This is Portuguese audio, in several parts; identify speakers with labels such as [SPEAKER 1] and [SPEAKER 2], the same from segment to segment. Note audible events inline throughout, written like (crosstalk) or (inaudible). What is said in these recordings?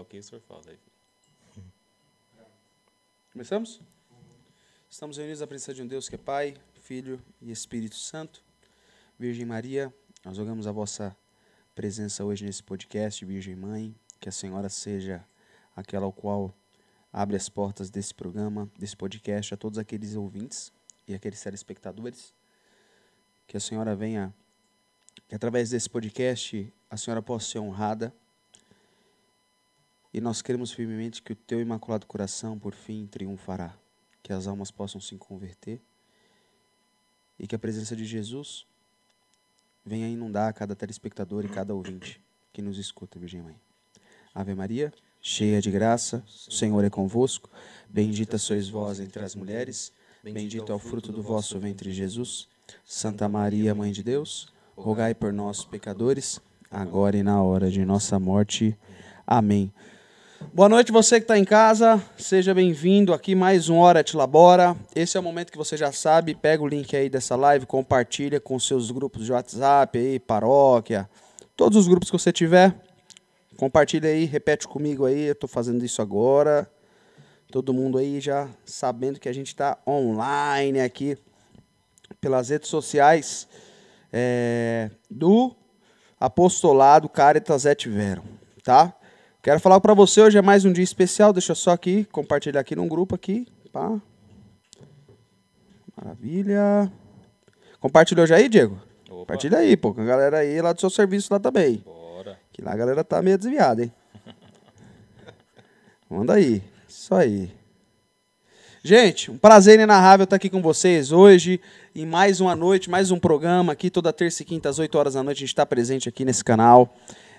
[SPEAKER 1] ok, o senhor fala. Aí.
[SPEAKER 2] Começamos? Estamos reunidos à presença de um Deus que é Pai, Filho e Espírito Santo. Virgem Maria, nós rogamos a vossa presença hoje nesse podcast, Virgem Mãe, que a Senhora seja aquela ao qual abre as portas desse programa, desse podcast, a todos aqueles ouvintes e aqueles telespectadores. Que a Senhora venha, que através desse podcast a Senhora possa ser honrada. E nós queremos firmemente que o teu imaculado coração, por fim, triunfará. Que as almas possam se converter. E que a presença de Jesus venha inundar cada telespectador e cada ouvinte que nos escuta, Virgem Mãe. Ave Maria, cheia de graça, o Senhor é convosco. Bendita sois vós entre as mulheres. Bendito é o fruto do vosso ventre, Jesus. Santa Maria, Mãe de Deus, rogai por nós, pecadores, agora e na hora de nossa morte. Amém. Boa noite, você que está em casa. Seja bem-vindo aqui mais um Hora Te Labora. Esse é o momento que você já sabe. Pega o link aí dessa live, compartilha com seus grupos de WhatsApp aí, paróquia, todos os grupos que você tiver. Compartilha aí, repete comigo aí. Eu estou fazendo isso agora. Todo mundo aí já sabendo que a gente está online aqui pelas redes sociais é, do Apostolado Caritas Et Vero, tá? Quero falar para você, hoje é mais um dia especial, deixa eu só aqui, compartilhar aqui num grupo aqui, pá. Maravilha. Compartilhou já aí, Diego?
[SPEAKER 1] Opa.
[SPEAKER 2] Compartilha aí, pô, com a galera aí lá do seu serviço lá também.
[SPEAKER 1] Bora.
[SPEAKER 2] Que lá a galera tá meio desviada, hein? (laughs) Manda aí. Isso aí. Gente, um prazer inenarrável estar aqui com vocês hoje em mais uma noite, mais um programa aqui, toda terça e quinta às 8 horas da noite a gente está presente aqui nesse canal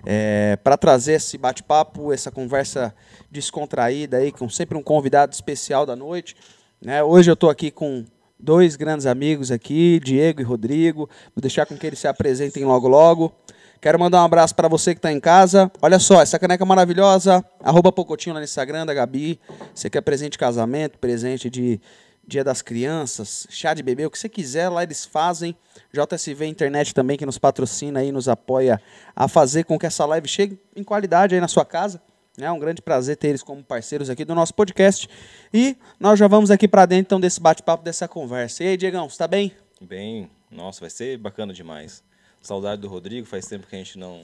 [SPEAKER 2] é, para trazer esse bate-papo, essa conversa descontraída aí, com sempre um convidado especial da noite. Né? Hoje eu estou aqui com dois grandes amigos aqui, Diego e Rodrigo. Vou deixar com que eles se apresentem logo logo. Quero mandar um abraço para você que está em casa. Olha só, essa caneca maravilhosa, arroba Pocotinho lá no Instagram da Gabi. Você quer presente de casamento, presente de Dia das Crianças, chá de bebê, o que você quiser, lá eles fazem. JSV Internet também, que nos patrocina e nos apoia a fazer com que essa live chegue em qualidade aí na sua casa. É um grande prazer ter eles como parceiros aqui do nosso podcast. E nós já vamos aqui para dentro então, desse bate-papo, dessa conversa. E aí, Diegão, você tá bem?
[SPEAKER 1] Bem, nossa, vai ser bacana demais. Saudade do Rodrigo, faz tempo que a gente não,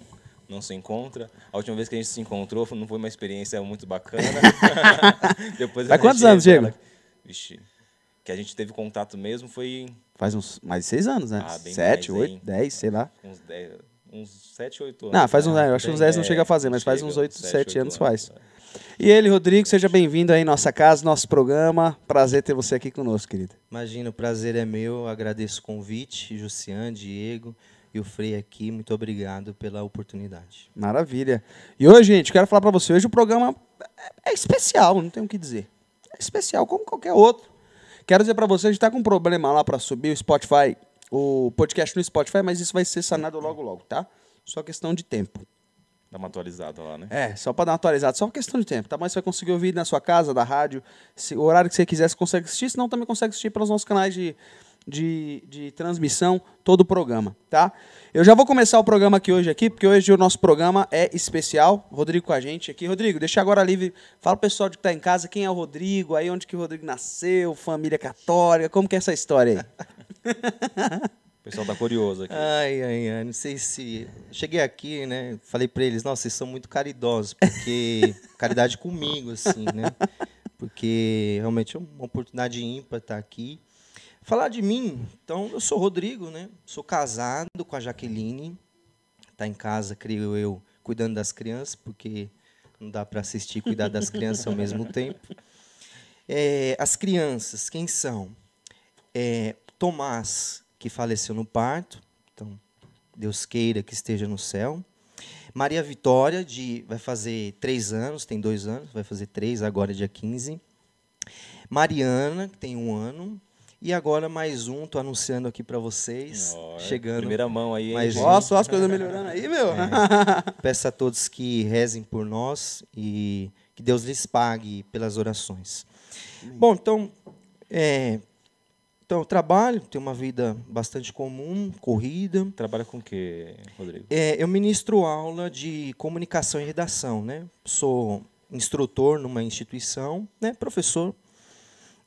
[SPEAKER 1] não se encontra. A última vez que a gente se encontrou não foi uma experiência muito bacana. (laughs) Depois a
[SPEAKER 2] Faz quantos anos,
[SPEAKER 1] fala-
[SPEAKER 2] Diego?
[SPEAKER 1] Vixe, que a gente teve contato mesmo foi
[SPEAKER 2] Faz uns mais de seis anos, né?
[SPEAKER 1] Ah, bem
[SPEAKER 2] Sete,
[SPEAKER 1] mais,
[SPEAKER 2] oito,
[SPEAKER 1] hein?
[SPEAKER 2] dez, sei lá.
[SPEAKER 1] uns 10, uns 7, 8 anos.
[SPEAKER 2] Não, faz uns
[SPEAKER 1] né?
[SPEAKER 2] 10, eu acho que uns 10 não
[SPEAKER 1] é,
[SPEAKER 2] chega a fazer, mas faz
[SPEAKER 1] chega,
[SPEAKER 2] uns 8,
[SPEAKER 1] sete,
[SPEAKER 2] 7
[SPEAKER 1] oito
[SPEAKER 2] anos faz.
[SPEAKER 1] é.
[SPEAKER 2] E ele, Rodrigo, seja bem-vindo aí em nossa casa, nosso programa. Prazer ter você aqui conosco, querido.
[SPEAKER 3] Imagina, o prazer é meu. Agradeço o convite, Jussian, Diego e o Frei aqui. Muito obrigado pela oportunidade.
[SPEAKER 2] Maravilha. E hoje, gente, quero falar pra você, hoje o programa é é especial, não tenho o que dizer. É especial como qualquer outro. Quero dizer pra você, a gente tá com um problema lá pra subir o Spotify, o podcast no Spotify, mas isso vai ser sanado logo logo, tá? Só questão de tempo.
[SPEAKER 1] Dá uma atualizada lá, né?
[SPEAKER 2] É, só pra dar uma atualizada, só questão de tempo, tá? Mas você vai conseguir ouvir na sua casa, da rádio, se, o horário que você quiser, você consegue assistir, senão também consegue assistir pelos nossos canais de, de, de transmissão, todo o programa, tá? Eu já vou começar o programa aqui hoje aqui, porque hoje o nosso programa é especial, Rodrigo com a gente aqui. Rodrigo, deixa agora livre, fala pro pessoal que tá em casa, quem é o Rodrigo, aí onde que o Rodrigo nasceu, família católica, como que é essa história aí?
[SPEAKER 1] O pessoal tá curioso aqui.
[SPEAKER 3] Ai, ai, ai. Não sei se. Cheguei aqui, né? Falei pra eles, nossa, vocês são muito caridosos, porque. (laughs) caridade comigo, assim, né? Porque realmente é uma oportunidade ímpar estar aqui. Falar de mim, então, eu sou Rodrigo, né? Sou casado com a Jaqueline. Tá em casa, creio eu, cuidando das crianças, porque não dá para assistir e cuidar das crianças ao mesmo (laughs) tempo. É, as crianças, quem são? É, Tomás, que faleceu no parto, então Deus queira que esteja no céu. Maria Vitória, de, vai fazer três anos, tem dois anos, vai fazer três agora, dia 15. Mariana, que tem um ano. E agora mais um, estou anunciando aqui para vocês.
[SPEAKER 1] Ó,
[SPEAKER 3] chegando.
[SPEAKER 1] Primeira mão aí, hein,
[SPEAKER 3] Mais um.
[SPEAKER 2] Nossa, olha as coisas melhorando aí, meu. (laughs)
[SPEAKER 3] Peço a todos que rezem por nós e que Deus lhes pague pelas orações. Bom, então, é, Então, eu trabalho, tenho uma vida bastante comum, corrida.
[SPEAKER 1] Trabalha com o que, Rodrigo?
[SPEAKER 3] É, eu ministro aula de comunicação e redação, né? Sou instrutor numa instituição, né? Professor.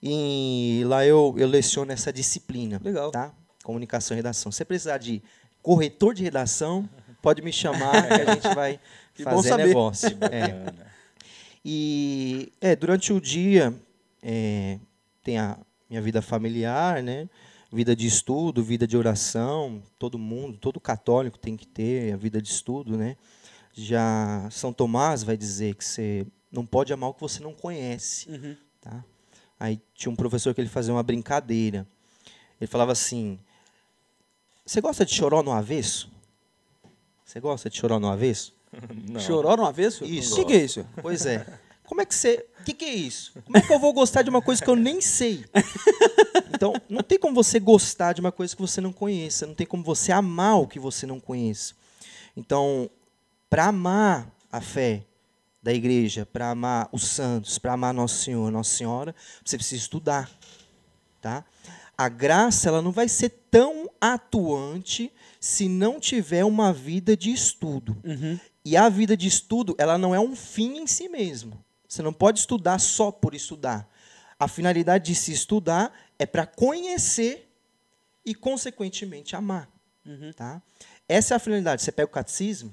[SPEAKER 3] E lá eu, eu leciono essa disciplina.
[SPEAKER 2] Legal.
[SPEAKER 3] Tá? Comunicação e redação. Se você precisar de corretor de redação, pode me chamar que a gente vai (laughs) fazer negócio. É. E é, durante o dia é, tem a minha vida familiar, né? Vida de estudo, vida de oração, todo mundo, todo católico tem que ter a vida de estudo, né? Já São Tomás vai dizer que você não pode amar o que você não conhece,
[SPEAKER 2] Uhum.
[SPEAKER 3] tá? Aí tinha um professor que ele fazia uma brincadeira. Ele falava assim: "Você gosta de choró no avesso? Você gosta de choró no avesso?" (laughs)
[SPEAKER 1] Não.
[SPEAKER 2] Chorou no avesso?
[SPEAKER 3] Isso.
[SPEAKER 2] O que, que é isso?
[SPEAKER 3] Pois é. Como é que você. O que, que é isso? Como é que eu vou gostar de uma coisa que eu nem sei? (laughs) Então, não tem como você gostar de uma coisa que você não conheça. Não tem como você amar o que você não conhece. Então, para amar a fé da igreja, para amar os santos, para amar Nosso Senhor, Nossa Senhora, você precisa estudar. Tá? A graça ela não vai ser tão atuante se não tiver uma vida de estudo.
[SPEAKER 2] Uhum.
[SPEAKER 3] E a vida de estudo, ela não é um fim em si mesmo. Você não pode estudar só por estudar. A finalidade de se estudar é para conhecer e, consequentemente, amar. Tá? Essa é a finalidade. Você pega o catecismo,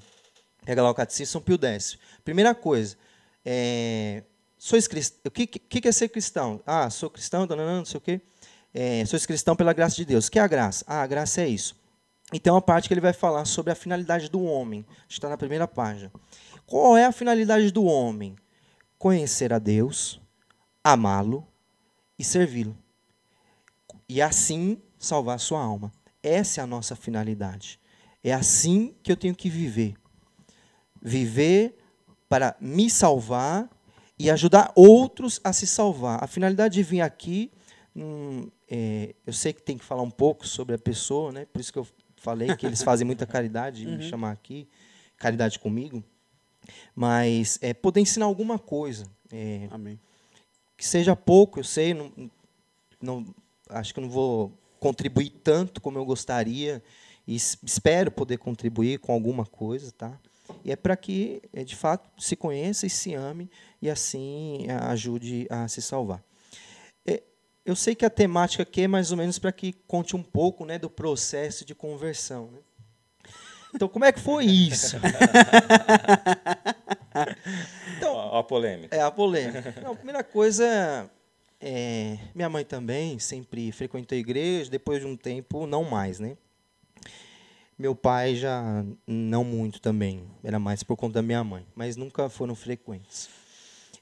[SPEAKER 3] pega lá o catecismo, São Pio X. Primeira coisa, é, sois crist... o que, que, é ser cristão? Ah, sou cristão, dananã, não sei o quê. É, sois cristão pela graça de Deus. O que é a graça? Ah, a graça é isso. Então, a parte que ele vai falar sobre a finalidade do homem. Está na primeira página. Qual é a finalidade do homem? Conhecer a Deus, amá-lo e servi-lo. E assim salvar a sua alma. Essa é a nossa finalidade. É assim que eu tenho que viver. Viver para me salvar e ajudar outros a se salvar. A finalidade de vir aqui, hum, é, eu sei que tem que falar um pouco sobre a pessoa, né? por isso que eu falei que eles fazem muita caridade em me chamar aqui, caridade comigo, mas é poder ensinar alguma coisa. É,
[SPEAKER 2] Amém.
[SPEAKER 3] que seja pouco, eu sei, não, não, acho que eu não vou contribuir tanto como eu gostaria e es- espero poder contribuir com alguma coisa, tá? E é para que, é, de fato, se conheça e se ame e assim ajude a se salvar. É, eu sei que a temática aqui é mais ou menos para que conte um pouco, né, do processo de conversão. Né? Então, como é que foi isso? (laughs) Então,
[SPEAKER 1] a polêmica.
[SPEAKER 3] é a polêmica. Não, a primeira coisa, é, minha mãe também sempre frequentou a igreja, depois de um tempo, não mais, né? Meu pai já não muito também, era mais por conta da minha mãe, mas nunca foram frequentes.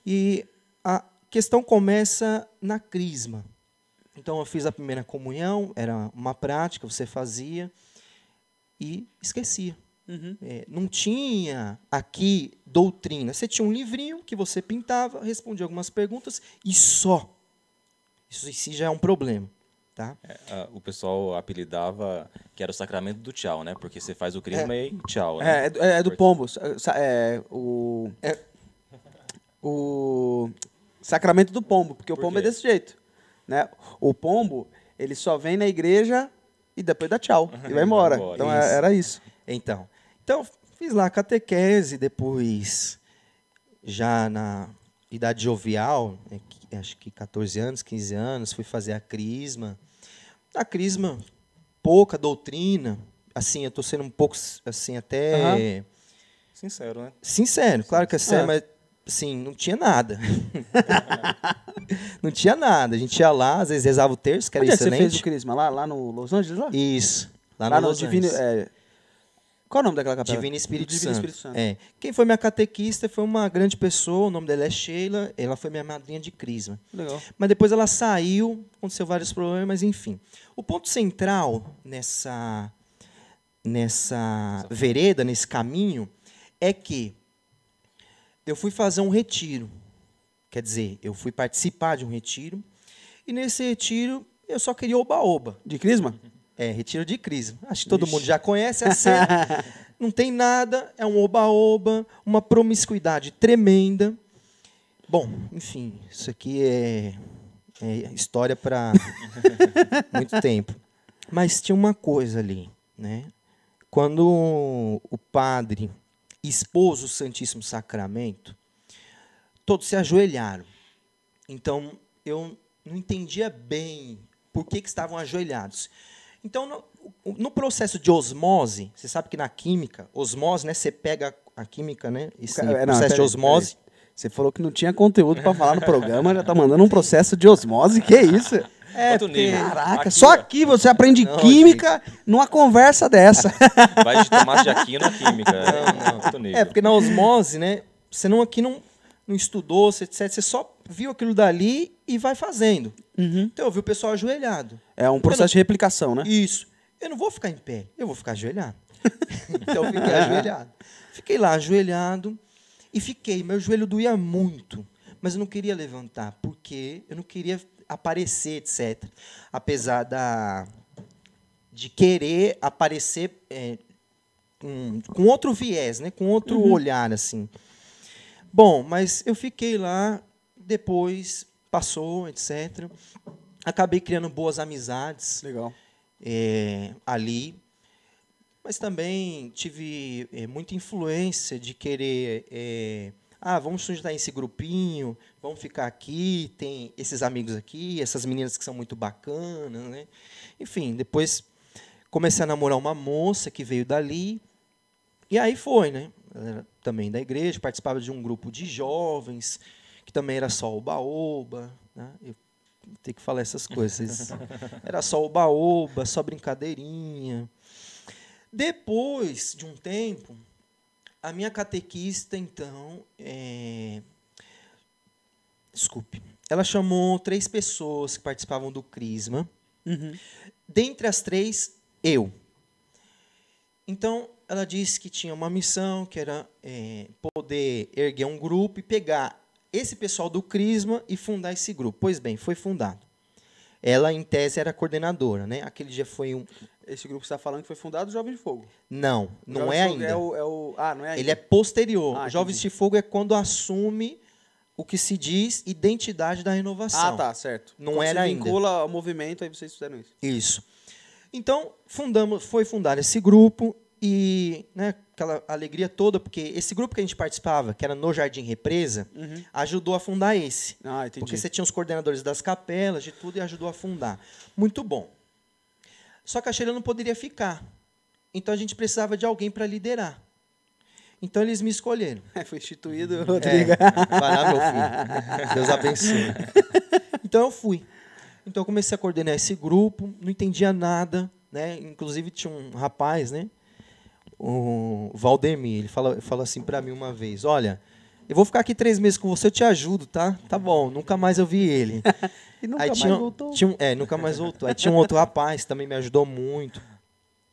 [SPEAKER 3] E a questão começa na crisma. Então eu fiz a primeira comunhão, era uma prática, você fazia e esquecia.
[SPEAKER 2] Uhum.
[SPEAKER 3] É, não tinha aqui doutrina. Você tinha um livrinho que você pintava, respondia algumas perguntas e só. Isso em si já é um problema. Tá?
[SPEAKER 1] É, ah, o pessoal apelidava que era o sacramento do tchau, né? Porque você faz o crisma e tchau, né?
[SPEAKER 2] É, é do- é do pombo. Sa- sa- É, o, o sacramento do pombo, porque o
[SPEAKER 1] Por
[SPEAKER 2] pombo é
[SPEAKER 1] quê?
[SPEAKER 2] desse jeito. Né? O pombo, ele só vem na igreja e depois dá tchau (laughs) e vai embora, Então é-
[SPEAKER 3] isso.
[SPEAKER 2] era isso.
[SPEAKER 3] Então, então, fiz lá a catequese, depois, já na idade jovial, né, acho que 14 anos, 15 anos, fui fazer a crisma. A crisma, pouca doutrina. Assim, eu estou sendo um pouco, assim, até
[SPEAKER 1] Sincero, né?
[SPEAKER 3] sincero. Claro que é sério,
[SPEAKER 2] Ah.
[SPEAKER 3] mas, assim, não tinha nada. (laughs) não tinha nada. A gente ia lá, às vezes rezava o terço, que era
[SPEAKER 2] Onde é que você fez
[SPEAKER 3] excelente.
[SPEAKER 2] o crisma? Lá, lá no Los Angeles? Lá,
[SPEAKER 3] Isso. Lá,
[SPEAKER 2] Lá
[SPEAKER 3] no
[SPEAKER 2] no
[SPEAKER 3] Los
[SPEAKER 2] Divino...
[SPEAKER 3] Angeles.
[SPEAKER 2] é, Qual é o nome daquela capela?
[SPEAKER 3] Divino Espírito,
[SPEAKER 2] Divino
[SPEAKER 3] Santo.
[SPEAKER 2] Espírito Santo.
[SPEAKER 3] É. Quem foi minha catequista foi uma grande pessoa, o nome dela é Sheila, ela foi minha madrinha de crisma.
[SPEAKER 2] Legal.
[SPEAKER 3] Mas depois ela saiu, aconteceu vários problemas, mas enfim. O ponto central nessa, nessa vereda, nesse caminho, é que eu fui fazer um retiro. Quer dizer, eu fui participar de um retiro, e nesse retiro eu só queria oba-oba.
[SPEAKER 2] De crisma?
[SPEAKER 3] É, retiro de crisma. Acho que todo mundo já conhece a cena. (laughs) Não tem nada, é um oba-oba, uma promiscuidade tremenda. Bom, enfim, isso aqui é é história para (laughs) muito tempo. Mas tinha uma coisa ali, né? Quando o padre expôs o Santíssimo Sacramento, todos se ajoelharam. Então, eu não entendia bem por que, que estavam ajoelhados. Então, no, no processo de osmose, você sabe que na química, osmose, né, você pega a química, né, esse
[SPEAKER 2] Cara, não,
[SPEAKER 3] processo de osmose,
[SPEAKER 2] peraí. Você falou que não tinha conteúdo pra falar no programa, já tá mandando um processo de osmose. Que isso?
[SPEAKER 3] É, porque-.
[SPEAKER 2] Caraca,
[SPEAKER 1] Aqui,
[SPEAKER 2] só aqui você aprende
[SPEAKER 3] Não,
[SPEAKER 2] química numa conversa dessa.
[SPEAKER 1] Vai de tomate de aquino na química. é outro nível.
[SPEAKER 3] É, porque na osmose, né? Você não aqui não, não estudou, você, etc. Você só viu aquilo dali e vai fazendo. Então eu vi o pessoal ajoelhado.
[SPEAKER 2] É um processo de replicação, né?
[SPEAKER 3] Isso. Eu não vou ficar em pé, eu vou ficar ajoelhado. (laughs) então eu fiquei ajoelhado. Fiquei lá ajoelhado e fiquei. Meu joelho doía muito, mas eu não queria levantar, porque eu não queria aparecer, etc. Apesar da de querer aparecer é, com, com outro viés, né? com outro olhar, assim. Bom, mas eu fiquei lá, depois passou, etc. Acabei criando boas amizades
[SPEAKER 2] Legal.
[SPEAKER 3] é, ali, mas também tive é, muita influência de querer, é, ah, vamos juntar esse grupinho, vamos ficar aqui, tem esses amigos aqui, essas meninas que são muito bacanas, né? Enfim, depois comecei a namorar uma moça que veio dali, e aí foi, né? Era também da igreja, participava de um grupo de jovens, que também era só oba-oba, né? Eu ter que falar essas coisas. (laughs) Era só oba-oba, só brincadeirinha. Depois de um tempo, a minha catequista, então, é, desculpe, ela chamou três pessoas que participavam do Crisma. Dentre as três, eu. Então, ela disse que tinha uma missão, que era é, poder erguer um grupo e pegar esse pessoal do Crisma e fundar esse grupo. Pois bem, foi fundado. Ela, em tese, era coordenadora, né? Aquele dia foi um...
[SPEAKER 2] Esse grupo que você está falando que foi fundado, Jovem de Fogo.
[SPEAKER 3] Não, não
[SPEAKER 2] Jovem
[SPEAKER 3] é ainda.
[SPEAKER 2] É o, é o... Ah, não é ainda.
[SPEAKER 3] Ele é posterior.
[SPEAKER 2] Ah,
[SPEAKER 3] o Jovens de Fogo é quando assume o que se diz identidade da renovação.
[SPEAKER 2] Ah, tá, certo.
[SPEAKER 3] Não
[SPEAKER 2] Quando
[SPEAKER 3] era ainda.
[SPEAKER 2] vincula ao movimento, aí vocês fizeram isso.
[SPEAKER 3] Isso. Então, fundamos, foi fundado esse grupo e né, aquela alegria toda, porque esse grupo que a gente participava, que era no Jardim Represa, ajudou a fundar esse.
[SPEAKER 2] Ah, entendi.
[SPEAKER 3] Porque você tinha os coordenadores das capelas, de tudo, e ajudou a fundar. Muito bom. Só que a Sheila não poderia ficar. Então a gente precisava de alguém para liderar. Então eles me escolheram. (laughs)
[SPEAKER 2] foi instituído, Rodrigo.
[SPEAKER 3] É, (laughs) vai lá, meu filho. (laughs) Deus abençoe. Então eu fui. Então eu comecei a coordenar esse grupo, não entendia nada, né? Inclusive tinha um rapaz, né? O Valdemir, ele falou, falou assim para mim uma vez, olha, eu vou ficar aqui três meses com você, eu te ajudo, tá? Tá bom. Nunca mais eu vi ele. (laughs)
[SPEAKER 2] E nunca
[SPEAKER 3] Aí
[SPEAKER 2] mais
[SPEAKER 3] tinha,
[SPEAKER 2] voltou.
[SPEAKER 3] tinha é, nunca mais voltou. Aí tinha um outro rapaz que também me ajudou muito.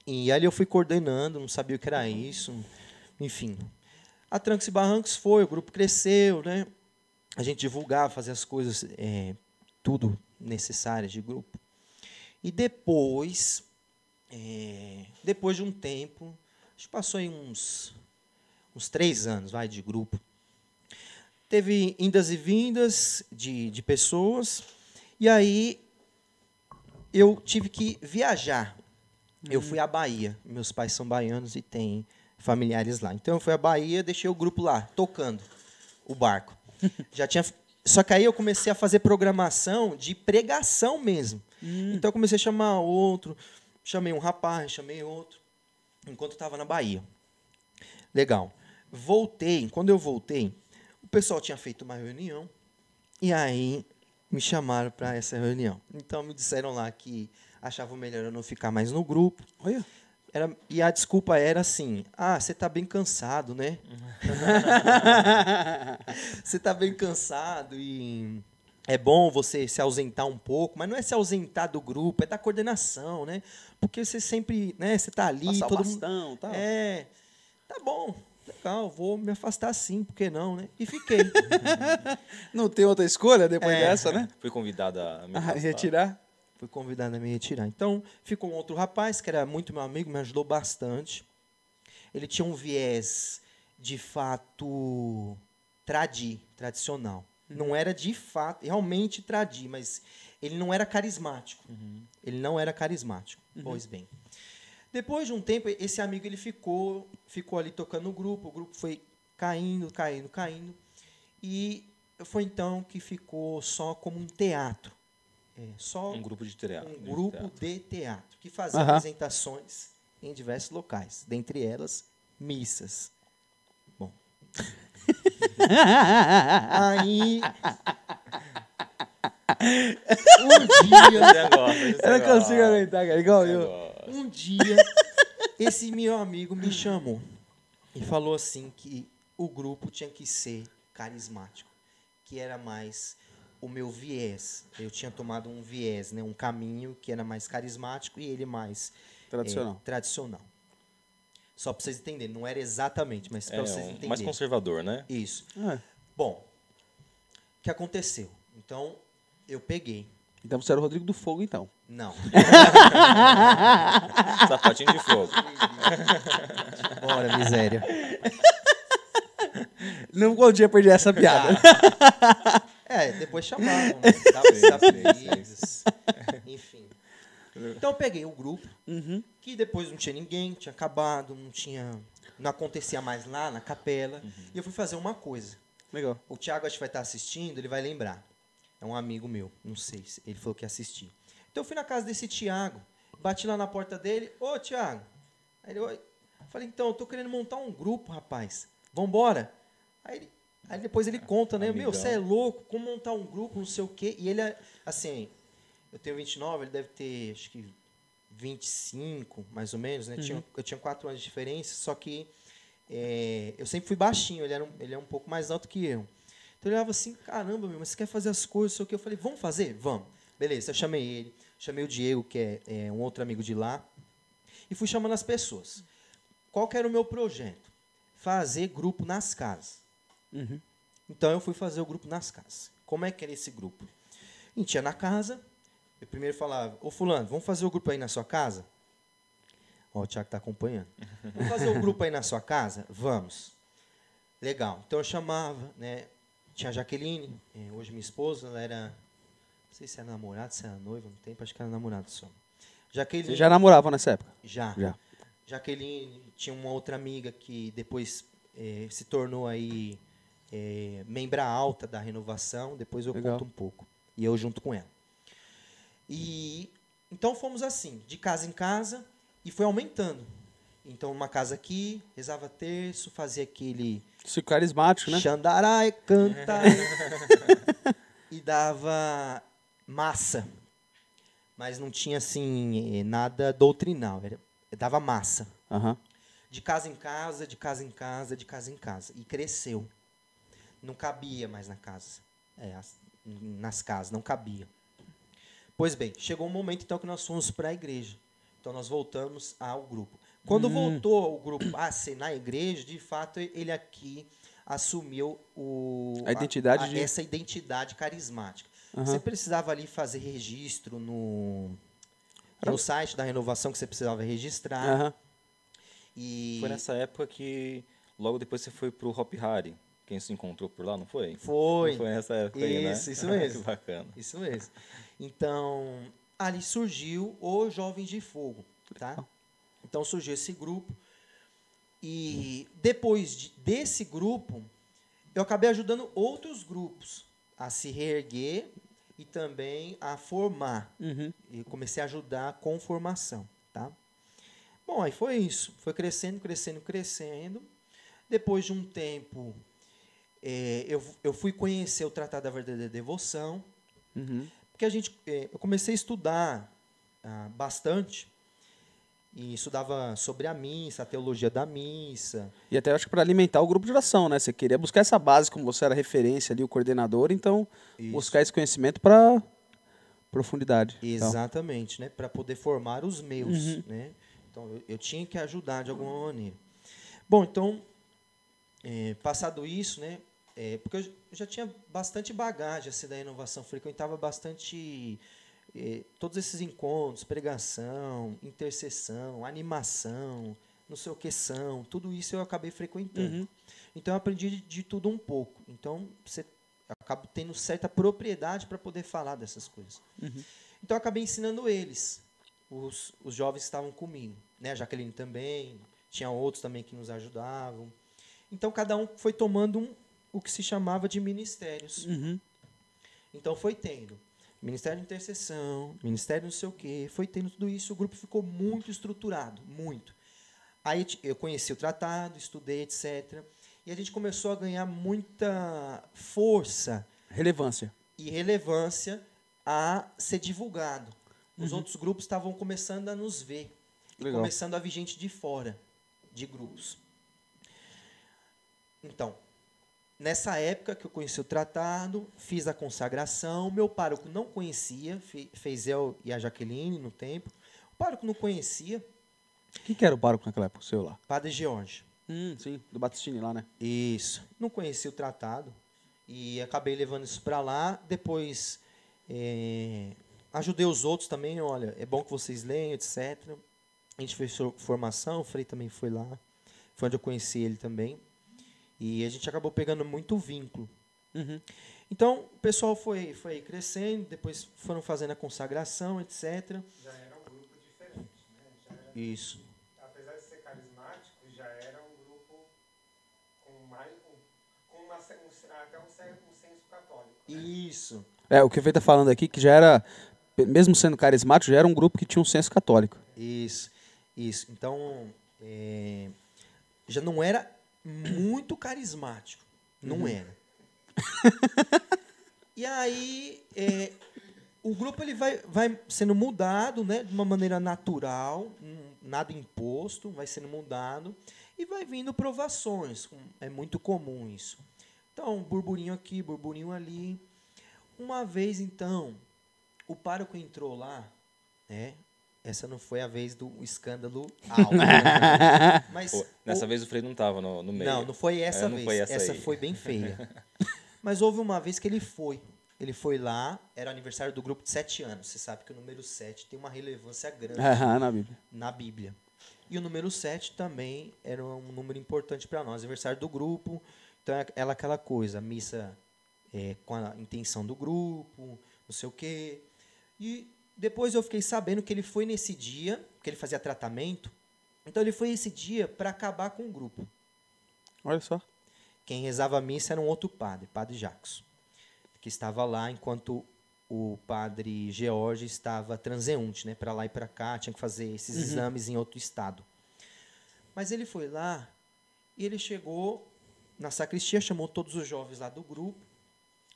[SPEAKER 3] E ali eu fui coordenando, não sabia o que era isso. Enfim. A Trancos e Barrancos foi, o grupo cresceu, né? A gente divulgava, fazia as coisas, é, tudo necessárias de grupo. E depois, é, depois de um tempo, que passou aí uns, uns três anos, vai, de grupo. Teve indas e vindas de, de pessoas, e aí eu tive que viajar. Eu fui à Bahia. Meus pais são baianos e têm familiares lá. Então eu fui à Bahia, deixei o grupo lá, tocando o barco. (laughs) Já tinha. Só que aí eu comecei a fazer programação de pregação mesmo. Então eu comecei a chamar outro, chamei um rapaz, chamei outro, enquanto eu estava na Bahia. Legal. Voltei, quando eu voltei, o pessoal tinha feito uma reunião e aí me chamaram para essa reunião. Então me disseram lá que achavam melhor eu não ficar mais no grupo.
[SPEAKER 2] Olha.
[SPEAKER 3] Era, e a desculpa era assim: ah, você tá bem cansado, né? (laughs) (laughs) você tá bem cansado e é bom você se ausentar um pouco, mas não é se ausentar do grupo, é da coordenação, né? Porque você sempre, né, você tá ali,
[SPEAKER 2] Passar o
[SPEAKER 3] todo mundo
[SPEAKER 2] bastão, tal.
[SPEAKER 3] É, tá bom, legal, vou me afastar sim, por que não, né? E fiquei. (laughs)
[SPEAKER 2] Não tem outra escolha depois
[SPEAKER 3] É.
[SPEAKER 2] dessa, né?
[SPEAKER 1] Fui convidado a me afastar.
[SPEAKER 2] retirar.
[SPEAKER 3] Fui convidado a me retirar. Então, ficou um outro rapaz que era muito meu amigo, me ajudou bastante. Ele tinha um viés, de fato, tradi, tradicional. Não era de fato, realmente tradi, mas ele não era carismático. Ele não era carismático. Pois bem. Depois de um tempo, esse amigo ele ficou, ficou ali tocando no grupo, o grupo foi caindo, caindo, caindo. E foi então que ficou só como um teatro. É, só
[SPEAKER 1] Um grupo de teatro.
[SPEAKER 3] um
[SPEAKER 1] de
[SPEAKER 3] grupo
[SPEAKER 1] teatro.
[SPEAKER 3] de teatro que fazia
[SPEAKER 2] Aham.
[SPEAKER 3] apresentações em diversos locais, dentre elas missas. Bom. Aí um dia,
[SPEAKER 1] gosta, você
[SPEAKER 2] Eu não consigo
[SPEAKER 1] gosta,
[SPEAKER 2] aguentar, cara. Igual eu.
[SPEAKER 1] gosta.
[SPEAKER 3] um dia esse meu amigo me chamou e falou assim que o grupo tinha que ser carismático, que era mais o meu viés. Eu tinha tomado um viés, né, um caminho que era mais carismático e ele mais
[SPEAKER 2] Tradicional.
[SPEAKER 3] é, tradicional. Só para vocês entenderem, não era exatamente, mas para
[SPEAKER 1] É,
[SPEAKER 3] vocês entenderem.
[SPEAKER 1] mais conservador, né?
[SPEAKER 3] Isso.
[SPEAKER 2] Ah,
[SPEAKER 3] Bom, o que aconteceu? Então, eu peguei.
[SPEAKER 2] então você era o Rodrigo do Fogo, então.
[SPEAKER 3] Não. (laughs)
[SPEAKER 1] Sapatinho de fogo. (laughs)
[SPEAKER 3] Bora, miséria.
[SPEAKER 2] Não podia perder essa piada.
[SPEAKER 3] É, depois chamavam, né? Dava. Então eu peguei o grupo,
[SPEAKER 2] Uhum.
[SPEAKER 3] que depois não tinha ninguém, tinha acabado, não tinha. Não acontecia mais lá na capela. E eu fui fazer uma coisa.
[SPEAKER 2] Legal.
[SPEAKER 3] O Thiago acho que vai estar assistindo, ele vai lembrar. É um amigo meu, não sei se ele falou que ia assistir. Então eu fui na casa desse Thiago, bati lá na porta dele, ô Thiago. Aí ele, oi. Falei, então, eu tô querendo montar um grupo, rapaz. Vambora? Aí, ele- aí depois ele conta, né? Meu,
[SPEAKER 1] Amigão.
[SPEAKER 3] você é louco, como montar um grupo, não sei o quê. E ele, é, assim, eu tenho 29, ele deve ter, acho que 25, mais ou menos, né? Tinha, eu tinha 4 anos de diferença, só que é, eu sempre fui baixinho, ele, era um, ele é um pouco mais alto que eu. Então ele olhava assim, caramba, meu, mas você quer fazer as coisas, sei o que. Eu falei, vamos fazer? Vamos. Beleza, eu chamei ele, chamei o Diego, que é, é um outro amigo de lá, e fui chamando as pessoas. Qual que era o meu projeto? Fazer grupo nas casas.
[SPEAKER 2] Uhum.
[SPEAKER 3] Então eu fui fazer o grupo nas casas. Como é que era esse grupo? A gente ia na casa, eu primeiro falava, ô fulano, vamos fazer o grupo aí na sua casa? Ó, o Thiago tá acompanhando. Vamos fazer o grupo aí na sua casa? Vamos. Legal. Então eu chamava, né? Tinha a Jaqueline, eh, hoje minha esposa, ela era. Não sei se era namorada, se era noiva, no tempo, acho que era namorada só. Jaqueline.
[SPEAKER 2] Vocês já namoravam nessa época?
[SPEAKER 3] Já.
[SPEAKER 2] Já.
[SPEAKER 3] Jaqueline tinha uma outra amiga que depois eh, se tornou aí eh, membra alta da renovação. Depois eu
[SPEAKER 2] Legal.
[SPEAKER 3] conto um pouco. E eu junto com ela. E então fomos assim, de casa em casa, e foi aumentando. Então, uma casa aqui, rezava terço, fazia aquele
[SPEAKER 2] Esse carismático, né?
[SPEAKER 3] Xandarai, canta. (laughs) e dava massa. Mas não tinha, assim, nada doutrinal. Era, dava massa.
[SPEAKER 2] Aham.
[SPEAKER 3] De casa em casa, de casa em casa, de casa em casa. E cresceu. Não cabia mais na casa. É, as- nas casas, não cabia. Pois bem, chegou um momento então que nós fomos para a igreja. Então nós voltamos ao grupo. Quando voltou o grupo a ser na igreja, de fato ele aqui assumiu o,
[SPEAKER 2] A identidade de-
[SPEAKER 3] essa identidade carismática.
[SPEAKER 2] Aham.
[SPEAKER 3] Você precisava ali fazer registro no, no site da renovação que você precisava registrar.
[SPEAKER 2] Aham.
[SPEAKER 3] E
[SPEAKER 1] Foi nessa época que logo depois você foi pro Hop Hari. Quem se encontrou por lá, não foi?
[SPEAKER 3] Foi.
[SPEAKER 1] Não foi nessa época aí, né?
[SPEAKER 3] Isso, isso mesmo. (laughs)
[SPEAKER 1] que bacana.
[SPEAKER 3] Isso mesmo. Então, ali surgiu o Jovens de Fogo, tá? Então surgiu esse grupo. E depois de- desse grupo, eu acabei ajudando outros grupos a se reerguer e também a formar.
[SPEAKER 2] Uhum.
[SPEAKER 3] E comecei a ajudar com formação, tá? Bom, aí foi isso. Foi crescendo, crescendo, crescendo. Depois de um tempo, eh, eu, eu fui conhecer o Tratado da Verdadeira Devoção,
[SPEAKER 2] Uhum.
[SPEAKER 3] Porque a gente, eh, eu comecei a estudar ah, bastante e estudava sobre a missa, a teologia da missa.
[SPEAKER 2] E até acho que para alimentar o grupo de oração, né? Você queria buscar essa base, como você era referência ali, o coordenador, então
[SPEAKER 3] Isso.
[SPEAKER 2] buscar esse conhecimento para profundidade. Então,
[SPEAKER 3] Exatamente, né? Para poder formar os meus,
[SPEAKER 2] Uhum.
[SPEAKER 3] né? Então eu, eu tinha que ajudar de alguma maneira. Bom, então é, passado isso, né? É, porque eu já tinha bastante bagagem assim da inovação, frequentava bastante é, todos esses encontros, pregação, intercessão, animação, não sei o que são, tudo isso eu acabei frequentando.
[SPEAKER 2] Uhum.
[SPEAKER 3] Então eu aprendi de, de tudo um pouco. Então você acabo tendo certa propriedade para poder falar dessas coisas. Então eu acabei ensinando eles, os, os jovens que estavam comigo. Né? A Jaqueline também, tinha outros também que nos ajudavam. Então cada um foi tomando um, o que se chamava de ministérios.
[SPEAKER 2] Uhum.
[SPEAKER 3] Então foi tendo Ministério de Intercessão, Ministério não sei o quê, foi tendo tudo isso, o grupo ficou muito estruturado, muito. Aí eu conheci o tratado, estudei, etc. E a gente começou a ganhar muita força
[SPEAKER 2] Relevância.
[SPEAKER 3] e relevância a ser divulgado. Os outros grupos estavam começando a nos ver.
[SPEAKER 2] Legal.
[SPEAKER 3] começando a vir gente de fora de grupos. Então, nessa época que eu conheci o tratado, fiz a consagração. Meu pároco não conhecia, fe- fez eu e a Jaqueline no tempo. O pároco não conhecia,
[SPEAKER 2] Quem que era o pároco naquela época, o seu lá?
[SPEAKER 3] Padre George.
[SPEAKER 2] Hum, sim, do Batistini lá, né?
[SPEAKER 3] Isso. Não conhecia o tratado e acabei levando isso para lá. Depois eh, ajudei os outros também. Olha, é bom que vocês leiam, etc. A gente fez for- formação, o Frei também foi lá. Foi onde eu conheci ele também. E a gente acabou pegando muito vínculo.
[SPEAKER 2] Uhum.
[SPEAKER 3] Então, o pessoal foi, foi crescendo, depois foram fazendo a consagração, etc.
[SPEAKER 4] Já era um grupo diferente, né? Já era,
[SPEAKER 3] Isso.
[SPEAKER 4] apesar de ser carismático, já era um grupo com mais com uma, se- um, se- até um, um senso católico.
[SPEAKER 3] Isso.
[SPEAKER 2] É, o que o Fê tá falando aqui, que já era, mesmo sendo carismático, já era um grupo que tinha um senso católico.
[SPEAKER 3] Isso, isso. Então, é, já não era muito carismático. Não era. (laughs) e aí, é, o grupo ele vai, vai sendo mudado né, de uma maneira natural, hum, nada imposto, vai sendo mudado e vai vindo provações. É muito comum isso. Então, burburinho aqui, burburinho ali. Uma vez, então, o pároco entrou lá, né? Essa não foi a vez do escândalo (laughs) alto. né? Mas
[SPEAKER 1] Pô, nessa
[SPEAKER 3] o-
[SPEAKER 1] vez o Frei não tava no, no meio.
[SPEAKER 3] não, não foi essa
[SPEAKER 1] É, não
[SPEAKER 3] vez.
[SPEAKER 1] foi essa aí.
[SPEAKER 3] foi bem feia. (laughs) Mas houve uma vez que ele foi. Ele foi lá, era aniversário do grupo de sete anos. Você sabe que o número sete tem uma relevância grande (laughs)
[SPEAKER 2] na Bíblia.
[SPEAKER 3] na Bíblia. E o número 7 também era um número importante para nós, aniversário do grupo. Então, é ela aquela coisa, a missa é, com a intenção do grupo, não sei o quê. E depois eu fiquei sabendo que ele foi nesse dia, que ele fazia tratamento. Então, ele foi esse dia para acabar com o grupo.
[SPEAKER 2] Olha só.
[SPEAKER 3] Quem rezava a missa era um outro padre, padre Jacques, que estava lá enquanto o padre George estava transeunte, né, para lá e para cá, tinha que fazer esses exames em outro estado. Mas ele foi lá e ele chegou na sacristia, chamou todos os jovens lá do grupo.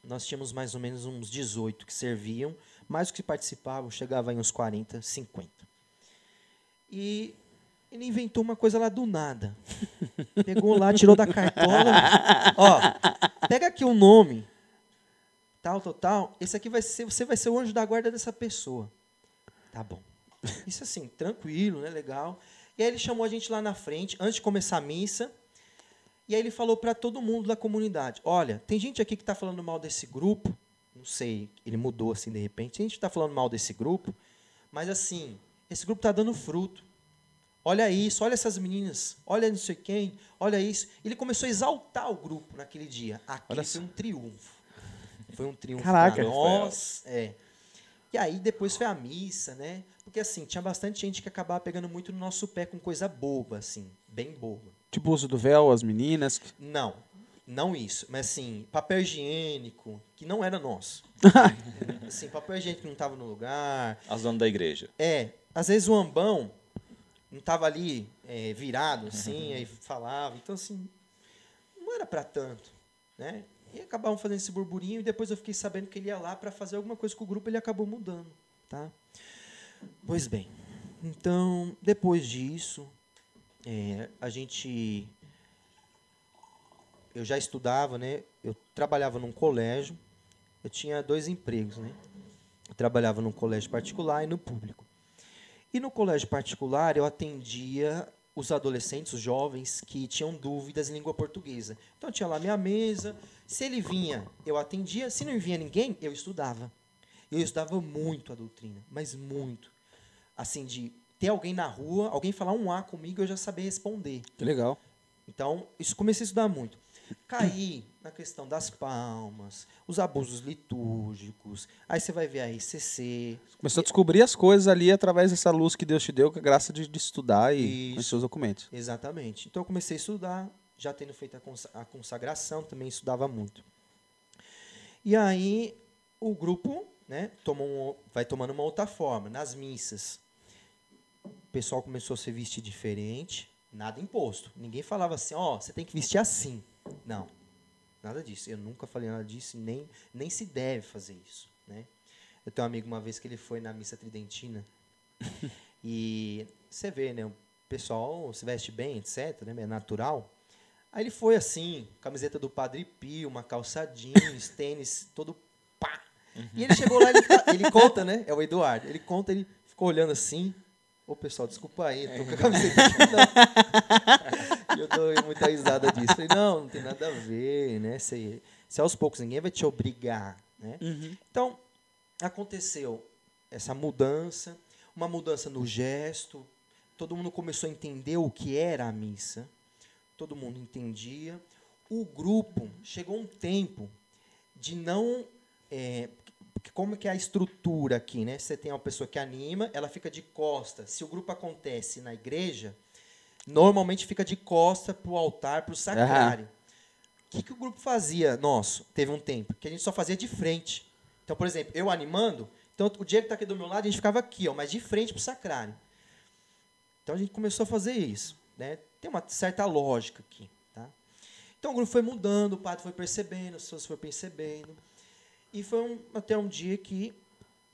[SPEAKER 3] Nós tínhamos mais ou menos uns 18 que serviam, mais os que participavam, chegava em uns 40, 50. E ele inventou uma coisa lá do nada. (laughs) Pegou lá, tirou da cartola. Ó, pega aqui o nome. Tal, tal, tal. Esse aqui vai ser, você vai ser o anjo da guarda dessa pessoa. Tá bom. Isso assim, tranquilo, né? Legal. E aí ele chamou a gente lá na frente, antes de começar a missa. E aí ele falou para todo mundo da comunidade: Olha, tem gente aqui que está falando mal desse grupo. Sei, ele mudou assim de repente. Tem gente está falando mal desse grupo. Mas assim, esse grupo está dando fruto. Olha isso, olha essas meninas, olha não sei quem, olha isso. Ele começou a exaltar o grupo naquele dia. Aquele
[SPEAKER 2] Olha
[SPEAKER 3] foi um triunfo. Foi um triunfo.
[SPEAKER 2] Caraca.
[SPEAKER 3] pra nós. É. E aí depois foi a missa, né? Porque assim, tinha bastante gente que acabava pegando muito no nosso pé com coisa boba, assim, bem boba.
[SPEAKER 2] Tipo o uso do véu, as meninas.
[SPEAKER 3] Não, não isso. Mas assim, papel higiênico, que não era nosso. (laughs) assim, papel higiênico que não estava no lugar.
[SPEAKER 1] As donas da igreja.
[SPEAKER 3] É, às vezes o ambão não estava ali é, virado, assim, aí falava. Então, assim, não era para tanto, né? E acabavam fazendo esse burburinho e depois eu fiquei sabendo que ele ia lá para fazer alguma coisa com o grupo ele acabou mudando, tá? Pois bem, então, depois disso, é, a gente... Eu já estudava, né? Eu trabalhava num colégio, eu tinha dois empregos, né? Eu trabalhava num colégio particular e no público. E no colégio particular eu atendia os adolescentes, os jovens que tinham dúvidas em língua portuguesa. Então eu tinha lá minha mesa, se ele vinha, eu atendia, se não vinha ninguém, eu estudava. Eu estudava muito a doutrina, mas muito. Assim de ter alguém na rua, alguém falar um A comigo, eu já sabia responder.
[SPEAKER 2] Que legal.
[SPEAKER 3] Então, isso comecei a estudar muito. Caí na questão das palmas, os abusos litúrgicos. Aí você vai ver a RCC.
[SPEAKER 2] Começou a descobrir as coisas ali através dessa luz que Deus te deu, com a graça de, de estudar e os documentos.
[SPEAKER 3] Exatamente. Então eu comecei a estudar, já tendo feito a consa- a consagração, também estudava muito. E aí o grupo né, um- vai tomando uma outra forma, nas missas. O pessoal começou a se vestir diferente, nada imposto. Ninguém falava assim, ó, você tem que vestir assim. Não, nada disso. Eu nunca falei nada disso, nem, nem se deve fazer isso. Né? Eu tenho um amigo uma vez que ele foi na missa tridentina (laughs) e você vê, né? O pessoal se veste bem, etc, né? É natural. Aí ele foi assim, camiseta do Padre Pio, uma calça jeans, (laughs) tênis, todo pá. E ele chegou lá, ele, ele (laughs) conta, né? É o Eduardo. Ele conta, ele ficou olhando assim. Ô, pessoal, desculpa aí, tô com a camiseta não. E eu dou muita risada disso. Falei, não, não tem nada a ver, né? Se, se aos poucos ninguém vai te obrigar, né? Então, aconteceu essa mudança, uma mudança no gesto, todo mundo começou a entender o que era a missa, todo mundo entendia. O grupo chegou um tempo de não. É, como que é a estrutura aqui, né? Você tem uma pessoa que anima, ela fica de costa. Se o grupo acontece na igreja, normalmente fica de costa para o altar, para o sacrário. O que, que o grupo fazia nosso? Teve um tempo que a gente só fazia de frente. Então, por exemplo, eu animando, então o Diego está aqui do meu lado, a gente ficava aqui, ó, mas de frente para o sacrário. Então a gente começou a fazer isso. Né? Tem uma certa lógica aqui. Tá? Então o grupo foi mudando, o padre foi percebendo, as pessoas foram percebendo. E foi um- até um dia que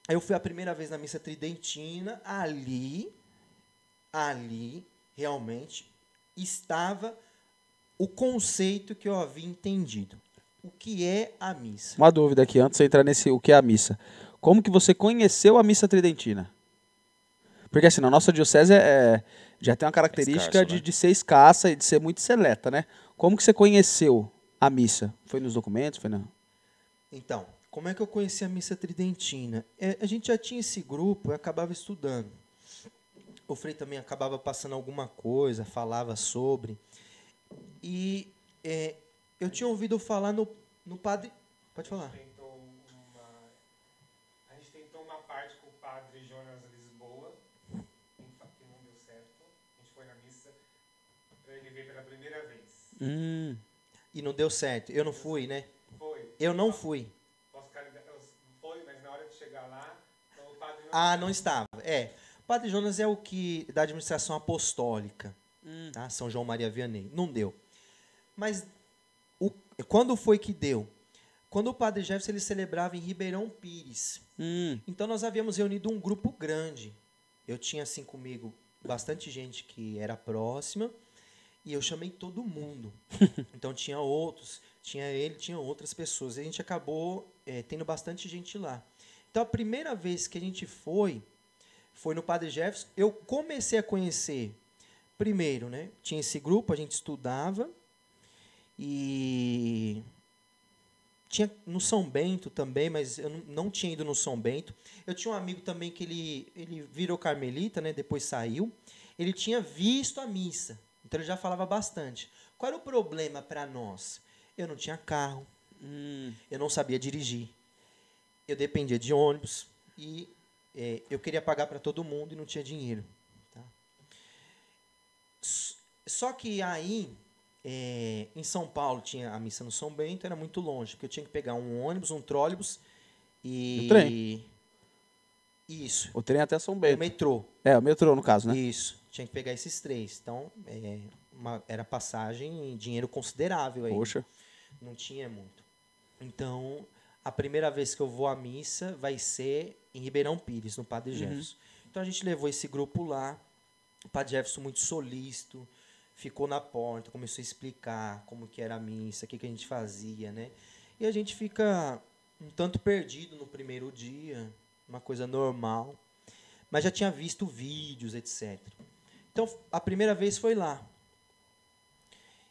[SPEAKER 3] eu fui a primeira vez na missa tridentina, ali, ali, realmente, estava o conceito que eu havia entendido. O que é a missa?
[SPEAKER 2] Uma dúvida aqui, antes de você entrar nesse o que é a missa. Como que você conheceu a missa tridentina? Porque assim, na nossa diocese é, é- já tem uma característica
[SPEAKER 1] escasso,
[SPEAKER 2] de,
[SPEAKER 1] né?
[SPEAKER 2] de ser escassa e de ser muito seleta, né? Como que você conheceu a missa? Foi nos documentos? Foi na...
[SPEAKER 3] Então, como é que eu conheci a missa tridentina? É, a gente já tinha esse grupo, eu acabava estudando. O Frei também acabava passando alguma coisa, falava sobre. E é, eu tinha ouvido falar no, no padre. Pode falar.
[SPEAKER 4] tentou uma. A gente tentou uma parte com o padre Jonas Lisboa, que não deu certo. A gente foi na missa para ele ver pela primeira vez.
[SPEAKER 2] Hum,
[SPEAKER 3] E não deu certo. Eu não fui, né?
[SPEAKER 4] Foi.
[SPEAKER 3] Eu não fui.
[SPEAKER 4] Foi, mas na hora de chegar lá, então o padre não.
[SPEAKER 3] Ah, não estava. É. Padre Jonas é o que da administração apostólica, tá? São João Maria Vianney. Não deu. Mas o, quando foi que deu? Quando o Padre Jefferson ele celebrava em Ribeirão Pires.
[SPEAKER 2] hum.
[SPEAKER 3] Então nós havíamos reunido um grupo grande. Eu tinha assim comigo bastante gente que era próxima e eu chamei todo mundo. (laughs) então tinha outros, tinha ele, tinha outras pessoas. E a gente acabou eh, tendo bastante gente lá. Então a primeira vez que a gente foi foi no Padre Jefferson. Eu comecei a conhecer primeiro, né? Tinha esse grupo, a gente estudava e tinha no São Bento também, mas eu não, tinha ido no São Bento. Eu tinha um amigo também que ele, ele virou carmelita, né? Depois saiu. Ele tinha visto a missa, então ele já falava bastante. Qual era o problema para nós? Eu não tinha carro,
[SPEAKER 2] Hum.
[SPEAKER 3] eu não sabia dirigir, eu dependia de ônibus e eh, eu queria pagar para todo mundo e não tinha dinheiro. tá? Só que aí, eh, em São Paulo, tinha a missa no São Bento, era muito longe, porque eu tinha que pegar um ônibus, um trólebus e.
[SPEAKER 2] O trem?
[SPEAKER 3] Isso.
[SPEAKER 2] O trem até São
[SPEAKER 3] O
[SPEAKER 2] Bento.
[SPEAKER 3] metrô.
[SPEAKER 2] É, o metrô, no caso, né?
[SPEAKER 3] Isso. Tinha que pegar esses três. Então, é, uma- era passagem, dinheiro considerável aí.
[SPEAKER 2] Poxa.
[SPEAKER 3] Não tinha muito. Então, a primeira vez que eu vou à missa vai ser em Ribeirão Pires, no Padre Jefferson. Então a gente levou esse grupo lá. O Padre Jefferson muito solícito, ficou na porta, começou a explicar como que era a missa, o que, que a gente fazia, né? E a gente fica um tanto perdido no primeiro dia, uma coisa normal. Mas já tinha visto vídeos, etc. Então, a primeira vez foi lá.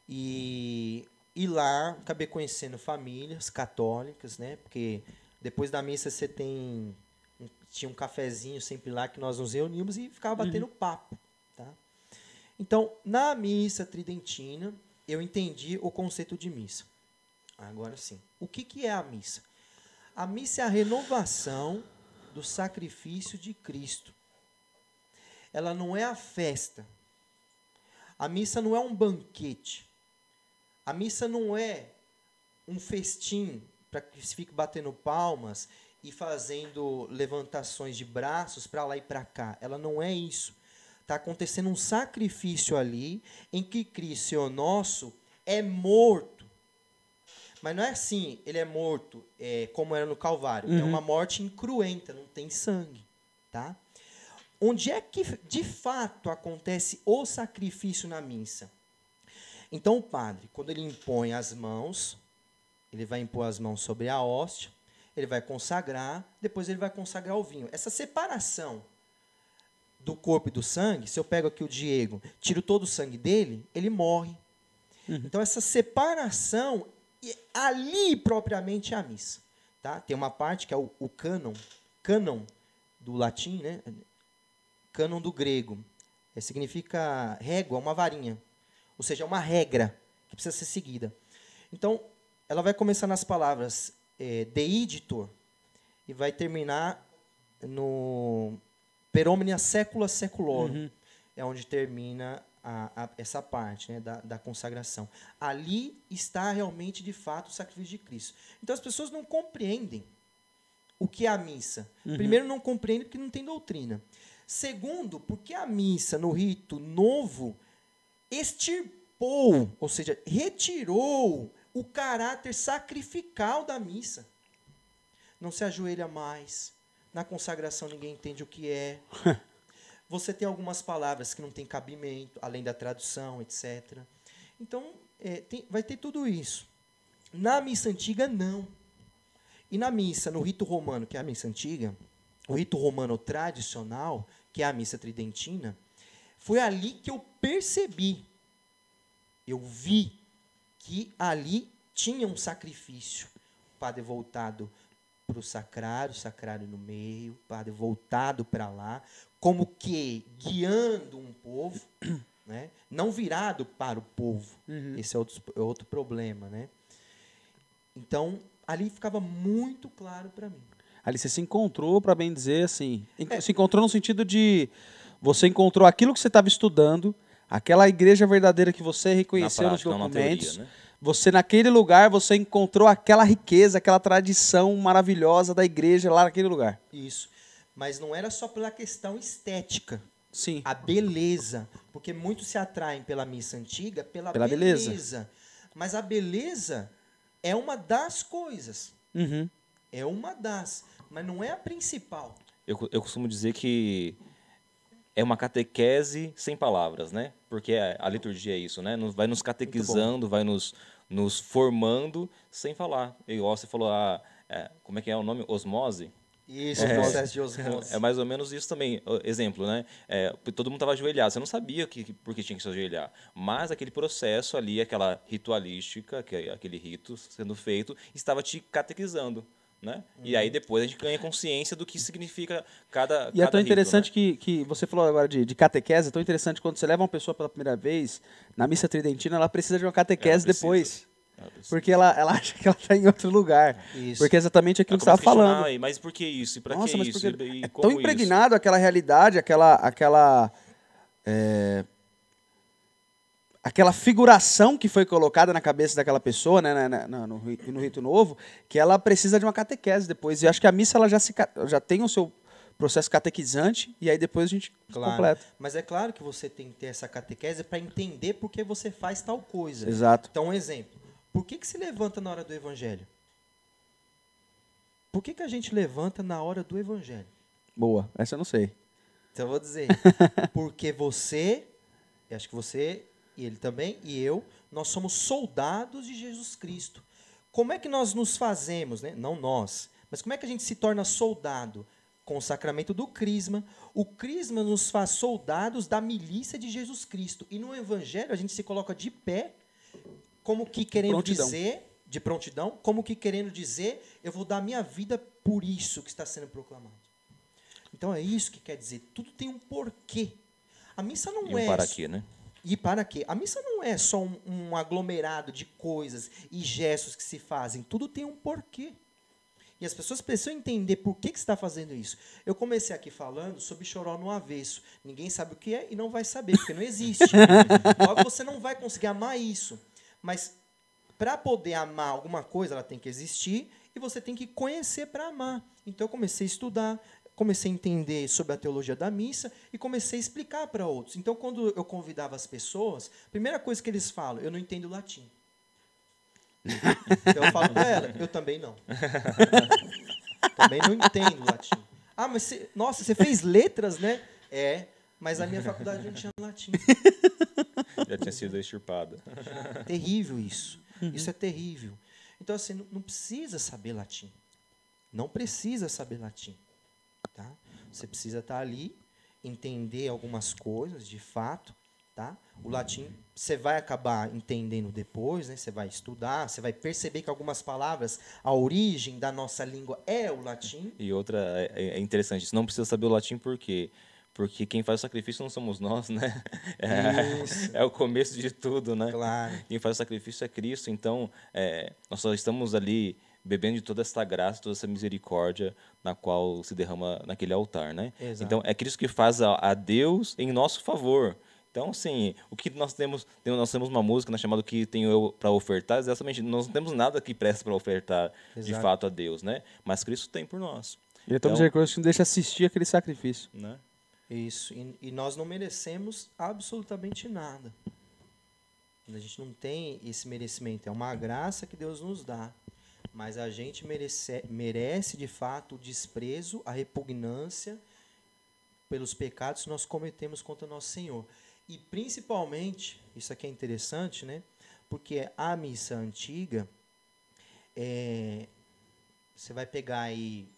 [SPEAKER 3] E, e lá acabei conhecendo famílias católicas, né? Porque depois da missa você tem tinha um cafezinho sempre lá que nós nos reuníamos e ficava batendo papo, tá? Então, na missa tridentina, eu entendi o conceito de missa. Agora sim. O que, que é a missa? A missa é a renovação do sacrifício de Cristo. Ela não é a festa. A missa não é um banquete. A missa não é um festim para que se fique batendo palmas e fazendo levantações de braços para lá e para cá. Ela não é isso. Está acontecendo um sacrifício ali em que Cristo, Senhor nosso, é morto. Mas não é assim, ele é morto é, como era no Calvário. É uma morte incruenta, não tem sangue. Tá? Onde é que de fato acontece o sacrifício na missa? Então o padre, quando ele impõe as mãos, ele vai impor as mãos sobre a hóstia, ele vai consagrar, depois ele vai consagrar o vinho. Essa separação do corpo e do sangue, se eu pego aqui o Diego, tiro todo o sangue dele, ele morre. Então essa separação e ali propriamente é a missa, tá? Tem uma parte que é o, o cânon, cânon do latim, né? Cânon do grego, É, significa régua, uma varinha, ou seja, é uma regra que precisa ser seguida. Então ela vai começar nas palavras é, deiditor e vai terminar no per omnia secula seculorum. É onde termina a- a- essa parte né, da, da consagração. Ali está realmente, de fato, o sacrifício de Cristo. Então as pessoas não compreendem o que é a missa. Primeiro, não compreendem porque não tem doutrina. Segundo, porque a missa, no rito novo, extirpou, ou seja, retirou o caráter sacrificial da missa. Não se ajoelha mais. Na consagração ninguém entende o que é. (laughs) Você tem algumas palavras que não tem cabimento, além da tradução, etc. Então, é, tem- vai ter tudo isso. Na missa antiga, não. E na missa, no rito romano, que é a missa antiga, o rito romano tradicional, que é a missa tridentina, foi ali que eu percebi, eu vi que ali tinha um sacrifício. O padre voltado para o sacrário, o sacrário no meio, o padre voltado para lá, como que guiando um povo, (coughs) né? não virado para o povo. Esse é outro, é outro problema. Né? Então, ali ficava muito claro para mim.
[SPEAKER 2] Ali você se encontrou, para bem dizer, assim.
[SPEAKER 3] É.
[SPEAKER 2] Se encontrou no sentido de. Você encontrou aquilo que você estava estudando, aquela igreja verdadeira que você reconheceu
[SPEAKER 1] Na
[SPEAKER 2] nos
[SPEAKER 1] prática, na
[SPEAKER 2] documentos.
[SPEAKER 1] teoria, né?
[SPEAKER 2] Você, naquele lugar, você encontrou aquela riqueza, aquela tradição maravilhosa da igreja lá naquele lugar.
[SPEAKER 3] Isso. Mas não era só pela questão estética.
[SPEAKER 2] Sim.
[SPEAKER 3] a beleza, porque muitos se atraem pela missa antiga pela,
[SPEAKER 2] Pela beleza.
[SPEAKER 3] beleza. Mas a beleza é uma das coisas,
[SPEAKER 2] Uhum.
[SPEAKER 3] é uma das, mas não é a principal.
[SPEAKER 1] Eu, eu costumo dizer que é uma catequese sem palavras, né? Porque a, a liturgia é isso, né? Vai nos catequizando, vai nos, nos formando sem falar. Igual você falou, a, é, como é que é o nome? Osmose?
[SPEAKER 3] Isso, o processo de osmose.
[SPEAKER 1] É mais ou menos isso também. Exemplo, né? É, todo mundo estava ajoelhado. Você não sabia que, por que tinha que se ajoelhar. Mas aquele processo ali, aquela ritualística, que é aquele rito sendo feito, estava te catequizando. Né? E aí depois a gente ganha consciência do que significa cada
[SPEAKER 2] E é
[SPEAKER 1] cada
[SPEAKER 2] tão
[SPEAKER 1] rito,
[SPEAKER 2] interessante
[SPEAKER 1] né?
[SPEAKER 2] que, que você falou agora de, de catequese, é tão interessante quando você leva uma pessoa pela primeira vez, na missa tridentina, ela precisa de uma catequese depois.
[SPEAKER 1] Ela.
[SPEAKER 2] Porque ela, ela (laughs) acha que ela está em outro lugar.
[SPEAKER 3] Isso.
[SPEAKER 2] Porque é exatamente aquilo
[SPEAKER 1] Ela
[SPEAKER 2] que você estava falando.
[SPEAKER 1] "E, Mas por que isso? E para que
[SPEAKER 2] mas
[SPEAKER 1] isso?
[SPEAKER 2] porque
[SPEAKER 1] E, e
[SPEAKER 2] é tão impregnado aquela realidade, aquela aquela é, aquela figuração que foi colocada na cabeça daquela pessoa, né, na- na- no, no rito novo, que ela precisa de uma catequese depois. E acho que a missa ela já se já tem o seu processo catequizante e aí depois a gente
[SPEAKER 3] Claro.
[SPEAKER 2] completa.
[SPEAKER 3] Mas é claro que você tem que ter essa catequese para entender por que você faz tal coisa.
[SPEAKER 2] Exato.
[SPEAKER 3] Então, um exemplo. Por que, que se levanta na hora do evangelho? Por que, que a gente levanta na hora do evangelho?
[SPEAKER 2] Boa. Essa eu não sei.
[SPEAKER 3] Então eu vou dizer. (laughs) Porque você, eu acho que você e ele também, e eu, nós somos soldados de Jesus Cristo. Como é que nós nos fazemos, né? não nós, mas como é que a gente se torna soldado? Com o sacramento do Crisma. O Crisma nos faz soldados da milícia de Jesus Cristo. E no Evangelho a gente se coloca de pé, como que querendo
[SPEAKER 2] Prontidão.
[SPEAKER 3] dizer, de prontidão, como que querendo dizer, eu vou dar minha vida por isso que está sendo proclamado. Então é isso que quer dizer. Tudo tem um porquê. A missa não
[SPEAKER 1] E um
[SPEAKER 3] é.
[SPEAKER 1] para quê, né?
[SPEAKER 3] E para quê? A missa não é só um, um aglomerado de coisas e gestos que se fazem. Tudo tem um porquê. E as pessoas precisam entender por que, que você está fazendo isso. Eu comecei aqui falando sobre choró no avesso. Ninguém sabe o que é e não vai saber, porque não existe. (laughs) Logo, você não vai conseguir amar isso. Mas para poder amar alguma coisa, ela tem que existir e você tem que conhecer para amar. Então eu comecei a estudar, comecei a entender sobre a teologia da missa e comecei a explicar para outros. Então quando eu convidava as pessoas, a primeira coisa que eles falam, eu não entendo latim. Então, eu falo para ela, eu também não. (laughs) também não entendo latim. Ah, mas você, nossa, você fez letras, né? É, mas a minha faculdade não tinha latim.
[SPEAKER 1] Já tinha sido extirpada.
[SPEAKER 3] terrível isso. Isso é terrível. Então, assim, não, não precisa saber latim. Não precisa saber latim. Tá? Você precisa estar ali, entender algumas coisas, de fato, tá? O latim você vai acabar entendendo depois, né? Você vai estudar, você vai perceber que algumas palavras, a origem da nossa língua é o latim.
[SPEAKER 1] E outra é, é interessante, você não precisa saber o latim por quê? Porque quem faz o sacrifício não somos nós, né? (laughs) É, é o começo de tudo, né?
[SPEAKER 3] Claro.
[SPEAKER 1] Quem faz o sacrifício é Cristo. Então, é, nós só estamos ali bebendo de toda essa graça, toda essa misericórdia na qual se derrama naquele altar, né?
[SPEAKER 3] Exato.
[SPEAKER 1] Então, é Cristo que faz a, a Deus em nosso favor. Então, assim, o que nós temos, tem- nós temos uma música né, chamada que tenho eu para ofertar, exatamente, nós não temos nada que presta para ofertar de
[SPEAKER 3] Exato.
[SPEAKER 1] fato a Deus, né? Mas Cristo tem por nós,
[SPEAKER 2] Ele é tão misericordioso que não deixa assistir aquele sacrifício.
[SPEAKER 1] né?
[SPEAKER 3] Isso. E, e nós não merecemos absolutamente nada. A gente não tem esse merecimento. É uma graça que Deus nos dá. Mas a gente merece, merece de fato o desprezo, a repugnância pelos pecados que nós cometemos contra nosso Senhor. E principalmente, isso aqui é interessante, né? Porque a missa antiga, é, você vai pegar aí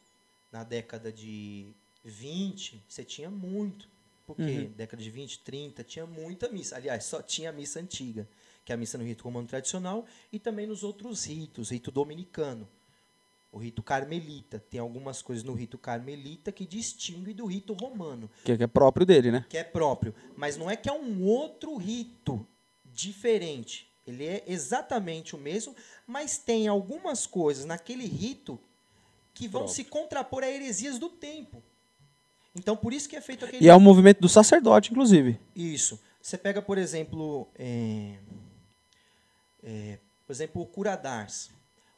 [SPEAKER 3] na década de 20, você tinha muito. Porque
[SPEAKER 2] Uhum.
[SPEAKER 3] década de 20, 30, tinha muita missa. Aliás, só tinha missa antiga, que é a missa no rito romano tradicional, e também nos outros ritos, rito dominicano. O rito carmelita. Tem algumas coisas no rito carmelita que distingue do rito romano
[SPEAKER 2] Que é, que é próprio dele, né?
[SPEAKER 3] que é próprio, mas não é que é um outro rito diferente. Ele é exatamente o mesmo, mas tem algumas coisas naquele rito que vão
[SPEAKER 1] Próprio.
[SPEAKER 3] se contrapor a heresias do tempo. Então, por isso que é feito aquele
[SPEAKER 2] E é um movimento do sacerdote, inclusive.
[SPEAKER 3] isso. Você pega, por exemplo, é, é, por exemplo, o Curadars.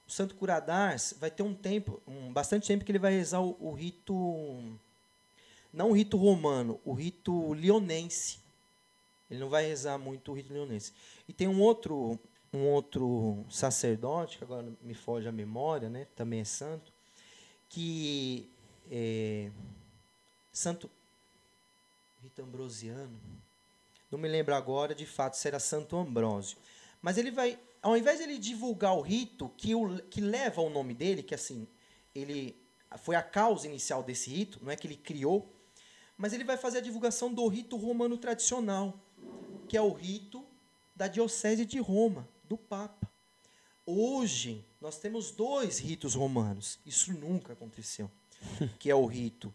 [SPEAKER 3] O Santo Curadars vai ter um tempo, um, bastante tempo que ele vai rezar o, o rito, não o rito romano, o rito lionense. Ele não vai rezar muito o rito lionense. E tem um outro, um outro sacerdote, que agora me foge a memória, né? também é santo, que é, Santo Rito Ambrosiano. Não me lembro agora, de fato, se era Santo Ambrósio. Mas ele vai, ao invés de ele divulgar o rito que, o, que leva o nome dele, que assim, ele foi a causa inicial desse rito, não é que ele criou, mas ele vai fazer a divulgação do rito romano tradicional, que é o rito da Diocese de Roma, do Papa. Hoje, nós temos dois ritos romanos. Isso nunca aconteceu. (laughs) que é o rito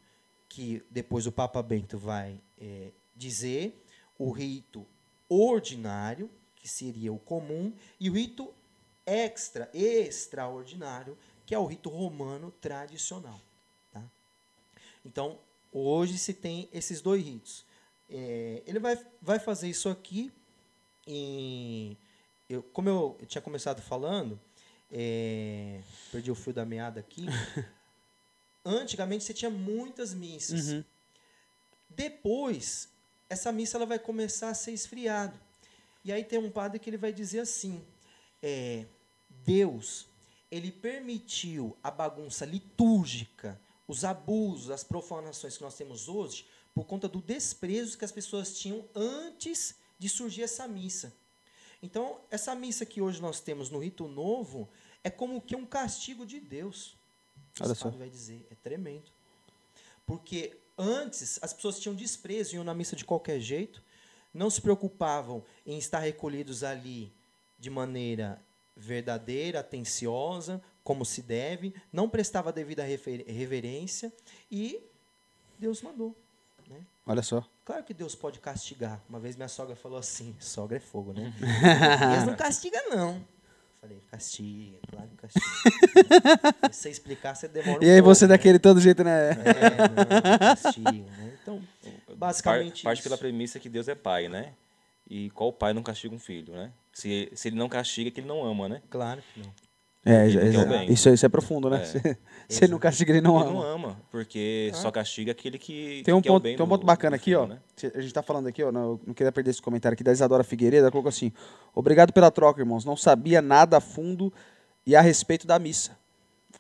[SPEAKER 3] que depois o Papa Bento vai eh, dizer, o rito ordinário, que seria o comum, e o rito extra, extraordinário, que é o rito romano tradicional. Tá? Então, hoje se tem esses dois ritos. Eh, ele vai, vai fazer isso aqui em. Eu, como eu tinha começado falando, é, perdi o fio da meada aqui. (laughs) Antigamente você tinha muitas missas.
[SPEAKER 2] Uhum.
[SPEAKER 3] Depois, essa missa ela vai começar a ser esfriada. E aí tem um padre que ele vai dizer assim: é, Deus, ele permitiu a bagunça litúrgica, os abusos, as profanações que nós temos hoje, por conta do desprezo que as pessoas tinham antes de surgir essa missa. Então, essa missa que hoje nós temos no rito novo é como que um castigo de Deus.
[SPEAKER 2] Olha só.
[SPEAKER 3] padre vai dizer, é tremendo. Porque antes as pessoas tinham desprezo, iam na missa de qualquer jeito, não se preocupavam em estar recolhidos ali de maneira verdadeira, atenciosa, como se deve, não prestava a devida reverência e Deus mandou.
[SPEAKER 2] Olha só.
[SPEAKER 3] Claro que Deus pode castigar. Uma vez minha sogra falou assim: sogra é fogo, né? (laughs) Deus não castiga, não. Falei, castiga, claro que castiga. Se você explicar, você demora um
[SPEAKER 2] E aí
[SPEAKER 3] pouco,
[SPEAKER 2] você
[SPEAKER 3] né?
[SPEAKER 2] daquele todo jeito, né?
[SPEAKER 3] É, não, castiga, né? Então, basicamente.
[SPEAKER 1] Parte
[SPEAKER 3] isso.
[SPEAKER 1] pela premissa que Deus é pai, né? E qual pai não castiga um filho, né? Se, se ele não castiga, é que ele não ama, né?
[SPEAKER 3] Claro que não.
[SPEAKER 2] É,
[SPEAKER 1] Porque
[SPEAKER 2] já-
[SPEAKER 1] é
[SPEAKER 2] isso, isso é profundo, né?
[SPEAKER 1] É.
[SPEAKER 2] Se, se ele não castiga, ele não
[SPEAKER 1] ele não
[SPEAKER 2] ama.
[SPEAKER 1] ama, porque só castiga aquele que
[SPEAKER 2] Tem um
[SPEAKER 1] que é o
[SPEAKER 2] ponto,
[SPEAKER 1] bem
[SPEAKER 2] tem um
[SPEAKER 1] do-
[SPEAKER 2] ponto bacana
[SPEAKER 1] do
[SPEAKER 2] aqui, ó.
[SPEAKER 1] filho, né?
[SPEAKER 2] A gente tá falando aqui, ó. Não, não queria perder esse comentário aqui da Isadora Figueiredo. Ela colocou assim: Obrigado pela troca, irmãos. Não sabia nada a fundo e a respeito da missa.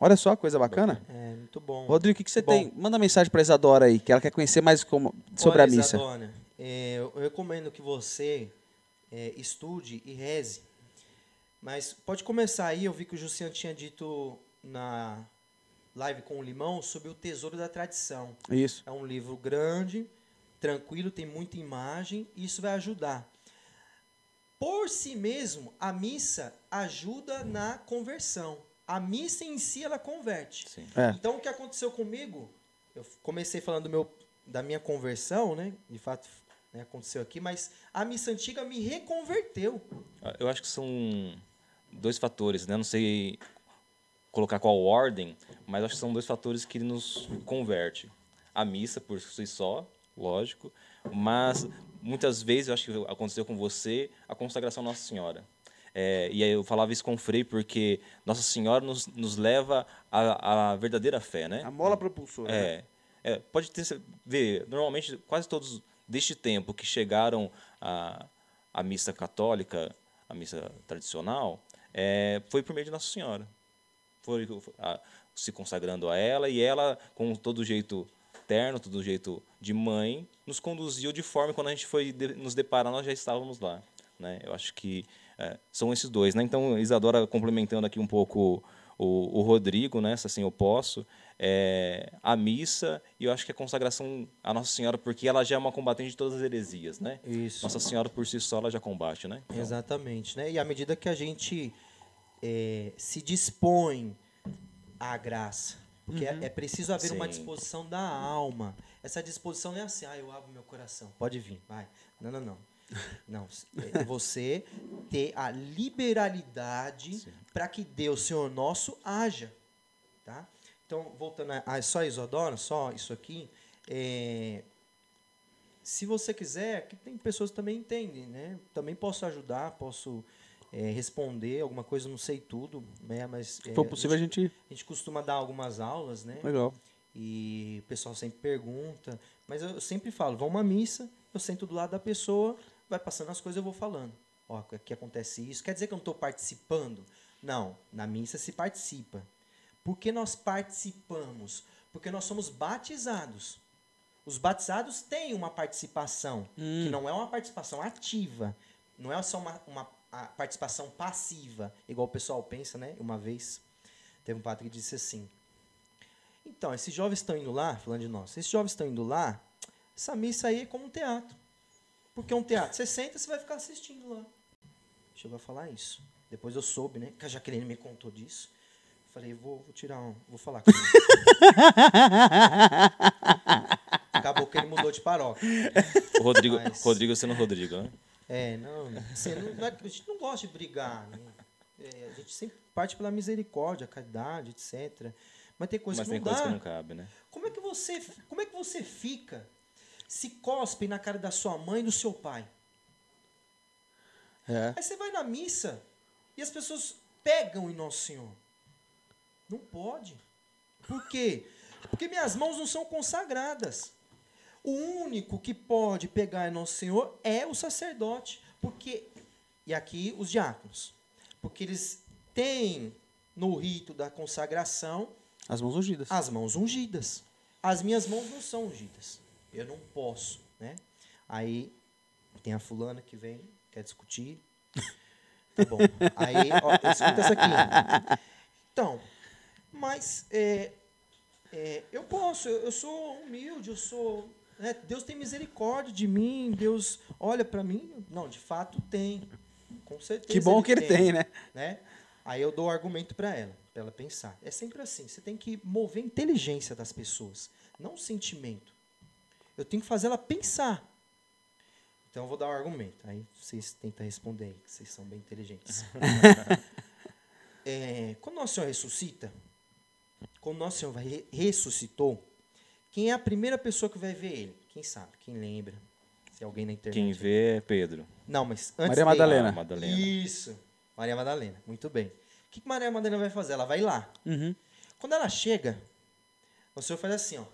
[SPEAKER 2] Olha só, coisa bacana.
[SPEAKER 3] É, muito bom.
[SPEAKER 2] Rodrigo, o que, que você
[SPEAKER 3] Bom.
[SPEAKER 2] tem? Manda mensagem pra Isadora aí, que ela quer conhecer mais como- sobre
[SPEAKER 3] Olha,
[SPEAKER 2] a missa.
[SPEAKER 3] Isadora, é, eu recomendo que você é, estude e reze. Mas pode começar aí, eu vi que o Jussian tinha dito na live com o Limão sobre o Tesouro da Tradição.
[SPEAKER 2] Isso.
[SPEAKER 3] É um livro grande, tranquilo, tem muita imagem, e isso vai ajudar. Por si mesmo, a missa ajuda na conversão. A missa em si, ela converte.
[SPEAKER 1] Sim.
[SPEAKER 2] É.
[SPEAKER 3] Então, o que aconteceu comigo? Eu comecei falando do meu, da minha conversão, né? De fato, né, aconteceu aqui, mas a missa antiga me reconverteu.
[SPEAKER 1] Eu acho que são dois fatores, né? Não sei colocar qual ordem, mas acho que são dois fatores que nos converte. A missa por si só, lógico, mas muitas vezes eu acho que aconteceu com você a consagração Nossa Senhora. É, e aí eu falava isso com o Frei porque Nossa Senhora nos, nos leva à, à verdadeira fé, né?
[SPEAKER 2] A mola propulsora. né?
[SPEAKER 1] É, é, pode ter, ver, normalmente quase todos deste tempo que chegaram à, à missa católica, à missa tradicional, é, foi por meio de Nossa Senhora. Foi a- se consagrando a ela e ela, com todo jeito terno, todo jeito de mãe, nos conduziu de forma que quando a gente foi de- nos deparar, nós já estávamos lá. Né? Eu acho que é, são esses dois. Né? Então, Isadora, complementando aqui um pouco o, o Rodrigo, né? se assim eu posso, é, a missa e eu acho que a consagração à Nossa Senhora, porque ela já é uma combatente de todas as heresias. Né?
[SPEAKER 3] Isso.
[SPEAKER 1] Nossa Senhora, por si só, ela já combate. Né? Então,
[SPEAKER 3] Exatamente, né? E à medida que a gente é, se dispõe à graça, porque é, é preciso haver uma
[SPEAKER 1] Sim.
[SPEAKER 3] disposição da alma. Essa disposição não é assim, ah, eu abro meu coração, pode vir, vai. Não, não, não. Não, é você ter a liberalidade para que Deus, Senhor nosso, haja, tá? Então, voltando a, a só a Isodora, só isso aqui, é, se você quiser, que tem pessoas que também entendem, né? Também posso ajudar, posso é, responder alguma coisa, não sei tudo, né? Mas
[SPEAKER 2] Se
[SPEAKER 3] é,
[SPEAKER 2] for possível, a gente.
[SPEAKER 3] a gente costuma dar algumas aulas, né?
[SPEAKER 2] Legal.
[SPEAKER 3] E o pessoal sempre pergunta, mas eu sempre falo, vão uma missa, eu sento do lado da pessoa, vai passando as coisas, eu vou falando. Ó, aqui acontece isso. Quer dizer que eu não estou participando? Não, na missa se participa. Por que nós participamos? Porque nós somos batizados. Os batizados têm uma participação, que não é uma participação ativa, não é só uma, uma participação passiva, igual o pessoal pensa, né? Uma vez teve um padre que disse assim: então, esses jovens estão indo lá, falando de nós, esses jovens estão indo lá, essa missa aí é como um teatro. Porque é um teatro. Você senta, você vai ficar assistindo lá. Chegou a falar isso. Depois eu soube, né? Que a Jaqueline me contou disso. Falei, vou, vou tirar um. Vou falar com ele. (laughs) Acabou que ele mudou de paróquia.
[SPEAKER 1] O Rodrigo,
[SPEAKER 3] Mas-
[SPEAKER 1] Rodrigo sendo Rodrigo, né?
[SPEAKER 3] É, não, assim, não, é- a gente não gosta de brigar, né? É, a gente sempre parte pela misericórdia, caridade, etc. Mas tem coisas
[SPEAKER 1] Mas
[SPEAKER 3] que
[SPEAKER 1] coisa que não cabe, né?
[SPEAKER 3] Como é que você, como é que você fica se cospe na cara da sua mãe e do seu pai?
[SPEAKER 2] É.
[SPEAKER 3] Aí você vai na missa e as pessoas pegam em Nosso Senhor. Não pode. Por quê? Porque minhas mãos não são consagradas. O único que pode pegar em Nosso Senhor é o sacerdote. Porque, e aqui os diáconos. Porque eles têm no rito da consagração
[SPEAKER 2] As mãos ungidas.
[SPEAKER 3] as mãos ungidas. As minhas mãos não são ungidas. Eu não posso, né? Aí tem a fulana que vem, quer discutir. Tá bom. Aí, ó, escuta essa aqui. Então, mas é, é, eu posso, eu, eu sou humilde, eu sou. né, Deus tem misericórdia de mim, Deus olha para mim. Não, de fato tem. Com certeza.
[SPEAKER 2] Que bom que ele tem, né?
[SPEAKER 3] né? Aí eu dou argumento para ela, para ela pensar. É sempre assim, você tem que mover a inteligência das pessoas, não o sentimento. Eu tenho que fazer ela pensar. Então eu vou dar um argumento. Aí vocês tentam responder aí, que vocês são bem inteligentes. (laughs) É, quando Nosso Senhor ressuscita, quando Nosso Senhor vai ressuscitou, quem é a primeira pessoa que vai ver ele? Quem sabe? Quem lembra? Se alguém na internet.
[SPEAKER 1] Quem vê é Pedro.
[SPEAKER 3] Não, mas antes
[SPEAKER 2] Maria Madalena.
[SPEAKER 1] Ah, Madalena.
[SPEAKER 3] Isso. Maria Madalena. Muito bem. O que, que Maria Madalena vai fazer? Ela vai lá.
[SPEAKER 2] Uhum.
[SPEAKER 3] Quando ela chega, o Senhor faz assim, ó.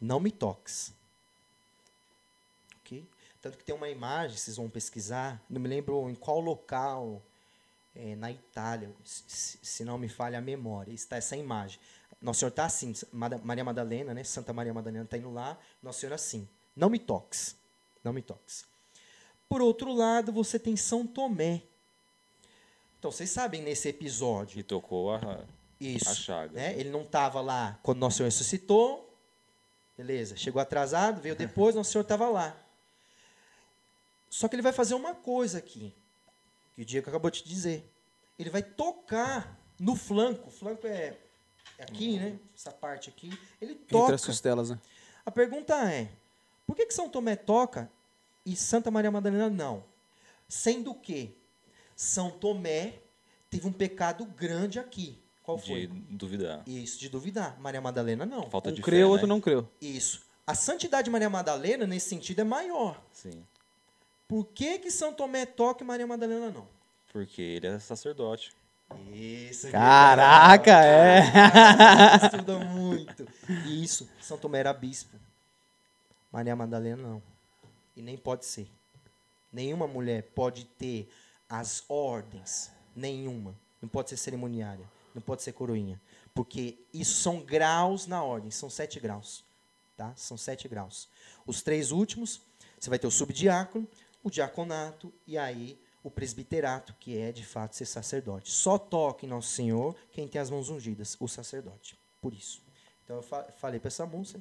[SPEAKER 3] Não me toques. Tanto que tem uma imagem, vocês vão pesquisar. Não me lembro em qual local é, na Itália, se, se- não me falha a memória, está essa imagem. Nosso Senhor está assim, Maria Madalena, né? Santa Maria Madalena está indo lá, Nosso Senhor assim, não me toques, não me toques. Por outro lado, você tem São Tomé. Então, vocês sabem nesse episódio,
[SPEAKER 1] E tocou a,
[SPEAKER 3] isso,
[SPEAKER 1] a chaga.
[SPEAKER 3] né? Ele não estava lá quando Nosso Senhor ressuscitou, beleza, chegou atrasado, veio depois, Nosso Senhor estava lá. Só que ele vai fazer uma coisa aqui, que o Diego acabou de te dizer. Ele vai tocar no flanco, o flanco é é aqui, né? Essa parte aqui. Ele
[SPEAKER 2] Entre
[SPEAKER 3] toca.
[SPEAKER 2] as costelas, né?
[SPEAKER 3] A pergunta é: por que, que São Tomé toca e Santa Maria Madalena não? Sendo que São Tomé teve um pecado grande aqui. Qual foi?
[SPEAKER 1] De duvidar.
[SPEAKER 3] Isso, de duvidar. Maria Madalena não.
[SPEAKER 1] Falta
[SPEAKER 2] Um
[SPEAKER 1] de
[SPEAKER 2] creu,
[SPEAKER 1] fé,
[SPEAKER 2] outro
[SPEAKER 1] né?
[SPEAKER 2] não creu.
[SPEAKER 3] Isso. A santidade de Maria Madalena, nesse sentido, é maior.
[SPEAKER 1] Sim.
[SPEAKER 3] Por que, que São Tomé toca e Maria Madalena não?
[SPEAKER 1] Porque ele é sacerdote.
[SPEAKER 3] Isso.
[SPEAKER 2] Caraca, é.
[SPEAKER 3] Estuda muito. Isso. São Tomé era bispo. Maria Madalena não. E nem pode ser. Nenhuma mulher pode ter as ordens. Nenhuma. Não pode ser cerimoniária. Não pode ser coroinha. Porque isso são graus na ordem. São sete graus. Tá? São sete graus. Os três últimos, você vai ter o subdiácono, o diaconato e aí o presbiterato, que é de fato ser sacerdote. Só toca em Nosso Senhor quem tem as mãos ungidas, o sacerdote. Por isso. Então eu fa- falei para essa moça.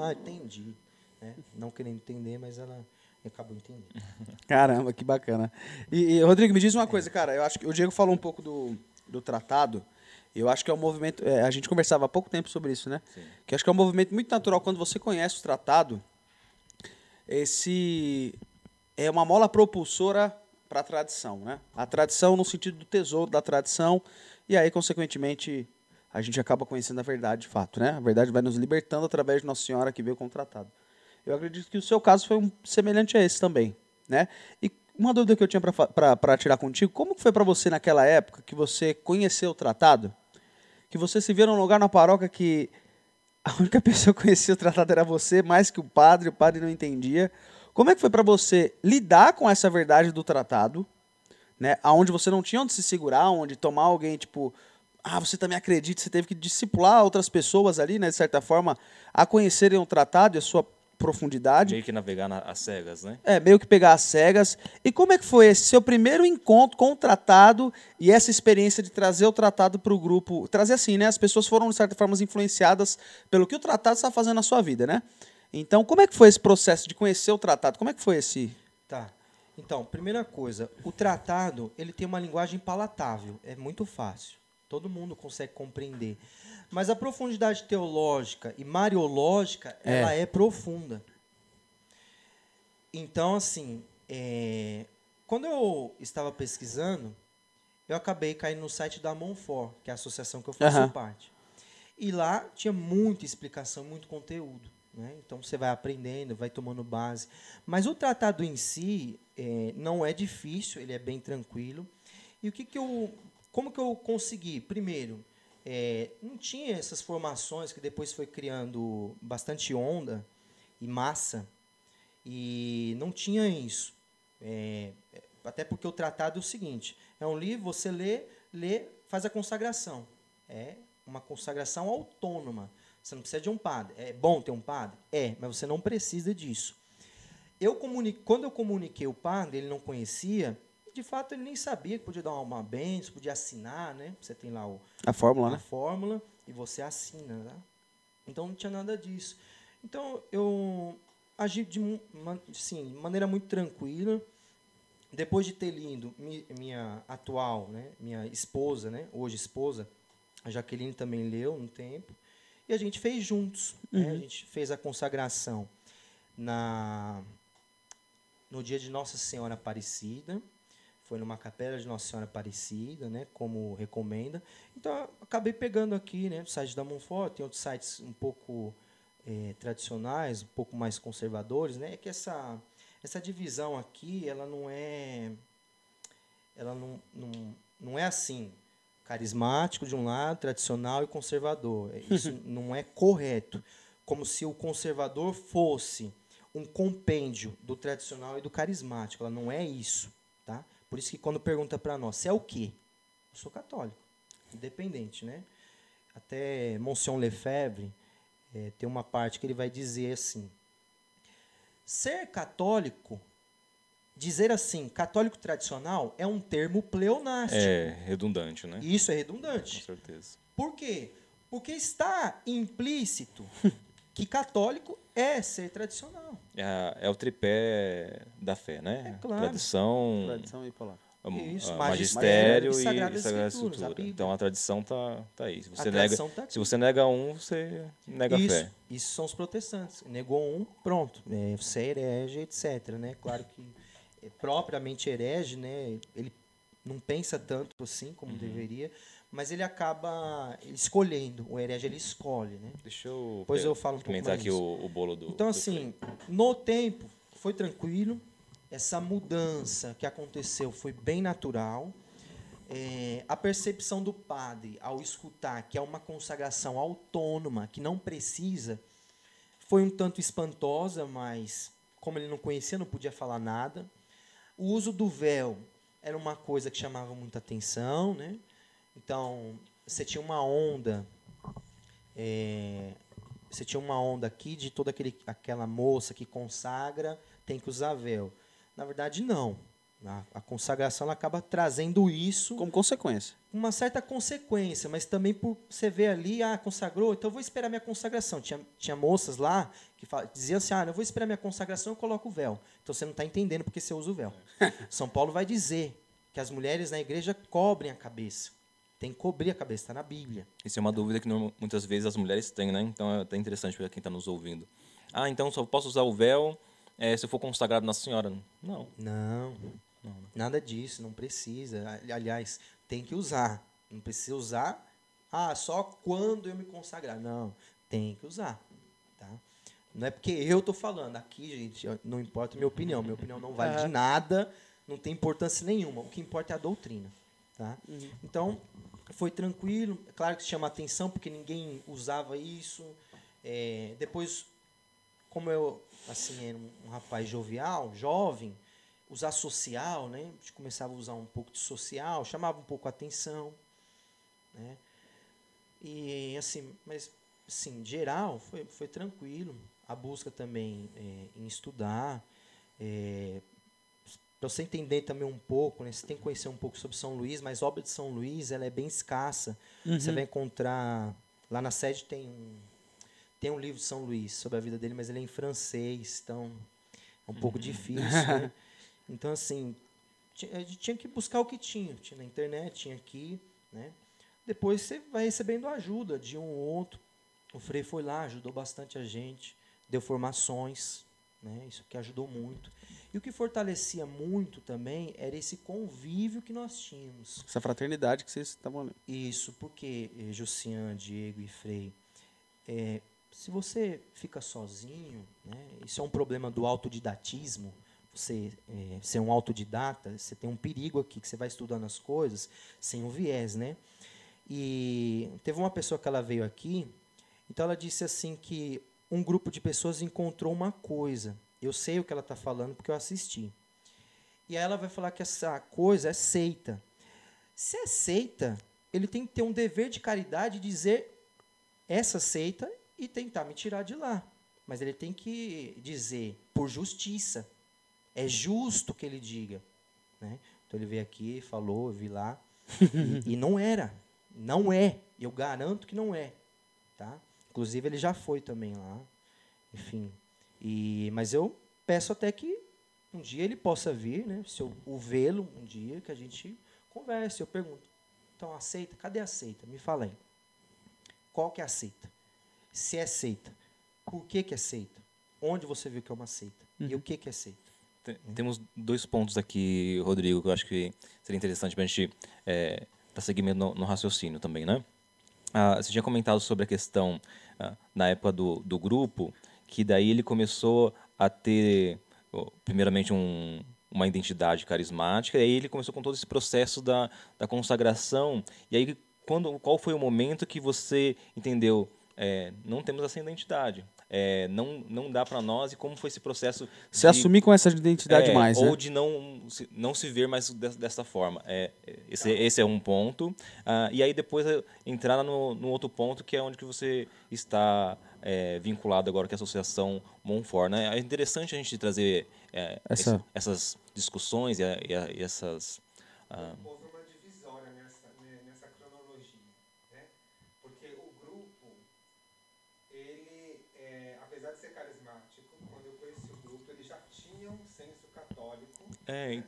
[SPEAKER 3] Ah, entendi. né? Não querendo entender, mas ela acabou entendendo. (laughs)
[SPEAKER 2] Caramba, que bacana. E, e, Rodrigo, me diz uma coisa, cara. Eu acho que o Diego falou um pouco do, do tratado. Eu acho que é um movimento. é, a gente conversava há pouco tempo sobre isso, né?
[SPEAKER 1] Sim.
[SPEAKER 2] Que acho que é um movimento muito natural quando você conhece o tratado. Esse é uma mola propulsora para a tradição, né? A tradição no sentido do tesouro da tradição e aí consequentemente a gente acaba conhecendo a verdade de fato, né? A verdade vai nos libertando através de Nossa Senhora que veio com o tratado. Eu acredito que o seu caso foi um semelhante a esse também, né? E uma dúvida que eu tinha para tirar contigo, como foi para você naquela época que você conheceu o tratado? Que você se vê num lugar na paróquia que a única (laughs) pessoa que conhecia o tratado era você, mais que o padre, o padre não entendia. Como é que foi para você lidar com essa verdade do tratado, né? Aonde você não tinha onde se segurar, onde tomar alguém tipo, ah, você também acredita, você teve que discipular outras pessoas ali, né, de certa forma, a conhecerem o tratado e a sua profundidade.
[SPEAKER 1] Meio que navegar na, às cegas, né?
[SPEAKER 2] É, meio que pegar as cegas. E como é que foi esse seu primeiro encontro com o tratado e essa experiência de trazer o tratado para o grupo? Trazer assim, né? As pessoas foram, de certa forma, influenciadas pelo que o tratado está fazendo na sua vida, né? Então, como é que foi esse processo de conhecer o tratado? Como é que foi esse...
[SPEAKER 3] Tá. Então, primeira coisa, o tratado ele tem uma linguagem palatável, é muito fácil, todo mundo consegue compreender. Mas a profundidade teológica e mariológica,
[SPEAKER 2] É.
[SPEAKER 3] ela é profunda. Então, assim, é, quando eu estava pesquisando, eu acabei caindo no site da Monfort, que é a associação que eu faço
[SPEAKER 2] Aham.
[SPEAKER 3] parte. E lá tinha muita explicação, muito conteúdo. Né? Então você vai aprendendo, vai tomando base. Mas o tratado em si é, não é difícil, ele é bem tranquilo. E o que, que eu. Como que eu consegui? Primeiro, é, não tinha essas formações que depois foi criando bastante onda e massa. E não tinha isso. É, até porque o tratado é o seguinte: é um livro, você lê, lê, faz a consagração. É uma consagração autônoma. Você não precisa de um padre. É bom ter um padre? É, mas você não precisa disso. Eu comuniquei, quando eu comuniquei o padre, ele não conhecia, de fato ele nem sabia que podia dar uma benção, podia assinar, né? Você tem lá o,
[SPEAKER 2] A fórmula,
[SPEAKER 3] a
[SPEAKER 2] né?
[SPEAKER 3] fórmula e você assina, né? Então não tinha nada disso. Então eu agi de assim, de maneira muito tranquila. Depois de ter lido mi- minha atual, né, minha esposa, né, hoje esposa, a Jaqueline também leu um tempo, e a gente fez juntos, né? A gente fez a consagração. na no dia de Nossa Senhora Aparecida. Foi numa capela de Nossa Senhora Aparecida, né, como recomenda. Então, acabei pegando aqui, né, o site da Monfort, tem outros sites um pouco eh, tradicionais, um pouco mais conservadores, né, é que essa essa divisão aqui, ela não é ela não, não, não é assim, carismático de um lado, tradicional e conservador. Isso (laughs) não é correto. Como se o conservador fosse um compêndio do tradicional e do carismático. Ela não é isso, tá? Por isso que quando pergunta para nós, você é o quê? Eu sou católico, independente, né? Até Monsignor Lefebvre é, tem uma parte que ele vai dizer assim: ser católico, dizer assim, católico tradicional é um termo pleonástico.
[SPEAKER 1] É redundante, né?
[SPEAKER 3] Isso é
[SPEAKER 1] Com
[SPEAKER 3] redundante.
[SPEAKER 1] certeza.
[SPEAKER 3] Por quê? Porque está implícito (laughs) que católico é ser tradicional.
[SPEAKER 1] É, a- é o tripé da fé, né?
[SPEAKER 3] É claro.
[SPEAKER 1] Tradição,
[SPEAKER 2] Tradição e palavra.
[SPEAKER 1] a-
[SPEAKER 3] Isso,
[SPEAKER 1] a
[SPEAKER 3] magistério
[SPEAKER 1] magistério
[SPEAKER 3] e
[SPEAKER 1] e Sagrada
[SPEAKER 3] Escrituras, a
[SPEAKER 1] Escritura.
[SPEAKER 3] Bíblia.
[SPEAKER 1] Então a tradição tá, tá aí. Se
[SPEAKER 3] A
[SPEAKER 1] você, nega,
[SPEAKER 3] tá
[SPEAKER 1] se você nega um, você nega a
[SPEAKER 3] isso,
[SPEAKER 1] fé.
[SPEAKER 3] isso são os protestantes. Negou um, pronto. É, você é herege, etc. Né? Claro que propriamente herege, né? ele não pensa tanto assim como
[SPEAKER 1] Uhum.
[SPEAKER 3] deveria, mas ele acaba escolhendo. O herege ele escolhe. Né?
[SPEAKER 1] Deixa eu,
[SPEAKER 3] Depois
[SPEAKER 1] pe-
[SPEAKER 3] eu falo um pouco mais
[SPEAKER 1] aqui o, o bolo do.
[SPEAKER 3] Então,
[SPEAKER 1] do
[SPEAKER 3] assim, no tempo, foi tranquilo. Essa mudança que aconteceu foi bem natural. É, a percepção do padre ao escutar que é uma consagração autônoma, que não precisa, foi um tanto espantosa, mas como ele não conhecia, não podia falar nada. O uso do véu era uma coisa que chamava muita atenção, né? Então, você tinha uma onda é, você tinha uma onda aqui de toda aquele, aquela moça que consagra tem que usar véu. Na verdade, não. A, consagração ela acaba trazendo isso
[SPEAKER 2] Como consequência.
[SPEAKER 3] uma certa consequência, mas também por você ver ali, ah, consagrou, então eu vou esperar minha consagração. Tinha, tinha moças lá que fala- diziam assim, ah, eu vou esperar minha consagração, eu coloco o véu. Então você não está entendendo porque você usa o véu. (laughs) São Paulo vai dizer que as mulheres na igreja cobrem a cabeça. Tem que cobrir a cabeça, está na Bíblia.
[SPEAKER 1] Isso é uma dúvida que muitas vezes as mulheres têm, né? Então é até interessante para quem está nos ouvindo. Ah, então só posso usar o véu eh, se eu for consagrado na senhora? Não.
[SPEAKER 3] Não, nada disso, não precisa. Ali- Aliás, tem que usar. Não precisa usar, ah, só quando eu me consagrar. Não, tem que usar. Tá? Não é porque eu estou falando. Aqui, gente, não importa a minha opinião. Minha opinião não vale (laughs) de nada, não tem importância nenhuma. O que importa é a doutrina. Tá? Então, foi tranquilo. É claro que chama atenção, porque ninguém usava isso. É, depois, como eu assim era um rapaz jovial, jovem, usar social, né? A gente começava a usar um pouco de social, chamava um pouco a atenção, né? E assim, mas assim, geral foi, foi tranquilo. A busca também é, em estudar, é, para você entender também um pouco, né? Você tem que conhecer um pouco sobre São Luís, mas a obra de São Luís ela é bem escassa. Você vai encontrar lá na sede tem um tem um livro de São Luís sobre a vida dele, mas ele é em francês, então é um pouco difícil. né? (laughs) Então assim, a gente tinha que buscar o que tinha, tinha na internet, tinha aqui, né? Depois você vai recebendo ajuda de um ou outro. O Frei foi lá, ajudou bastante a gente, deu formações, né? Isso que ajudou muito. E o que fortalecia muito também era esse convívio que nós tínhamos.
[SPEAKER 2] Essa fraternidade que vocês estavam ali.
[SPEAKER 3] Isso, porque eh, Jussian, Diego e Frei, eh, se você fica sozinho, né, isso é um problema do autodidatismo, você eh, ser um autodidata, você tem um perigo aqui, que você vai estudando as coisas sem o viés, né? E teve uma pessoa que ela veio aqui, então ela disse assim que um grupo de pessoas encontrou uma coisa. Eu sei o que ela está falando porque eu assisti. E aí ela vai falar que essa coisa é seita. Se é seita, ele tem que ter um dever de caridade de dizer essa seita e tentar me tirar de lá. Mas ele tem que dizer por justiça. É justo que ele diga. Né? Então ele veio aqui, falou, eu vi lá. (laughs) E, e não era. Não é. Eu garanto que não é. Tá? Inclusive ele já foi também lá. Enfim. E, mas eu peço até que um dia ele possa vir, né? Se eu o vê-lo um dia, que a gente converse. Eu pergunto, então aceita? Cadê a seita? Me fala aí. Qual que é a seita? Se é seita, por que, que é seita? onde você viu que é uma seita? E o que, que é seita?
[SPEAKER 1] Tem- Temos dois pontos aqui, Rodrigo, que eu acho que seria interessante para a gente é, dar seguimento no, no raciocínio também, né? Ah, você tinha comentado sobre a questão, ah, na época do, do grupo, que daí ele começou a ter, primeiramente, um, uma identidade carismática, e aí ele começou com todo esse processo da, da consagração, e aí quando, qual foi o momento que você entendeu, é, não temos essa identidade, é, não, não dá para nós, e como foi esse processo
[SPEAKER 2] Se
[SPEAKER 1] de-
[SPEAKER 2] assumir com essa identidade
[SPEAKER 1] é,
[SPEAKER 2] mais,
[SPEAKER 1] ou
[SPEAKER 2] né?
[SPEAKER 1] de não se, não se ver mais des- dessa forma. É, é, esse, esse é um ponto. Ah, e aí depois é, entrar no, no outro ponto, que é onde que você está é, vinculado agora com a Associação Monfort. Né? É interessante a gente trazer é,
[SPEAKER 2] Essa-
[SPEAKER 1] esse- essas discussões e, e e essas... ah,
[SPEAKER 4] é,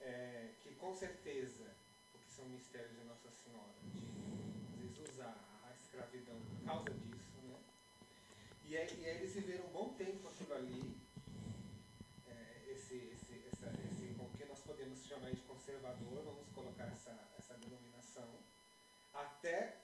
[SPEAKER 1] é,
[SPEAKER 4] que com certeza, porque são mistérios de Nossa Senhora, de às vezes usar a escravidão por causa disso, né? E aí, e aí eles viveram um bom tempo aquilo ali, é, esse, esse, essa, esse, o que nós podemos chamar de conservador, vamos colocar essa, essa denominação, até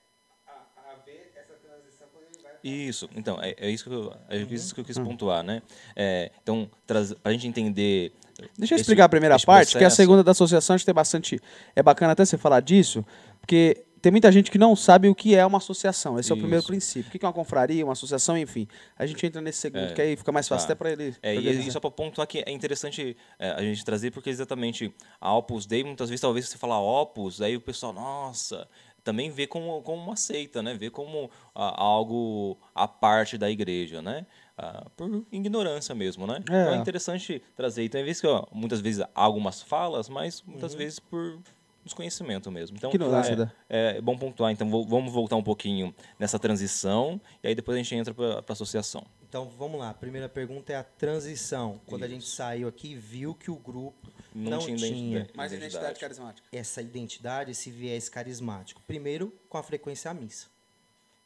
[SPEAKER 4] a- haver essa transição quando ele vai para
[SPEAKER 1] Isso, então, é, é isso que eu, é isso que eu quis pontuar, né? É, então, para a gente entender...
[SPEAKER 2] Deixa eu explicar a primeira
[SPEAKER 1] esse
[SPEAKER 2] parte, que a
[SPEAKER 1] processo.
[SPEAKER 2] segunda da associação a gente tem bastante. É bacana até você falar disso, porque tem muita gente que não sabe o que é uma associação. Esse é o primeiro
[SPEAKER 1] Isso. princípio.
[SPEAKER 2] O que é uma confraria, uma associação, enfim. A gente entra nesse segundo,
[SPEAKER 1] É,
[SPEAKER 2] que aí fica mais fácil
[SPEAKER 1] tá.
[SPEAKER 2] até para ele.
[SPEAKER 1] É, e isso é para pontuar que é interessante é, a gente trazer, porque exatamente a Opus Dei, muitas vezes, talvez você falar Opus, aí o pessoal, nossa, também vê como, como uma seita, né? Vê como ah, algo à parte da igreja, né? Ah, por ignorância mesmo, né? Então é interessante trazer. Então, é vezes que ó, muitas vezes há algumas falas, mas muitas vezes por desconhecimento mesmo. Então,
[SPEAKER 2] Ignorância,
[SPEAKER 1] é,
[SPEAKER 2] né?
[SPEAKER 1] é bom pontuar. Então, vo- vamos voltar um pouquinho nessa transição e aí depois a gente entra para a associação.
[SPEAKER 3] Então vamos lá. A primeira pergunta é a transição. Quando a gente
[SPEAKER 1] Isso.
[SPEAKER 3] saiu aqui, viu que o grupo
[SPEAKER 1] Não,
[SPEAKER 3] não,
[SPEAKER 1] tinha
[SPEAKER 3] tinha,
[SPEAKER 1] identidade.
[SPEAKER 2] Mais identidade carismática.
[SPEAKER 3] essa identidade, esse viés carismático. Primeiro, com a frequência à missa.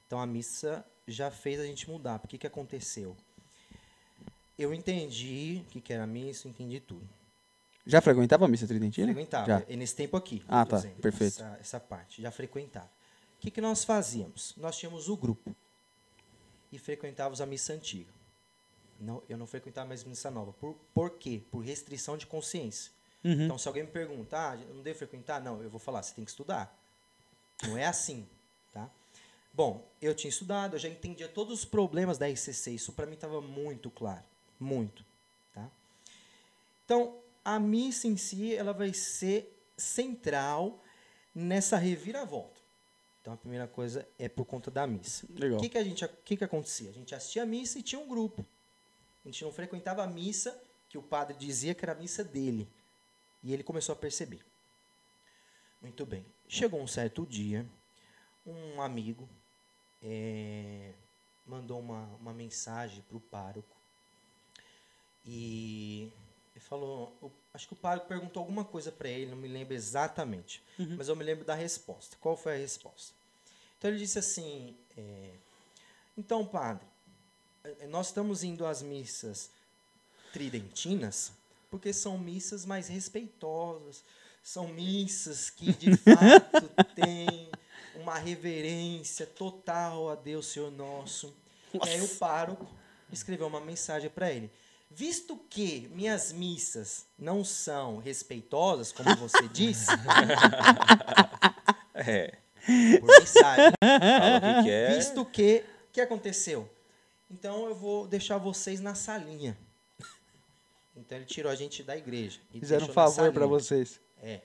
[SPEAKER 3] Então a missa já fez a gente mudar. Por que, que aconteceu? Eu entendi o que, que era a missa, entendi tudo.
[SPEAKER 2] Já frequentava a missa tridentina?
[SPEAKER 3] Frequentava.
[SPEAKER 2] Já.
[SPEAKER 3] E nesse tempo aqui.
[SPEAKER 2] Ah, tá.
[SPEAKER 3] exemplo,
[SPEAKER 2] Perfeito.
[SPEAKER 3] Essa, essa parte. Já frequentava. O que, que nós fazíamos? Nós tínhamos o grupo. E frequentávamos a missa antiga. Não, eu não frequentava mais missa nova. Por, por quê? Por restrição de consciência.
[SPEAKER 2] Uhum.
[SPEAKER 3] Então, se alguém me pergunta, ah, eu não devo frequentar? Não, eu vou falar, você tem que estudar. Não é assim, tá? Bom, eu tinha estudado, eu já entendia todos os problemas da RCC. Isso para mim estava muito claro. Muito, tá? Então, a missa em si, ela vai ser central nessa reviravolta. Então, a primeira coisa é por conta da missa.
[SPEAKER 2] Legal.
[SPEAKER 3] O que, que, a gente, que, que acontecia? A gente assistia a missa e tinha um grupo. A gente não frequentava a missa que o padre dizia que era a missa dele. E ele começou a perceber. Muito bem. Chegou um certo dia, um amigo eh, mandou uma, uma mensagem para o pároco. E falou, o- acho que o pároco perguntou alguma coisa para ele, não me lembro exatamente, mas eu me lembro da resposta. Qual foi a resposta? Então ele disse assim: eh, Então, padre, eh, nós estamos indo às missas tridentinas porque são missas mais respeitosas, são missas que de (laughs) fato têm uma reverência total a Deus Senhor nosso. E aí o pároco escreveu uma mensagem para ele. Visto que minhas missas não são respeitosas, como você (laughs) disse, (laughs)
[SPEAKER 1] É,
[SPEAKER 3] por mensagem,
[SPEAKER 1] fala o que, que é.
[SPEAKER 3] Visto que, o que aconteceu? Então eu vou deixar vocês na salinha. Então ele tirou a gente da igreja. e
[SPEAKER 2] Fizeram um favor para vocês.
[SPEAKER 3] É.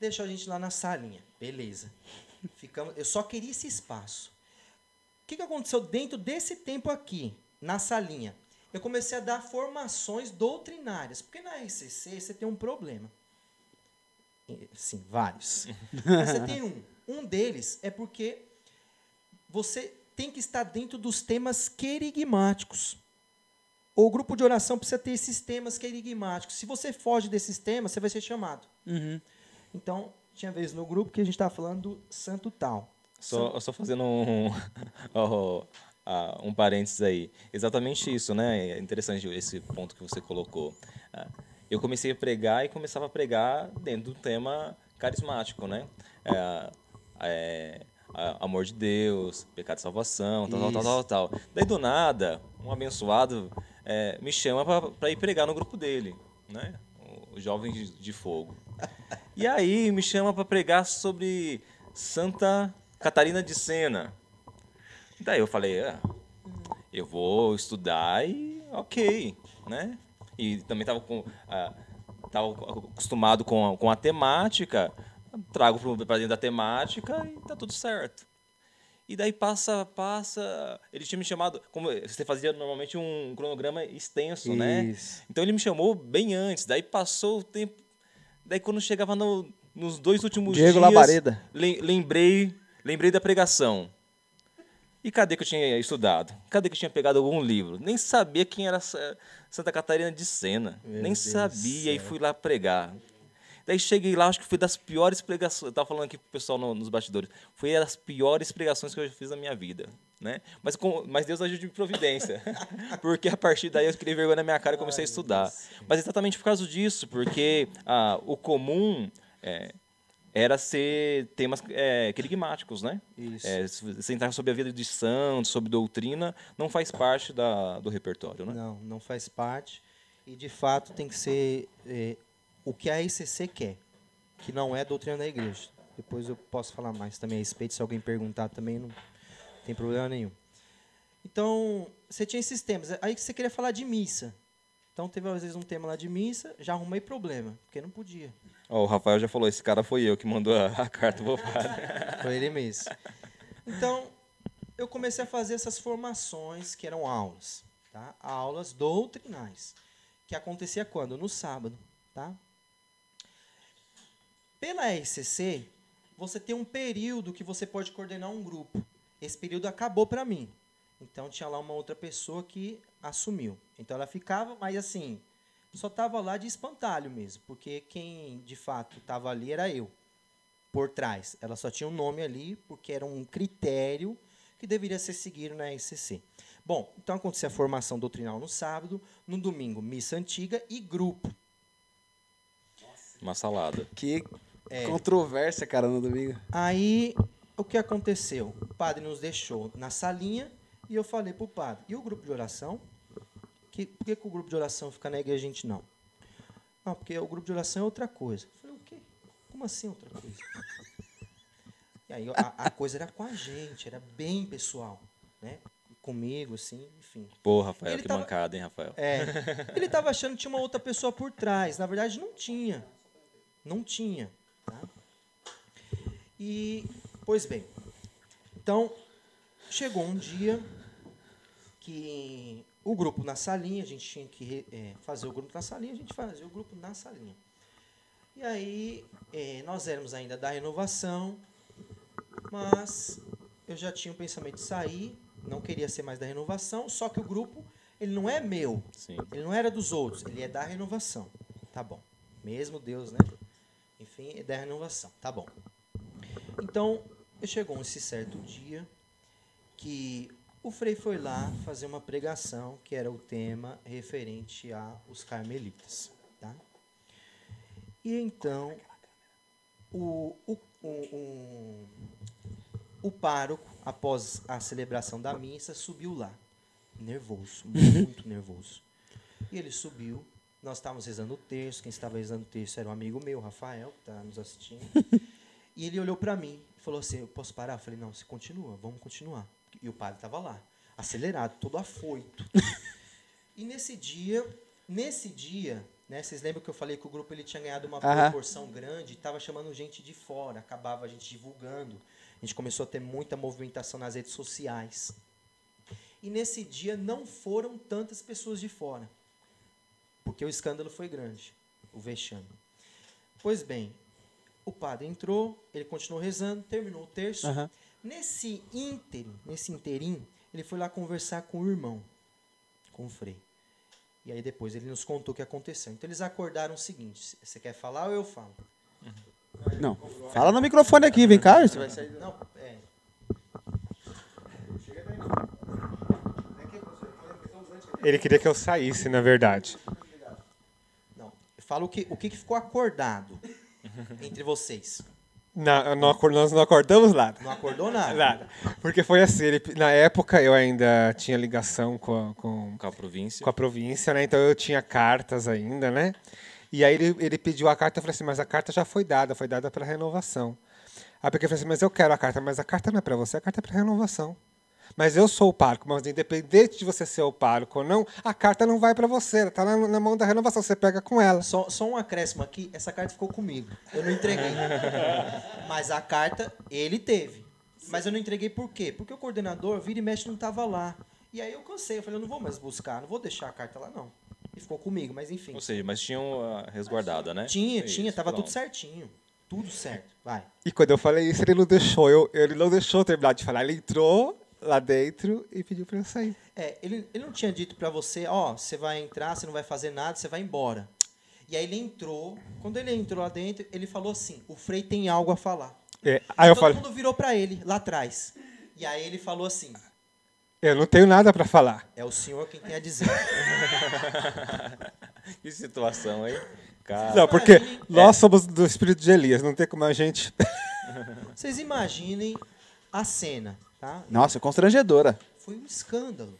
[SPEAKER 3] Deixou a gente lá na salinha. Beleza. Ficamos, eu só queria esse espaço. O que, que aconteceu dentro desse tempo aqui, na salinha? Eu comecei a dar formações doutrinárias. Porque na RCC você tem um problema. Sim, vários. Mas você tem um. Um deles é porque você tem que estar dentro dos temas querigmáticos. O grupo de oração precisa ter esses temas querigmáticos. Se você foge desses temas, você vai ser chamado. Então, tinha vez no grupo que a gente estava falando do santo tal.
[SPEAKER 1] Só, só fazendo um. (laughs) ah, um parênteses aí. Exatamente isso, né? É interessante esse ponto que você colocou. Ah, eu comecei a pregar e começava a pregar dentro do tema carismático, né? É, é, amor de Deus, pecado de salvação, tal, tal, tal, tal, tal. Daí do nada, um abençoado é, me chama para ir pregar no grupo dele, né? O Jovem de, de Fogo. E aí me chama para pregar sobre Santa Catarina de Sena. Daí eu falei, ah, eu vou estudar e ok, né? E também estava com, ah, tava acostumado com, a- com a temática, trago para dentro da temática e tá tudo certo. E daí passa, passa. Ele tinha me chamado. Como você fazia normalmente um cronograma extenso, né?
[SPEAKER 2] Isso.
[SPEAKER 1] Então ele me chamou bem antes. Daí passou o tempo. Daí quando chegava no- nos dois últimos
[SPEAKER 2] Diego
[SPEAKER 1] dias.
[SPEAKER 2] Labareda.
[SPEAKER 1] lem- lembrei, lembrei da pregação. E cadê que eu tinha estudado? Cadê que eu tinha pegado algum livro? Nem sabia quem era Sa- Santa Catarina de Sena.
[SPEAKER 3] Meu
[SPEAKER 1] Nem
[SPEAKER 3] Deus
[SPEAKER 1] sabia e fui lá pregar. Daí cheguei lá, acho que foi das piores pregações. Eu tava falando aqui pro pessoal no- nos bastidores. Foi das piores pregações que eu já fiz na minha vida. Né? Mas, com, mas Deus ajude de providência. (laughs) porque a partir daí eu criei vergonha na minha cara e comecei a estudar. Mas exatamente por causa disso, porque ah, o comum é, era ser temas é, querigmáticos, né?
[SPEAKER 3] Isso.
[SPEAKER 1] É, se você entrar sobre a vida de santos, sobre doutrina, não faz parte da, do repertório, né?
[SPEAKER 3] Não, não faz parte. E de fato tem que ser é, o que a ICC quer, que não é doutrina da igreja. Depois eu posso falar mais também a respeito, se alguém perguntar também, não tem problema nenhum. Então, você tinha esses temas. Aí você queria falar de missa. Então teve às vezes um tema lá de missa, já arrumei problema, porque não podia.
[SPEAKER 1] Ó, o Rafael já falou, esse cara foi eu que mandou a, a carta pro (laughs) padre.
[SPEAKER 3] Foi ele mesmo. Então, eu comecei a fazer essas formações que eram aulas, tá? Aulas doutrinais, que acontecia quando? No sábado, tá? Pela RCC, você tem um período que você pode coordenar um grupo. Esse período acabou para mim. Então tinha lá uma outra pessoa que assumiu. Então ela ficava, mas assim, só estava lá de espantalho mesmo, porque quem de fato estava ali era eu por trás. Ela só tinha um nome ali porque era um critério que deveria ser seguido na RCC. Bom, então acontecia a formação doutrinal no sábado, no domingo missa antiga e grupo.
[SPEAKER 1] Uma salada.
[SPEAKER 2] Que
[SPEAKER 3] É.
[SPEAKER 2] controvérsia, cara, no domingo.
[SPEAKER 3] Aí o que aconteceu? O padre nos deixou na salinha e eu falei pro padre: "E o grupo de oração? Que, por que, que o grupo de oração fica na igreja e a gente não?" Não, porque o grupo de oração é outra coisa. Eu falei: "O quê? Como assim outra coisa?" E aí a, a coisa era com a gente, era bem pessoal, né? Comigo assim, enfim.
[SPEAKER 1] Pô, Rafael,
[SPEAKER 3] Ele
[SPEAKER 1] que
[SPEAKER 3] tava-
[SPEAKER 1] mancada, hein, Rafael?
[SPEAKER 3] É. Ele estava achando que tinha uma outra pessoa por trás. Na verdade, não tinha. Não tinha. tá? E, pois bem. Então, chegou um dia que o grupo na salinha, a gente tinha que eh, fazer o grupo na salinha, a gente fazia o grupo na salinha. E aí, eh, nós éramos ainda da renovação, mas eu já tinha o pensamento de sair, não queria ser mais da renovação, só que o grupo, ele não é meu,
[SPEAKER 1] Sim.
[SPEAKER 3] ele não era dos outros, ele é da renovação. Tá bom. Mesmo Deus, né? Enfim, é da renovação. Tá bom. Então, chegou esse certo dia que o Frei foi lá fazer uma pregação que era o tema referente aos carmelitas. Tá? E então, o, o, o, o, pároco, após a celebração da missa, subiu lá. Nervoso, muito (laughs) nervoso. E ele subiu. Nós estávamos rezando o terço. Quem estava rezando o terço era um amigo meu, Rafael, que está nos assistindo. (laughs) e ele olhou para mim e falou assim: Eu posso parar? Eu falei: Não, você continua, vamos continuar. E o padre estava lá, acelerado, todo afoito. (laughs) e nesse dia, nesse dia, né, vocês lembram que eu falei que o grupo ele tinha ganhado uma
[SPEAKER 2] Aham.
[SPEAKER 3] proporção grande, estava chamando gente de fora, acabava a gente divulgando. A gente começou a ter muita movimentação nas redes sociais. E nesse dia não foram tantas pessoas de fora. Porque o escândalo foi grande, o vexame. Pois bem, o padre entrou, ele continuou rezando, terminou o terço.
[SPEAKER 2] Aham.
[SPEAKER 3] Nesse ínterim, nesse interim, ele foi lá conversar com o irmão, com o Frei. E aí depois ele nos contou o que aconteceu. Então eles acordaram o seguinte: você quer falar ou eu falo?
[SPEAKER 2] Não. Fala no microfone aqui, vem cá. Você vai sair.
[SPEAKER 3] Não, é.
[SPEAKER 4] Ele queria que eu saísse, na verdade.
[SPEAKER 3] Não. Fala o que, o que ficou acordado entre vocês.
[SPEAKER 4] Na- não acor- nós não acordamos nada.
[SPEAKER 3] Não acordou nada? (laughs)
[SPEAKER 4] Nada. Porque foi assim, ele- na época eu ainda tinha ligação com, a- com,
[SPEAKER 1] Com a província.
[SPEAKER 4] com a província, né? Então eu tinha cartas ainda, né? E aí ele, ele pediu a carta, eu falei assim, mas a carta já foi dada, foi dada para renovação. Aí porque eu falei assim, mas eu quero a carta, mas a carta não é para você, a carta é para renovação. Mas eu sou o pároco, mas independente de você ser o pároco ou não, a carta não vai para você, ela tá na, na mão da renovação, você pega com ela.
[SPEAKER 3] Só, só um acréscimo aqui, essa carta ficou comigo. Eu não entreguei. (laughs) Mas a carta ele teve. Mas eu não entreguei por quê? Porque o coordenador, vira e mexe, não estava lá. E aí eu cansei, eu falei, eu não vou mais buscar, não vou deixar a carta lá, não. E ficou comigo, mas enfim.
[SPEAKER 1] Ou seja, mas tinham a resguardada, né?
[SPEAKER 3] Tinha,
[SPEAKER 1] Isso,
[SPEAKER 3] tinha, tava
[SPEAKER 1] pronto.
[SPEAKER 3] tudo certinho. Tudo certo. Vai.
[SPEAKER 4] E quando eu falei isso, ele não deixou, eu, ele não deixou eu terminar de falar. Ele entrou lá dentro e pediu para eu sair.
[SPEAKER 3] É, ele, ele não tinha dito pra você, ó, você vai entrar, você não vai fazer nada, você vai embora. E aí ele entrou, quando ele entrou lá dentro, ele falou assim, o Frei tem algo a falar.
[SPEAKER 4] É, aí eu
[SPEAKER 3] Todo
[SPEAKER 4] falei,
[SPEAKER 3] mundo virou pra ele, lá atrás. E aí ele falou assim,
[SPEAKER 4] eu não tenho nada para falar.
[SPEAKER 3] é o senhor quem tem a dizer. (laughs)
[SPEAKER 1] Que situação, hein? Cara,
[SPEAKER 4] Não, porque
[SPEAKER 3] Imagine-
[SPEAKER 4] nós somos do espírito de Elias, não tem como a gente.
[SPEAKER 3] Vocês imaginem a cena, tá?
[SPEAKER 2] Nossa, constrangedora.
[SPEAKER 3] Foi um escândalo.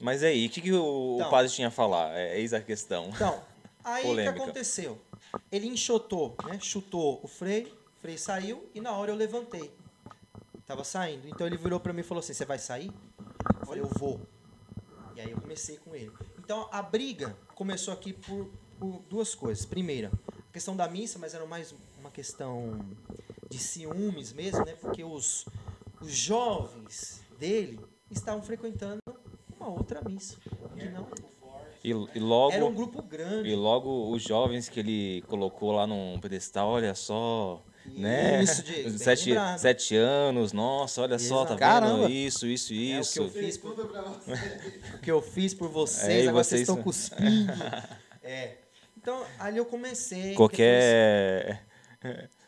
[SPEAKER 1] Mas aí, o que, que o,
[SPEAKER 3] Então.
[SPEAKER 1] o padre tinha a falar? É, eis a questão.
[SPEAKER 3] Então, (laughs) aí o que
[SPEAKER 1] Polêmica.
[SPEAKER 3] aconteceu? Ele enxotou, né? Chutou o Frei, o Frei saiu e na hora eu levantei. Tava saindo. Então ele virou pra mim e falou assim: Você vai sair? Eu falei: Eu vou. E aí eu comecei com ele. Então a briga começou aqui por, por duas coisas. Primeira, a questão da missa, mas era mais uma questão de ciúmes mesmo, né? Porque os, os jovens dele estavam frequentando uma outra missa. Que não,
[SPEAKER 1] E, e logo,
[SPEAKER 3] era um grupo grande.
[SPEAKER 1] e logo os jovens que ele colocou lá num pedestal, olha só, né?
[SPEAKER 3] Isso, Diego, (laughs) bem
[SPEAKER 1] sete,
[SPEAKER 3] lembrado.
[SPEAKER 1] sete anos, nossa, olha só, tá.
[SPEAKER 2] Caramba.
[SPEAKER 1] vendo? Isso, isso,
[SPEAKER 3] É o que
[SPEAKER 1] isso.
[SPEAKER 3] eu fiz por, (laughs) o que eu fiz por vocês,
[SPEAKER 1] É, e
[SPEAKER 3] agora vocês estão cuspindo. (laughs) É. Então, ali eu comecei.
[SPEAKER 1] Qualquer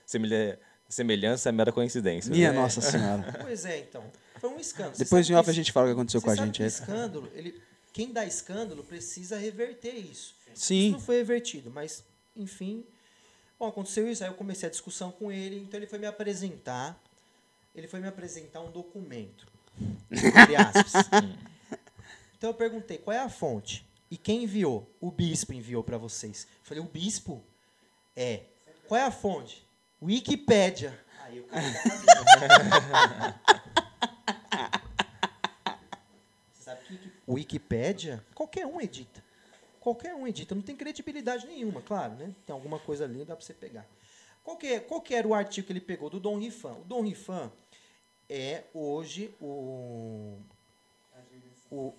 [SPEAKER 1] semelha- semelhança é mera coincidência.
[SPEAKER 2] Minha
[SPEAKER 1] né?
[SPEAKER 2] Nossa Senhora. (laughs)
[SPEAKER 3] Pois é, então. Foi um escândalo.
[SPEAKER 2] Depois de off a gente fala o que aconteceu com a gente
[SPEAKER 3] que
[SPEAKER 2] aí.
[SPEAKER 3] escândalo, ele, quem dá escândalo precisa reverter isso. Isso
[SPEAKER 2] Sim.
[SPEAKER 3] não foi revertido, mas, enfim. Bom, aconteceu isso, aí eu comecei a discussão com ele, então ele foi me apresentar. Ele foi me apresentar um documento. Entre aspas. (laughs) então eu perguntei, qual é a fonte? E quem enviou? O bispo enviou para vocês. Eu falei, o bispo? É. Qual é a fonte? Wikipédia. Aí da (laughs) Você sabe que o Wikipédia, qualquer um edita. Qualquer um edita. Não tem credibilidade nenhuma, claro, né? Tem alguma coisa ali, dá para você pegar. Qual que, é- qual que era o artigo que ele pegou? Do Dom Rifan. O Dom Rifan é hoje o, o,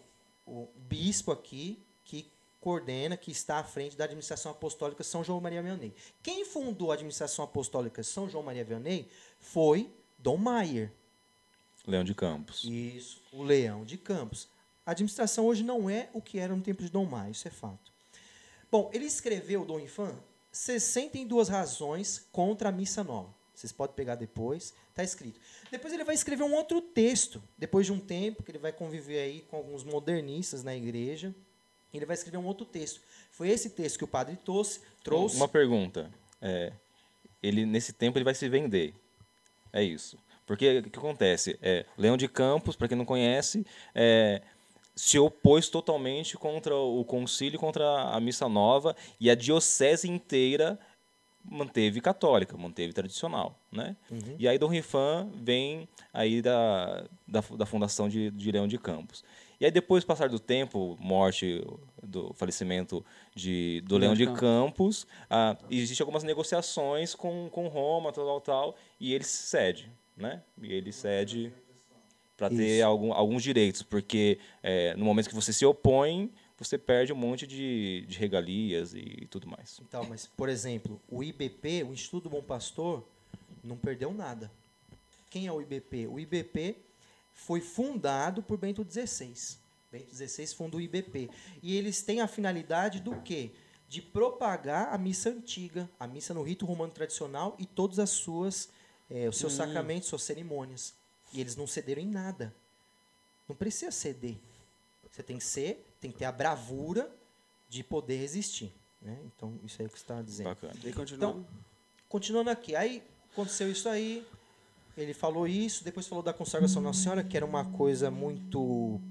[SPEAKER 3] o bispo aqui que coordena, que está à frente da administração apostólica São João Maria Vianney. Quem fundou a administração apostólica São João Maria Vianney foi Dom Maier.
[SPEAKER 1] Leão de Campos.
[SPEAKER 3] Isso, o Leão de Campos. A administração hoje não é o que era no tempo de Dom Maio, isso é fato. Bom, ele escreveu, Dom Infan, 62 razões contra a missa nova. Vocês podem pegar depois, está escrito. Depois ele vai escrever um outro texto, depois de um tempo que ele vai conviver aí com alguns modernistas na igreja, ele vai escrever um outro texto. Foi esse texto que o padre trouxe, trouxe
[SPEAKER 1] Uma pergunta. É, ele nesse tempo ele vai se vender. É isso. Porque o que acontece? É, Leão de Campos, para quem não conhece, é, se opôs totalmente contra o concílio, contra a missa nova, e a diocese inteira manteve católica, manteve tradicional, né? E aí Dom Rifan vem aí da, da, da fundação de, de Leão de Campos. E aí depois, passar do tempo, morte, do falecimento de, do Leão de Campos, ah, existem algumas negociações com, com Roma, tal, tal, tal, e ele cede, né? E ele cede para ter algum, alguns direitos, porque é, no momento que você se opõe, você perde um monte de, de regalias e tudo mais.
[SPEAKER 3] Então, mas, por exemplo, o IBP, o Instituto do Bom Pastor, não perdeu nada. Quem é o IBP? O IBP foi fundado por Bento XVI. Bento XVI fundou o IBP. E eles têm a finalidade do quê? De propagar a missa antiga, a missa no rito romano tradicional e todas as suas, eh, os seus sacramentos, suas cerimônias. E eles não cederam em nada. Não precisa ceder. Você tem que ser, tem que ter a bravura de poder resistir. Né? Então, isso aí que você estava dizendo.
[SPEAKER 1] Bacana.
[SPEAKER 2] E continua.
[SPEAKER 3] Então, continuando aqui, aí aconteceu isso aí, ele falou isso, depois falou da consagração Nossa Senhora, que era uma coisa muito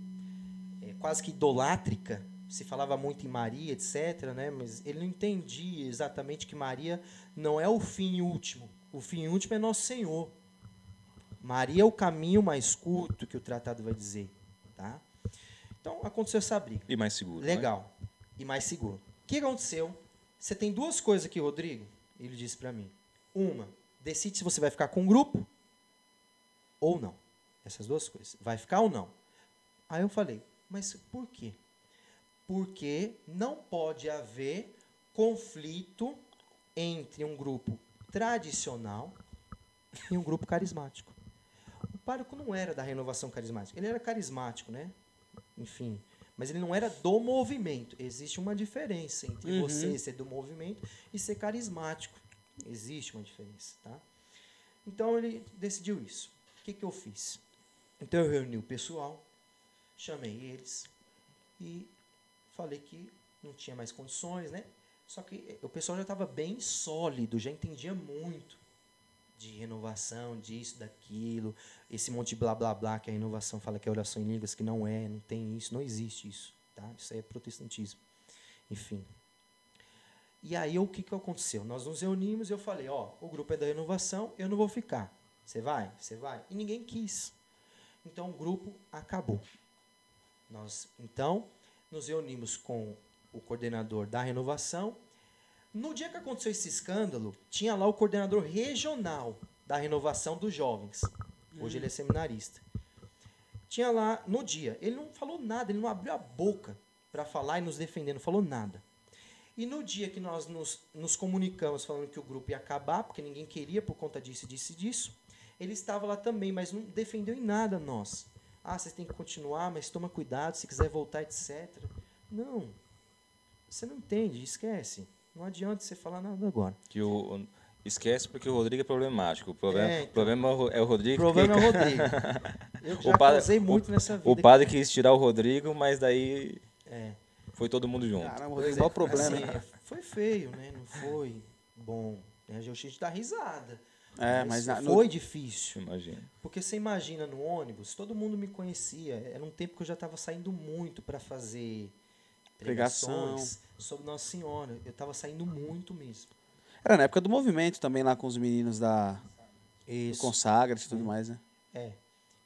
[SPEAKER 3] é, quase que idolátrica, se falava muito em Maria, etc., né? mas ele não entendia exatamente que Maria não é o fim último, o fim último é Nosso Senhor. Maria é o caminho mais curto que o tratado vai dizer, tá? Então aconteceu essa briga.
[SPEAKER 1] E mais seguro. né?
[SPEAKER 3] Legal. E mais seguro. O que aconteceu? Você tem duas coisas aqui, Rodrigo. Ele disse para mim. Uma, decide se você vai ficar com o grupo ou não. Essas duas coisas. Vai ficar ou não? Aí eu falei, mas por quê? Porque não pode haver conflito entre um grupo tradicional e um grupo carismático. O pároco não era da renovação carismática. Ele era carismático, né? Enfim. Mas ele não era do movimento. Existe uma diferença entre
[SPEAKER 2] Uhum.
[SPEAKER 3] você ser do movimento e ser carismático. Existe uma diferença, tá? Então ele decidiu isso. O que, que eu fiz? Então eu reuni o pessoal, chamei eles e falei que não tinha mais condições, né? Só que eh, o pessoal já estava bem sólido, já entendia muito de renovação, disso, daquilo, esse monte de blá blá blá que a renovação fala que é oração em línguas, que não é, não tem isso, não existe isso, tá? Isso aí é protestantismo. Enfim. E aí o que, que aconteceu? Nós nos reunimos e eu falei, ó, o grupo é da renovação, eu não vou ficar. Você vai? Você vai? E ninguém quis. Então o grupo acabou. Nós, então, nos reunimos com o coordenador da renovação. No dia que aconteceu esse escândalo, tinha lá o coordenador regional da renovação dos jovens. Hoje ele é seminarista. Tinha lá no dia. Ele não falou nada, ele não abriu a boca para falar e nos defender, não falou nada. E no dia que nós nos, nos comunicamos falando que o grupo ia acabar, porque ninguém queria por conta disso, disso e disso, ele estava lá também, mas não defendeu em nada nós. Ah, vocês têm que continuar, mas toma cuidado, se quiser voltar, etc. Não. Você não entende, esquece. Não adianta você falar nada agora.
[SPEAKER 1] Que o, o- esquece porque o Rodrigo é problemático. O problema,
[SPEAKER 3] É, então.
[SPEAKER 1] problema é o Ro- é o
[SPEAKER 3] O
[SPEAKER 1] Rodrigo.
[SPEAKER 3] problema
[SPEAKER 1] que,
[SPEAKER 3] é o Rodrigo. (laughs) Eu
[SPEAKER 1] O
[SPEAKER 3] já
[SPEAKER 1] padre-
[SPEAKER 3] causei muito nessa vida.
[SPEAKER 1] o padre quis tirar o Rodrigo, mas daí
[SPEAKER 3] É.
[SPEAKER 1] foi todo mundo junto.
[SPEAKER 2] Caramba,
[SPEAKER 3] Pois
[SPEAKER 2] Rodrigo,
[SPEAKER 3] é,
[SPEAKER 2] qual o problema,
[SPEAKER 3] assim, é, foi feio, né? Não foi bom. Né? A gente dá risada.
[SPEAKER 2] É, mas na- no-
[SPEAKER 3] foi difícil.
[SPEAKER 1] Imagina.
[SPEAKER 3] Porque você imagina no ônibus, todo mundo me conhecia. Era um tempo que eu já estava saindo muito para fazer pregações sobre Nossa Senhora. Eu estava saindo muito mesmo.
[SPEAKER 2] Era na época do movimento também lá com os meninos da
[SPEAKER 3] Isso.
[SPEAKER 2] Consagra e tudo mais, né?
[SPEAKER 3] É.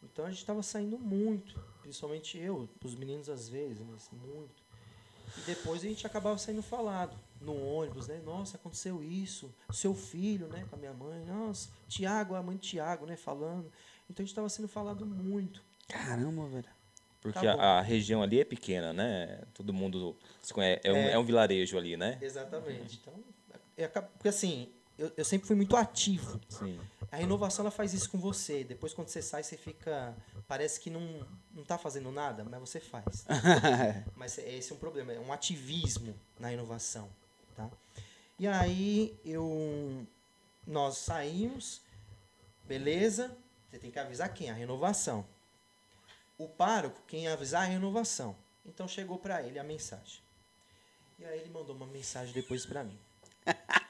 [SPEAKER 3] Então a gente estava saindo muito, principalmente eu, os meninos às vezes, mas muito. E depois a gente acabava saindo falado no ônibus, né? Nossa, aconteceu isso. Seu filho, né, com a minha mãe. Nossa, Tiago, a mãe de Tiago, né, falando. Então a gente estava sendo falado muito.
[SPEAKER 2] Caramba, velho.
[SPEAKER 1] Porque
[SPEAKER 3] Tá
[SPEAKER 1] a, a região ali é pequena, né? Todo mundo se conhece. É, um,
[SPEAKER 3] É.
[SPEAKER 1] é um vilarejo ali, né?
[SPEAKER 3] Exatamente. Então, é, acaba- porque assim, eu, eu sempre fui muito ativo.
[SPEAKER 1] Sim.
[SPEAKER 3] A renovação ela faz isso com você. Depois quando você sai, você fica parece que não não tá fazendo nada, mas você faz. (laughs) Mas é- esse é um problema, é um ativismo na inovação, tá? E aí eu nós saímos, beleza? Você tem que avisar quem? A renovação. O pároco, quem avisar a renovação. Então chegou para ele a mensagem. E aí ele mandou uma mensagem depois para mim. (laughs)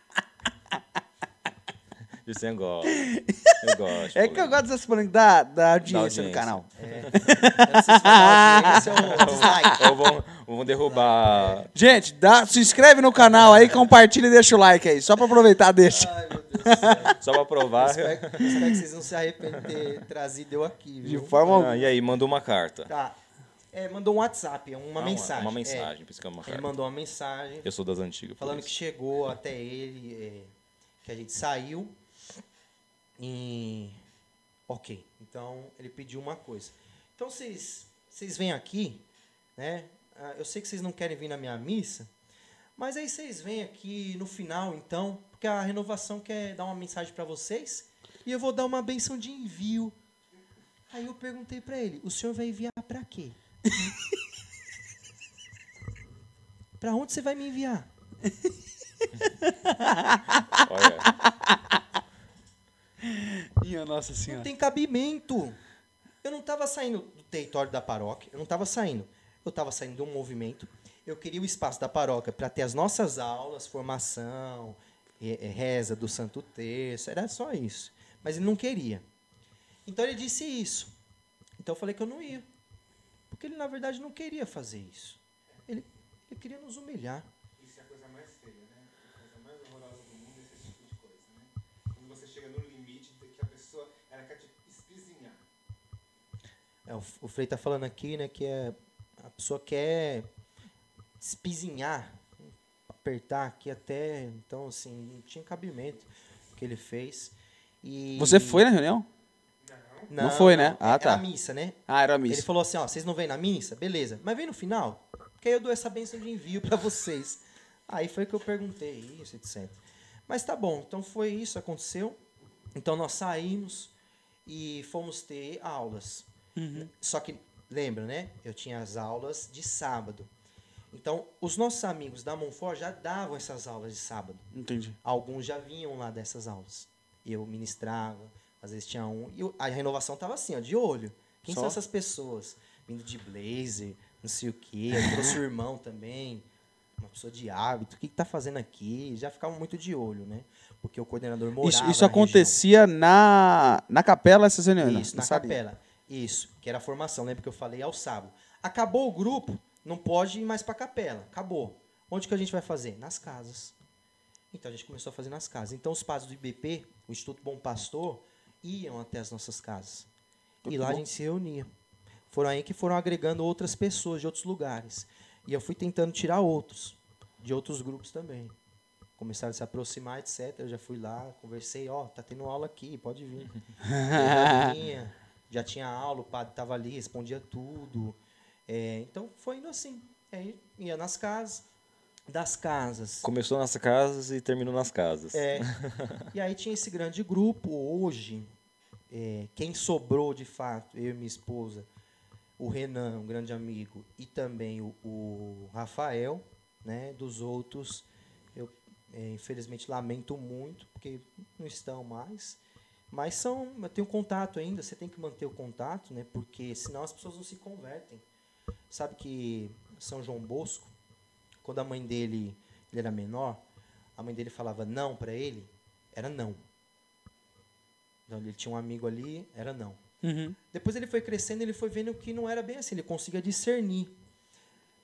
[SPEAKER 1] Eu gosto. Eu (laughs) gosto.
[SPEAKER 2] É que eu gosto dessa polêmica da, da audiência
[SPEAKER 1] audiência.
[SPEAKER 2] canal.
[SPEAKER 3] É, eu não sei se foi na audiência ou (laughs) dislike.
[SPEAKER 1] Ou vão, vão derrubar.
[SPEAKER 2] Gente, dá, se inscreve no canal aí, compartilha e deixa o like aí. Só pra aproveitar, deixa.
[SPEAKER 3] Ai, meu Deus do céu. (laughs)
[SPEAKER 1] Só pra provar.
[SPEAKER 3] Espero, espero que vocês não se arrependem de ter trazido eu aqui,
[SPEAKER 2] De
[SPEAKER 3] viu?
[SPEAKER 2] forma
[SPEAKER 1] Ah,
[SPEAKER 2] alguma.
[SPEAKER 1] e aí, mandou uma carta.
[SPEAKER 3] Tá. É, mandou um WhatsApp, uma
[SPEAKER 1] Ah,
[SPEAKER 3] mensagem.
[SPEAKER 1] Uma
[SPEAKER 3] É,
[SPEAKER 1] mensagem, por isso que é uma
[SPEAKER 3] ele
[SPEAKER 1] carta.
[SPEAKER 3] mandou uma mensagem
[SPEAKER 1] Eu sou das antigas.
[SPEAKER 3] falando que chegou até ele, é, que a gente saiu. E. Ok. Então ele pediu uma coisa. Então vocês, vocês vêm aqui, né? Ah, Eu sei que vocês não querem vir na minha missa, mas aí vocês vêm aqui no final, então, porque a renovação quer dar uma mensagem para vocês e eu vou dar uma benção de envio. Aí eu perguntei para ele: o senhor vai enviar para quê? (laughs) para onde você vai me enviar?
[SPEAKER 1] Olha,
[SPEAKER 2] Minha Nossa
[SPEAKER 3] Não tem cabimento. Eu não estava saindo do território da paróquia, eu não estava saindo. Eu estava saindo de um movimento, eu queria o espaço da paróquia para ter as nossas aulas, formação, re- reza do Santo Terço, era só isso. Mas ele não queria. Então ele disse isso. Então eu falei que eu não ia. Porque ele, na verdade, não queria fazer isso. Ele, ele queria nos humilhar.
[SPEAKER 4] Isso é a coisa mais feia, né? A coisa mais horrorosa do mundo é esse tipo de coisa, né? Quando você chega no limite de que a pessoa ela quer te espizinhar.
[SPEAKER 3] É, o, o Frei está falando aqui, né, que é, pessoa quer espizinhar, apertar aqui até. Então, assim, não tinha cabimento o que ele fez. E
[SPEAKER 2] Você foi na reunião? Não foi, né? Ah,
[SPEAKER 3] Era
[SPEAKER 2] tá.
[SPEAKER 3] a missa, né?
[SPEAKER 2] Ah, era
[SPEAKER 3] Ele
[SPEAKER 2] miss.
[SPEAKER 3] falou assim, ó, vocês não vêm na missa? Beleza. Mas vem no final, que aí eu dou essa benção de envio para vocês. Aí foi que eu perguntei isso, etc. Mas tá bom, então foi isso, aconteceu. Então nós saímos e fomos ter aulas. Só que, lembra, né? Eu tinha as aulas de sábado. Então, os nossos amigos da Monfort já davam essas aulas de sábado.
[SPEAKER 2] Entendi.
[SPEAKER 3] Alguns já vinham lá dessas aulas. Eu ministrava, às vezes tinha um. E a renovação estava assim, ó, de olho. Quem
[SPEAKER 2] Só?
[SPEAKER 3] são essas pessoas? Vindo de blazer, não sei o quê. Aí trouxe o irmão (laughs) também, uma pessoa de hábito. O que está fazendo aqui? Já ficavam muito de olho, né? Porque o coordenador morava
[SPEAKER 2] Isso, isso
[SPEAKER 3] na
[SPEAKER 2] acontecia na, na capela essas reuniões?
[SPEAKER 3] Isso, na
[SPEAKER 2] salinha?
[SPEAKER 3] capela. Isso, que era a formação, lembra que eu falei ao sábado. Acabou o grupo, não pode ir mais para a capela. Acabou. Onde que a gente vai fazer? Nas casas. Então a gente começou a fazer nas casas. Então os padres do IBP, o Instituto Bom Pastor, iam até as nossas casas.
[SPEAKER 2] Pô,
[SPEAKER 3] e lá a
[SPEAKER 2] bom.
[SPEAKER 3] gente se reunia. Foram aí que foram agregando outras pessoas de outros lugares. E eu fui tentando tirar outros, de outros grupos também. Começaram a se aproximar, etc. Eu já fui lá, conversei, ó, tá tendo aula aqui, pode vir. (laughs) Já tinha aula, o padre estava ali, respondia tudo. É, então foi indo assim. Aí ia nas casas, das casas.
[SPEAKER 1] Começou nas casas e terminou nas casas.
[SPEAKER 3] É, (laughs) e aí tinha esse grande grupo. Hoje, é, quem sobrou de fato, eu e minha esposa, o Renan, um grande amigo, e também o, o Rafael, né? Dos outros, eu é, infelizmente lamento muito, porque não estão mais. Mas são, eu tenho contato ainda, você tem que manter o contato, né? Porque senão as pessoas não se convertem. Sabe que São João Bosco, quando a mãe dele ele era menor, a mãe dele falava não para ele, era não. Então ele tinha um amigo ali, era não.
[SPEAKER 2] Uhum.
[SPEAKER 3] Depois ele foi crescendo, ele foi vendo que não era bem assim, ele conseguia discernir.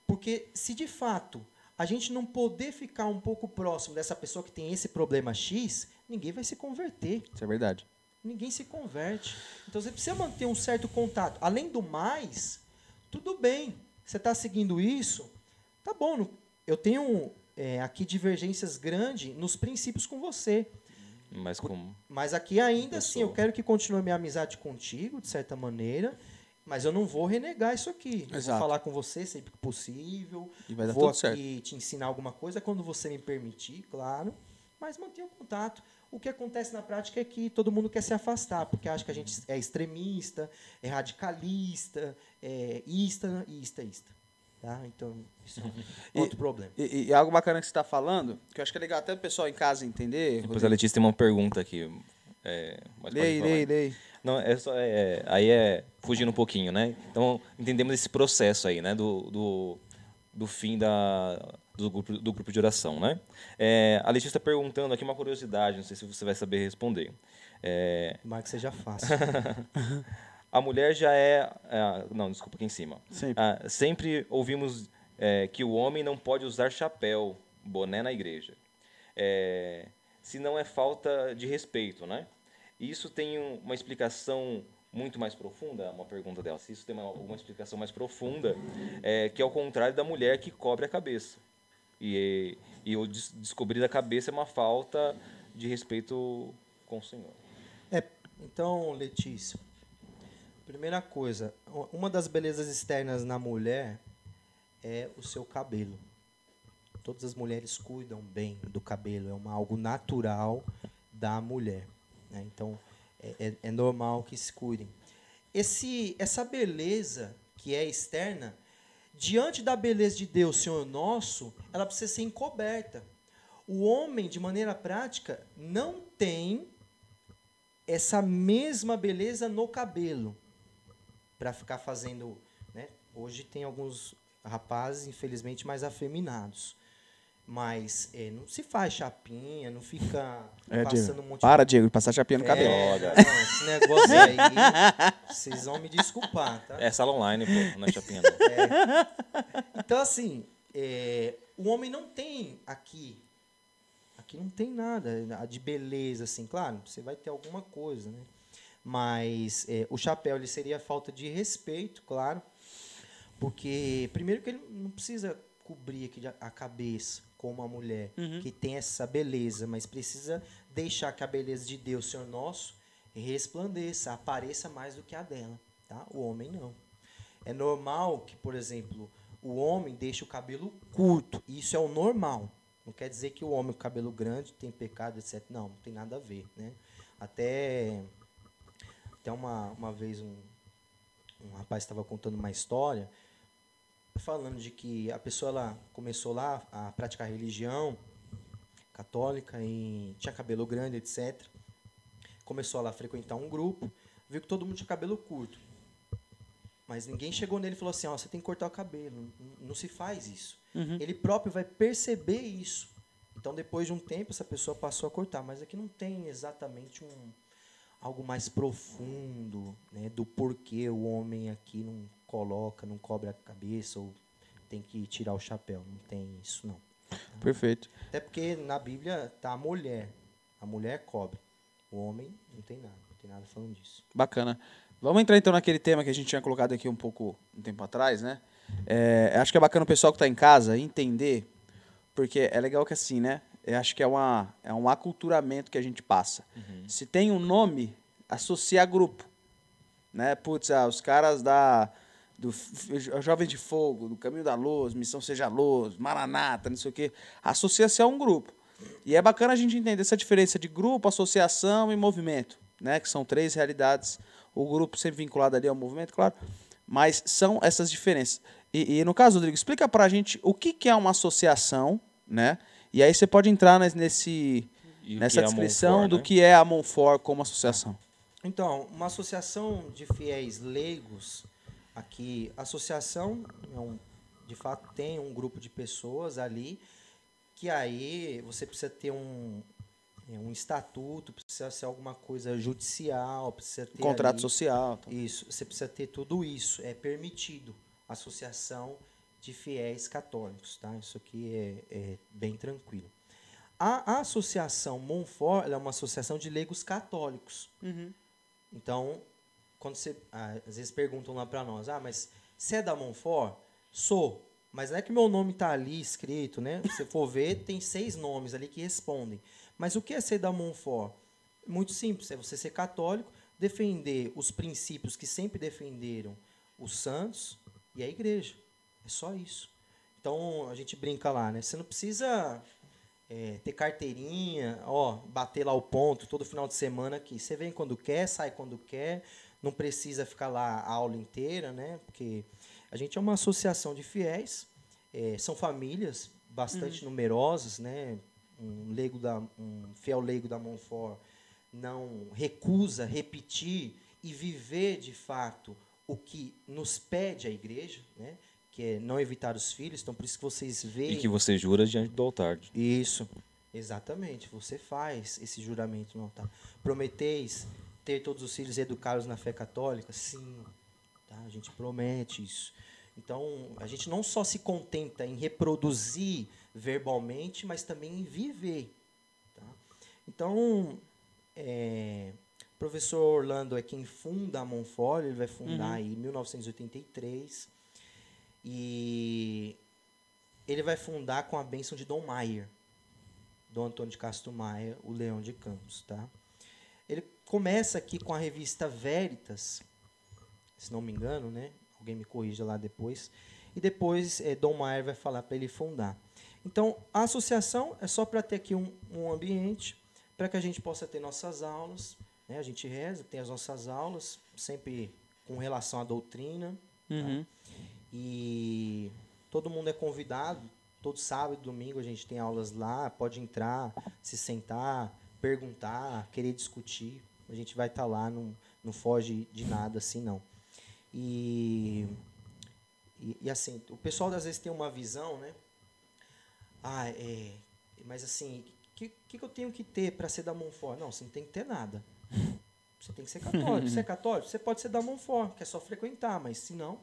[SPEAKER 3] Porque se de fato a gente não poder ficar um pouco próximo dessa pessoa que tem esse problema X, ninguém vai se converter.
[SPEAKER 2] Isso é verdade.
[SPEAKER 3] Ninguém se converte. Então você precisa manter um certo contato. Além do mais, tudo bem. Você está seguindo isso, tá bom. Eu tenho é, aqui divergências grandes nos princípios com você.
[SPEAKER 1] Mas como.
[SPEAKER 3] Mas aqui ainda assim, eu quero que continue minha amizade contigo, de certa maneira. Mas eu não vou renegar isso aqui. Eu
[SPEAKER 2] Exato.
[SPEAKER 3] Vou falar com você sempre que possível.
[SPEAKER 2] E vai dar
[SPEAKER 3] vou
[SPEAKER 2] tudo certo.
[SPEAKER 3] aqui te ensinar alguma coisa quando você me permitir, claro. Mas mantenha o contato. O que acontece na prática é que todo mundo quer se afastar, porque acha que a gente é extremista, é radicalista, é ista, ista, ista. Tá? Então, isso é (laughs)
[SPEAKER 2] E-
[SPEAKER 3] outro problema.
[SPEAKER 2] E, e algo bacana que você está falando, que eu acho que é legal até o pessoal em casa entender.
[SPEAKER 1] Depois a
[SPEAKER 2] Rodrigo.
[SPEAKER 1] Letícia tem uma pergunta aqui. É,
[SPEAKER 2] Lei, lei, lei.
[SPEAKER 1] Não, é só, é, aí é fugindo um pouquinho, né? Então, entendemos esse processo aí, né? Do, do, do fim da, do, grupo, do grupo de oração, né? É, a Letícia está perguntando aqui uma curiosidade, não sei se você vai saber responder. É,
[SPEAKER 3] Tomara que seja fácil. (laughs)
[SPEAKER 1] a mulher já é... é, não, desculpa, aqui em cima.
[SPEAKER 2] Sempre.
[SPEAKER 1] Ah, sempre ouvimos é, que o homem não pode usar chapéu, boné na igreja. É, se não é falta de respeito, né? Isso tem um- uma explicação muito mais profunda, uma pergunta dela. Se isso tem uma, uma explicação mais profunda, é, que é o contrário da mulher que cobre a cabeça. E, e o des- descobrir da cabeça uma falta de respeito com o Senhor.
[SPEAKER 3] É, então, Letícia, primeira coisa, uma das belezas externas na mulher é o seu cabelo. Todas as mulheres cuidam bem do cabelo, é uma, algo natural da mulher. né? Então, é, é- é normal que se cuidem. Esse, essa beleza que é externa, diante da beleza de Deus, Senhor nosso, ela precisa ser encoberta. O homem, de maneira prática, não tem essa mesma beleza no cabelo para ficar fazendo, né? Hoje tem alguns rapazes, infelizmente, mais afeminados. Mas é, não se faz chapinha, não fica
[SPEAKER 2] É,
[SPEAKER 3] passando
[SPEAKER 2] Diego.
[SPEAKER 3] um monte
[SPEAKER 2] Para, Diego, de passar chapinha no
[SPEAKER 3] de...
[SPEAKER 2] cabelo.
[SPEAKER 3] É,
[SPEAKER 1] Olha.
[SPEAKER 3] não, esse negócio aí, vocês vão me desculpar, tá?
[SPEAKER 1] É sala online, pô, não é chapinha, não.
[SPEAKER 3] Então, assim, é, o homem não tem aqui. Aqui não tem nada de beleza, assim. Claro, você vai ter alguma coisa, né? Mas é, o chapéu ele seria falta de respeito, claro. Porque, primeiro, que ele não precisa cobrir aqui a cabeça como a mulher, que tem essa beleza, mas precisa deixar que a beleza de Deus, Senhor nosso, resplandeça, apareça mais do que a dela. Tá? O homem não. É normal que, por exemplo, o homem deixe o cabelo curto. Isso é o normal. Não quer dizer que o homem com cabelo grande tem pecado, etc. Não, não tem nada a ver. Né? Até, até uma, uma vez um, um rapaz estava contando uma história falando de que a pessoa ela começou lá a praticar religião católica e tinha cabelo grande, etc. Começou lá a frequentar um grupo, viu que todo mundo tinha cabelo curto. Mas ninguém chegou nele e falou assim: ó, você tem que cortar o cabelo. Não, se faz isso. Ele próprio vai perceber isso. Então, depois de um tempo, essa pessoa passou a cortar. Mas aqui não tem exatamente um algo mais profundo né, do porquê o homem aqui não coloca, não cobre a cabeça ou tem que tirar o chapéu. Não tem isso, não.
[SPEAKER 2] Perfeito.
[SPEAKER 3] Até porque na Bíblia tá a mulher. A mulher cobre. O homem não tem nada. Não tem nada falando disso.
[SPEAKER 2] Bacana. Vamos entrar então naquele tema que a gente tinha colocado aqui um pouco um tempo atrás, né? É, acho que é bacana o pessoal que está em casa entender, porque é legal que assim, né? Eu acho que é, uma, é um aculturamento que a gente passa. Se tem um nome, associa a grupo. Né? Putz, ah, os caras da do Jovens de Fogo, do Caminho da Luz, Missão Seja Luz, Maranata, não sei o quê. Associa-se a um grupo. E é bacana a gente entender essa diferença de grupo, associação e movimento, né? Que são três realidades. O grupo sempre vinculado ali ao movimento, claro. Mas são essas diferenças. E, e no caso, Rodrigo, explica pra gente o que, que é uma associação, né? E aí você pode entrar nes- nesse, nessa
[SPEAKER 1] é
[SPEAKER 2] descrição
[SPEAKER 1] Monfort,
[SPEAKER 2] do
[SPEAKER 1] né?
[SPEAKER 2] que é a Monfort como associação.
[SPEAKER 3] Então, uma associação de fiéis leigos, aqui, associação, é um, de fato, tem um grupo de pessoas ali, que aí você precisa ter um, é, um estatuto, precisa ser alguma coisa judicial, precisa ter
[SPEAKER 2] Contrato
[SPEAKER 3] ali-
[SPEAKER 2] social. tá.
[SPEAKER 3] Isso, você precisa ter tudo isso, é permitido. Associação de fiéis católicos, tá? Isso aqui é, é bem tranquilo. A, a associação Monfort ela é uma associação de leigos católicos. Então, quando você ah, às vezes perguntam lá para nós, ah, mas você é da Monfort? Sou. Mas não é que meu nome está ali escrito, né? Se você for ver, tem seis nomes ali que respondem. Mas o que é ser da Monfort? Muito simples, é você ser católico, defender os princípios que sempre defenderam os santos e a igreja. É só isso. Então, a gente brinca lá, né? Você não precisa é, ter carteirinha, ó, bater lá o ponto todo final de semana aqui. Você vem quando quer, sai quando quer, não precisa ficar lá a aula inteira, né? Porque a gente é uma associação de fiéis, é, são famílias bastante numerosas, né? Um leigo da, um fiel leigo da Monfort não recusa repetir e viver de fato o que nos pede a igreja, né? Que é não evitar os filhos. Então, por isso que vocês veem
[SPEAKER 1] E que você jura diante do altar.
[SPEAKER 3] isso, exatamente. Você faz esse juramento no altar. Prometeis ter todos os filhos educados na fé católica? Sim. Tá? A gente promete isso. Então, a gente não só se contenta em reproduzir verbalmente, mas também em viver. Tá? Então, é, o professor Orlando é quem funda a Monfort, ele vai fundar aí em 1983. E ele vai fundar com a bênção de Dom Maier, Dom Antônio de Castro Maia, o Leão de Campos, tá? Ele começa aqui com a revista Veritas, se não me engano, né? Alguém me corrija lá depois. E depois eh, Dom Maier vai falar para ele fundar. Então, a associação é só para ter aqui um, um ambiente para que a gente possa ter nossas aulas. Né? A gente reza, tem as nossas aulas, sempre com relação à doutrina.
[SPEAKER 2] Uhum.
[SPEAKER 3] E todo mundo é convidado. Todo sábado e domingo a gente tem aulas lá. Pode entrar, se sentar, perguntar, querer discutir. A gente vai estar lá, não, não foge de nada assim, não. E, E, e, assim, o pessoal às vezes tem uma visão, né? Ah, é. Mas assim, o que, que, que eu tenho que ter para ser da Monfort? Não, você não tem que ter nada. Você tem que ser católico. Você é católico? Você pode ser da Monfort, que é só frequentar, mas se não,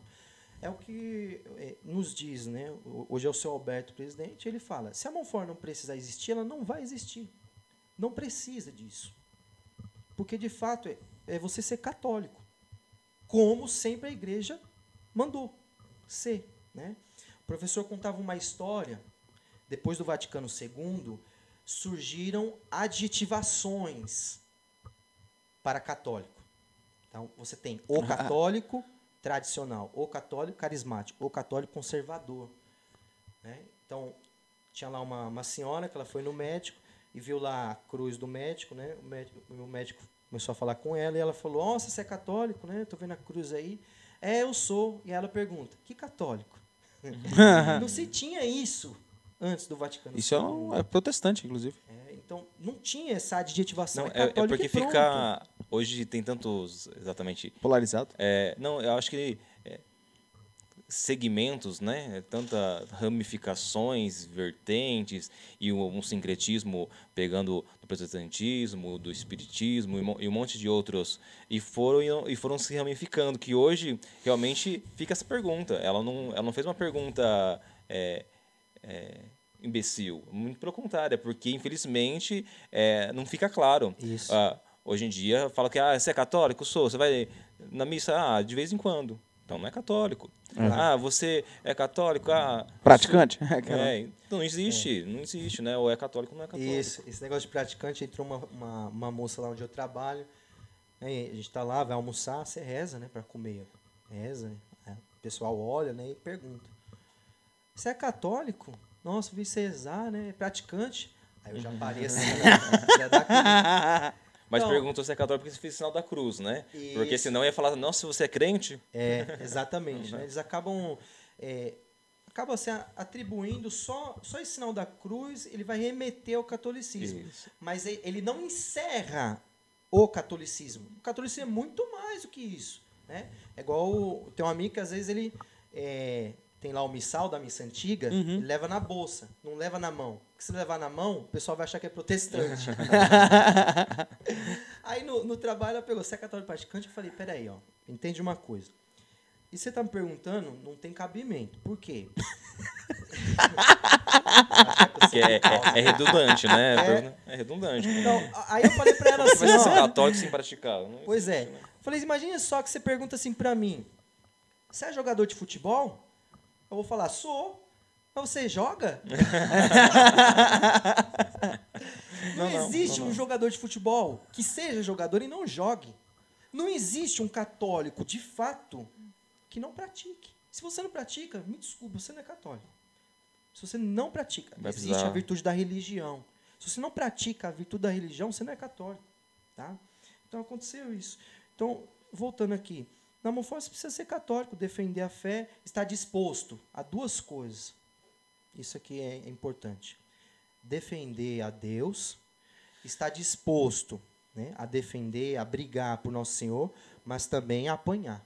[SPEAKER 3] é o que é, nos diz, né? Hoje é o seu Alberto presidente, ele fala: se a Monfort não precisar existir, ela não vai existir. Não precisa disso. Porque, de fato, é, é você ser católico. Como sempre a igreja mandou ser. Né? O professor contava uma história. Depois do Vaticano II, surgiram adjetivações para católico. Então, você tem o católico tradicional, o católico carismático, o católico conservador. Né? Então, tinha lá uma, uma senhora que ela foi no médico e viu lá a cruz do médico, né? O médico, o médico começou a falar com ela e ela falou: Nossa, você é católico, né? Estou vendo a cruz aí. É, eu sou. E ela pergunta: Que católico? (laughs) não se tinha isso antes do Vaticano.
[SPEAKER 2] Isso é, um, é protestante, inclusive.
[SPEAKER 3] É, então, não tinha essa adjetivação.
[SPEAKER 1] Não, é, é, é porque fica. Hoje tem tantos. Exatamente.
[SPEAKER 2] Polarizado?
[SPEAKER 1] É, não, eu acho que segmentos, né? Tanta ramificações, vertentes e um sincretismo pegando do protestantismo, do espiritismo e um monte de outros e foram e foram se ramificando. Que hoje realmente fica essa pergunta. Ela não, ela não fez uma pergunta é, é, imbecil, muito pelo contrário, é porque infelizmente é, não fica claro.
[SPEAKER 3] Isso.
[SPEAKER 1] Ah, hoje em dia fala que ah, você é católico, sou, você vai na missa ah, de vez em quando. Então não é católico. Uhum. Ah, você é católico? Ah,
[SPEAKER 2] praticante? (laughs)
[SPEAKER 1] É, então não existe, é. não existe, né? Ou é católico ou não é católico.
[SPEAKER 3] Isso, esse negócio de praticante, entrou uma, uma, uma moça lá onde eu trabalho, né, a gente está lá, vai almoçar, você reza, né, para comer. Reza, né, o pessoal olha, né, e pergunta. Você é católico? Nossa, vi você rezar, né? É praticante? Aí eu já parei assim, né? (laughs)
[SPEAKER 1] Mas então, perguntou se é católico porque você fez o sinal da cruz, né? Isso. Porque senão ia falar, nossa, se você é crente.
[SPEAKER 3] É, exatamente. né? Eles acabam. É, acabam se atribuindo só, só esse sinal da cruz, ele vai remeter ao catolicismo. Isso. Mas ele não encerra o catolicismo. O catolicismo é muito mais do que isso. Né? É igual tem um amigo que às vezes ele. É, tem lá o missal da missa antiga, uhum. ele leva na bolsa, não leva na mão. Porque se levar na mão, o pessoal vai achar que é protestante. (laughs) aí no, no trabalho ela pegou, você é católico praticante? Eu falei, peraí, ó, entende uma coisa. E você tá me perguntando, não tem cabimento. Por quê?
[SPEAKER 1] é, é, é, redundante, né? É, é redundante.
[SPEAKER 3] Então, aí eu falei pra ela assim.
[SPEAKER 1] Mas ser católico sem praticar.
[SPEAKER 3] pois é. Né? Falei, imagina só que você pergunta assim pra mim: você é jogador de futebol? Eu vou falar, sou. Mas você joga? (laughs) não, não, existe não, um jogador de futebol que seja jogador e não jogue. Não existe um católico, de fato, que não pratique. Se você não pratica, me desculpa, você não é católico. Se você não pratica, Vai existe precisar. a virtude da religião. Se você não pratica a virtude da religião, você não é católico. Tá? Então aconteceu isso. Então, voltando aqui. Na você precisa ser católico, defender a fé, estar disposto a duas coisas. Isso aqui é importante. Defender a Deus, estar disposto né, a defender, a brigar por Nosso Senhor, mas também a apanhar.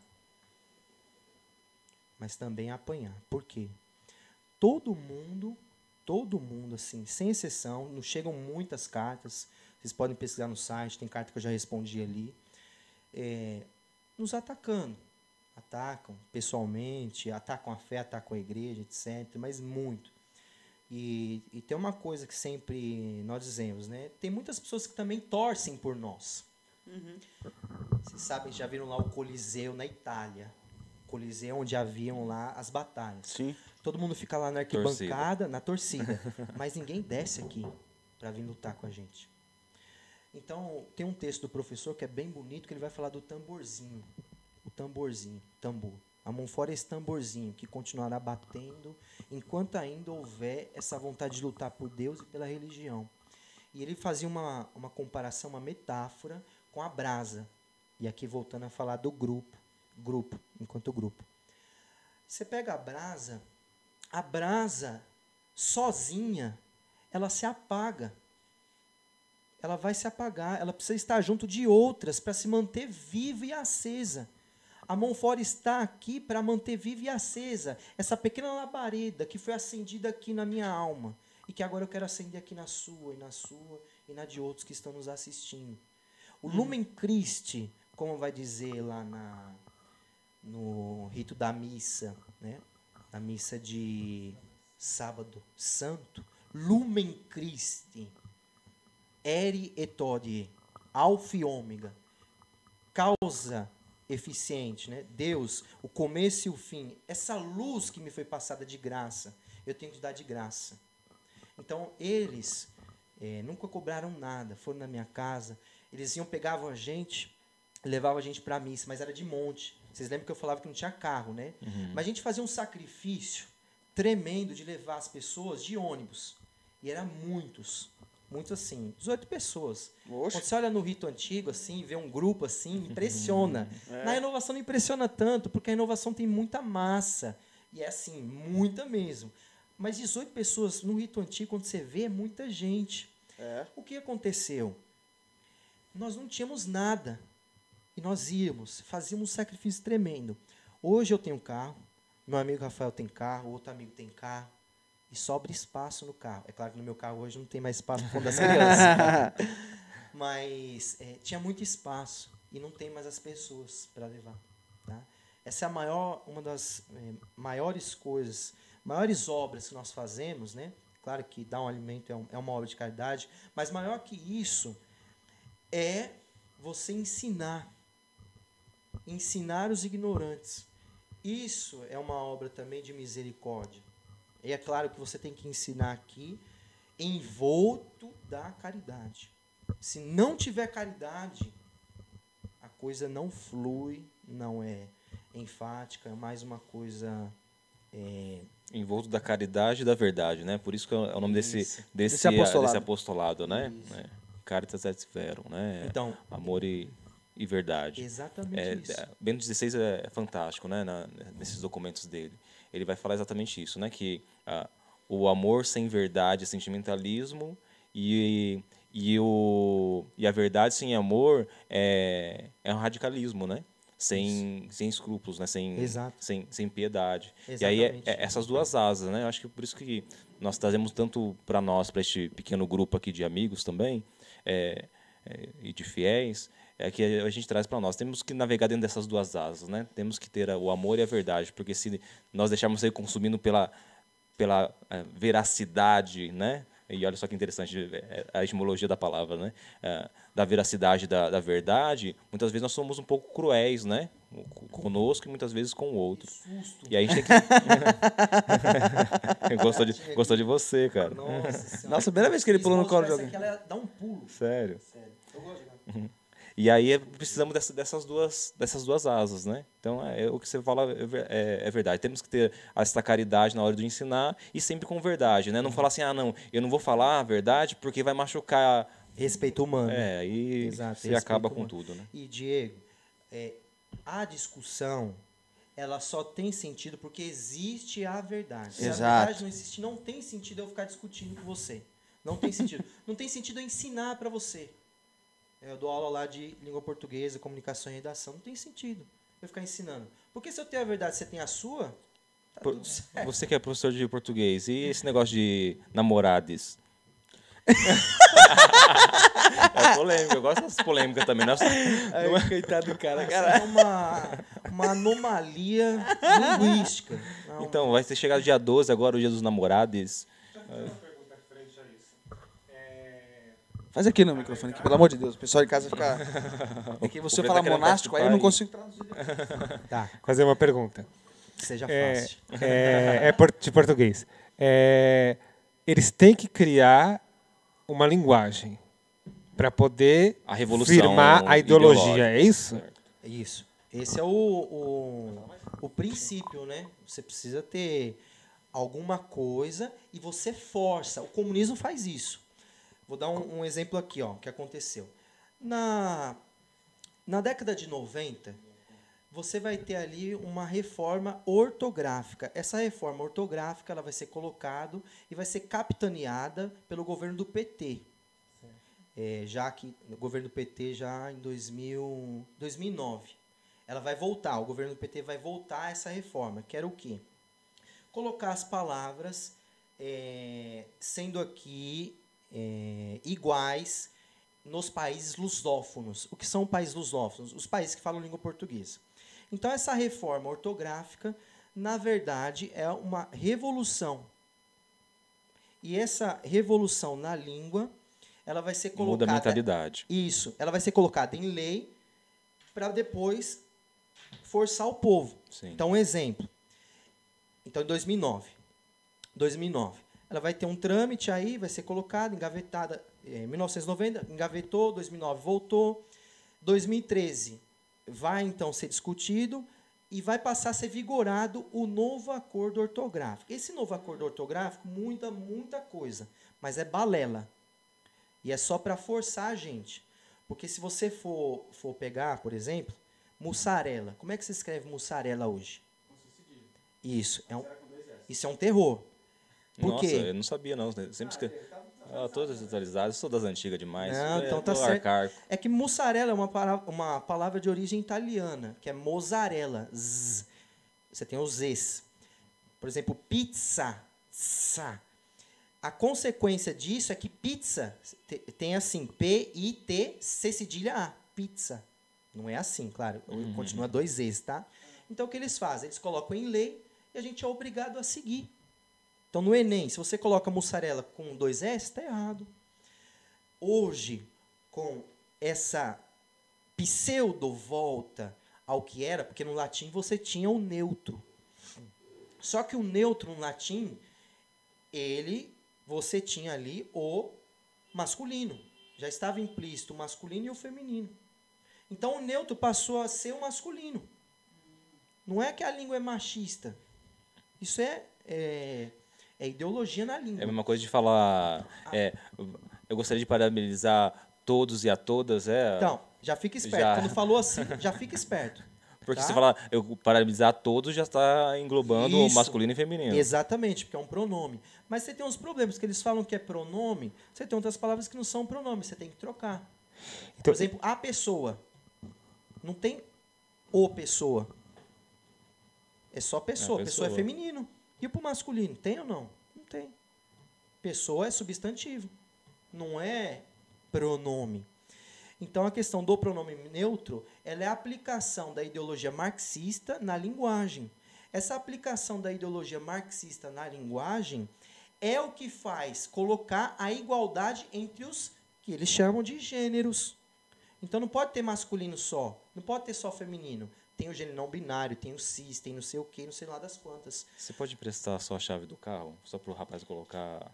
[SPEAKER 3] Mas também a apanhar. Por quê? Todo mundo, todo mundo, assim, sem exceção, nos chegam muitas cartas. Vocês podem pesquisar no site, tem carta que eu já respondi ali. É, nos atacando. Atacam pessoalmente, atacam a fé, atacam a igreja, etc. Mas muito. E, e tem uma coisa que sempre nós dizemos, né? Tem muitas pessoas que também torcem por nós. Uhum. Vocês sabem, já viram lá o Coliseu na Itália. Coliseu onde haviam lá as batalhas.
[SPEAKER 2] Sim.
[SPEAKER 3] Todo mundo fica lá na arquibancada, torcida. na torcida. (laughs) mas ninguém desce aqui para vir lutar com a gente. Então, tem um texto do professor que é bem bonito, que ele vai falar do tamborzinho. O tamborzinho, tambor. A mão fora é esse tamborzinho que continuará batendo enquanto ainda houver essa vontade de lutar por Deus e pela religião. E ele fazia uma, uma comparação, uma metáfora com a brasa. E aqui voltando a falar do grupo, grupo, enquanto grupo. Você pega a brasa, a brasa sozinha, ela se apaga ela vai se apagar, ela precisa estar junto de outras para se manter viva e acesa. A mão fora está aqui para manter viva e acesa essa pequena labareda que foi acendida aqui na minha alma e que agora eu quero acender aqui na sua e na sua e na de outros que estão nos assistindo. O Lumen Christi, como vai dizer lá na, no rito da missa, né? Na missa de sábado santo, Lumen Christi, eri et odie, alfa e ômega, causa eficiente, né? Deus, o começo e o fim, essa luz que me foi passada de graça, eu tenho que dar de graça. Então, eles é, nunca cobraram nada, foram na minha casa, eles iam, pegavam a gente, levavam a gente para a missa, mas era de monte. Vocês lembram que eu falava que não tinha carro, né? Mas a gente fazia um sacrifício tremendo de levar as pessoas de ônibus. E eram muitos. Muitos assim, 18 pessoas.
[SPEAKER 2] Oxe.
[SPEAKER 3] Quando você olha no rito antigo, assim, vê um grupo assim, (laughs) impressiona. Na renovação não impressiona tanto, porque a inovação tem muita massa. E é assim, muita mesmo. Mas 18 pessoas no rito antigo, quando você vê, é muita gente.
[SPEAKER 2] É.
[SPEAKER 3] O que aconteceu? Nós não tínhamos nada. E nós íamos, fazíamos um sacrifício tremendo. Hoje eu tenho carro, meu amigo Rafael tem carro, outro amigo tem carro. E sobra espaço no carro. É claro que no meu carro hoje não tem mais espaço no fundo das crianças. (laughs) Mas é, tinha muito espaço e não tem mais as pessoas para levar. Tá? Essa é a maior, uma das é, maiores coisas, maiores obras que nós fazemos, né? Claro que dar um alimento é, um- é uma obra de caridade, mas maior que isso é você ensinar, ensinar os ignorantes. Isso é uma obra também de misericórdia. E é claro que você tem que ensinar aqui envolto da caridade. Se não tiver caridade, a coisa não flui, não é enfática, é mais uma coisa. é,
[SPEAKER 1] Envolto da caridade e da verdade, né? Por isso que é o nome desse,
[SPEAKER 3] Isso.
[SPEAKER 1] desse,
[SPEAKER 2] Desse apostolado.
[SPEAKER 1] desse apostolado, né? É. Caritas et verum, né?
[SPEAKER 3] Então-
[SPEAKER 1] Amor e, e verdade.
[SPEAKER 3] exatamente
[SPEAKER 1] É,
[SPEAKER 3] isso.
[SPEAKER 1] é, Bento XVI é fantástico, né, na- nesses documentos dele. Ele vai falar exatamente isso, né, que ah, o amor sem verdade é sentimentalismo e, e, o, e a verdade sem amor é, é um radicalismo, né? Sem, sem escrúpulos, né? Sem,
[SPEAKER 3] Exato.
[SPEAKER 1] sem, sem piedade. E aí, é-
[SPEAKER 3] Exatamente.
[SPEAKER 1] é essas duas asas, né? Eu acho que por isso que nós trazemos tanto para nós, para este pequeno grupo aqui de amigos também, é, é, e de fiéis, é que a gente traz para nós. Temos que navegar dentro dessas duas asas, né? Temos que ter o amor e a verdade, porque se nós deixarmos ser consumindo pela, pela eh, veracidade, né? E olha só que interessante eh, a etimologia da palavra, né? Eh, da veracidade da, da verdade, muitas vezes nós somos um pouco cruéis, né? Conosco e muitas vezes com o outro. E aí a gente tem que. (laughs) (laughs) gostou, de, gostou de você, cara.
[SPEAKER 3] Nossa.
[SPEAKER 2] Nossa, primeira vez que ele pulou no colo de alguém.
[SPEAKER 3] ela dá um pulo.
[SPEAKER 1] Sério.
[SPEAKER 3] Sério. Eu gosto de.
[SPEAKER 1] E aí é- precisamos dessa- dessas, duas, dessas duas asas, né? Então, é, o que você fala é, é- é verdade. Temos que ter essa caridade na hora de ensinar e sempre com verdade, né? Não falar assim, ah, não, eu não vou falar a verdade porque vai machucar.
[SPEAKER 3] Respeito humano.
[SPEAKER 1] É, aí
[SPEAKER 3] Exato,
[SPEAKER 1] você acaba com
[SPEAKER 3] humano.
[SPEAKER 1] tudo, né?
[SPEAKER 3] E, Diego, é, a discussão, ela só tem sentido porque existe a verdade. Se a
[SPEAKER 2] Exato.
[SPEAKER 3] verdade não existe, não tem sentido eu ficar discutindo com você. Não tem sentido. não tem sentido eu ensinar para você. É, Eu dou aula lá de língua portuguesa, comunicação e redação. Não tem sentido eu ficar ensinando. Porque se eu tenho a verdade você tem a sua, tá
[SPEAKER 1] Por-
[SPEAKER 3] tudo certo.
[SPEAKER 1] Você que é professor de português, e esse negócio de namorades? (laughs) é polêmica, eu gosto dessas polêmicas também. Nossa,
[SPEAKER 2] Ai, coitado do cara,
[SPEAKER 3] Isso é uma, uma anomalia linguística. Não,
[SPEAKER 1] então, vai ter chegado dia 12 agora, o dia dos namorados.
[SPEAKER 2] Faz aqui no microfone, aqui, pelo amor de Deus. O pessoal de casa fica. É que você fala
[SPEAKER 1] querendo
[SPEAKER 2] monástico, aí eu não consigo traduzir.
[SPEAKER 3] Tá,
[SPEAKER 4] fazer uma pergunta.
[SPEAKER 3] que seja
[SPEAKER 4] É,
[SPEAKER 3] fácil.
[SPEAKER 4] é, é de português. É, eles têm que criar uma linguagem para poder
[SPEAKER 1] A revolução
[SPEAKER 4] firmar a ideologia,
[SPEAKER 1] ideológica.
[SPEAKER 4] é isso?
[SPEAKER 3] Isso. Esse é o, o, o princípio, né? Você precisa ter alguma coisa e você força. O comunismo faz isso. Vou dar um, um exemplo aqui, ó, que aconteceu. Na, na década de 90, você vai ter ali uma reforma ortográfica. Essa reforma ortográfica ela vai ser colocada e vai ser capitaneada pelo governo do PT. É, já que o governo do PT já em 2000, 2009. ela vai voltar, o governo do PT vai voltar a essa reforma, que era o quê? Colocar as palavras é, sendo aqui é, iguais nos países lusófonos. O que são países lusófonos? Os países que falam língua portuguesa. Então, essa reforma ortográfica, na verdade, é uma revolução. E essa revolução na língua, ela vai ser colocada.
[SPEAKER 1] Muda a mentalidade.
[SPEAKER 3] Isso, ela vai ser colocada em lei para depois forçar o povo.
[SPEAKER 1] Sim.
[SPEAKER 3] Então, um exemplo. Então, em 2009. 2009. Ela vai ter um trâmite aí, vai ser colocada, engavetada em 1990, engavetou, 2009 voltou. 2013 vai então ser discutido e vai passar a ser vigorado o novo acordo ortográfico. Esse novo acordo ortográfico muda muita coisa, mas é balela. E é só para forçar a gente. Porque se você for, for pegar, por exemplo, mussarela. Como é que se escreve mussarela hoje? Isso, é um, isso é um terror. Por
[SPEAKER 1] Nossa,
[SPEAKER 3] quê?
[SPEAKER 1] eu não sabia, não. Sempre escrevi. Ah, todas atualizadas, sou das antigas demais.
[SPEAKER 3] Não,
[SPEAKER 1] É,
[SPEAKER 3] então tá certo.
[SPEAKER 1] arcaico.
[SPEAKER 3] É que mussarela é uma, para- uma palavra de origem italiana, que é mozzarella. Z. Você tem os Zs. Por exemplo, pizza. Tsa. A consequência disso é que pizza te- tem assim, P-I-T-C cedilha A. Pizza. Não é assim, claro. Continua dois Zs, tá? Então, o que eles fazem? Eles colocam em lei e a gente é obrigado a seguir. Então, no Enem, se você coloca mussarela com dois S, está errado. Hoje, com essa pseudo-volta ao que era, porque no latim você tinha o neutro. Só que o neutro no latim, ele, você tinha ali o masculino. Já estava implícito o masculino e o feminino. Então o neutro passou a ser o masculino. Não é que a língua é machista. Isso é, é, é ideologia na língua.
[SPEAKER 1] É a mesma coisa de falar. é, eu gostaria de parabenizar todos e a todas. É,
[SPEAKER 3] Então, já fica esperto.
[SPEAKER 1] Já.
[SPEAKER 3] Quando falou assim, já fica esperto. (laughs)
[SPEAKER 1] porque
[SPEAKER 3] tá?
[SPEAKER 1] se falar eu parabenizar todos, já está englobando o
[SPEAKER 3] Isso.
[SPEAKER 1] masculino e feminino.
[SPEAKER 3] Exatamente, porque é um pronome. Mas você tem uns problemas, que eles falam que é pronome, você tem outras palavras que não são pronome, você tem que trocar. Por
[SPEAKER 5] Então-
[SPEAKER 3] exemplo, a pessoa. Não tem o pessoa. É só pessoa.
[SPEAKER 1] É,
[SPEAKER 3] pessoa. é
[SPEAKER 1] pessoa.
[SPEAKER 3] feminino. E pro masculino, tem ou não? Não tem. Pessoa é substantivo. Não é pronome. Então, a questão do pronome neutro ela é a aplicação da ideologia marxista na linguagem. Essa aplicação da ideologia marxista na linguagem é o que faz colocar a igualdade entre os que eles chamam de gêneros. Então, não pode ter masculino só, não pode ter só feminino. Tem o gênero não binário, tem o cis, tem não sei o que, não sei lá das quantas.
[SPEAKER 1] Você pode emprestar só a chave do carro? Só para o rapaz colocar.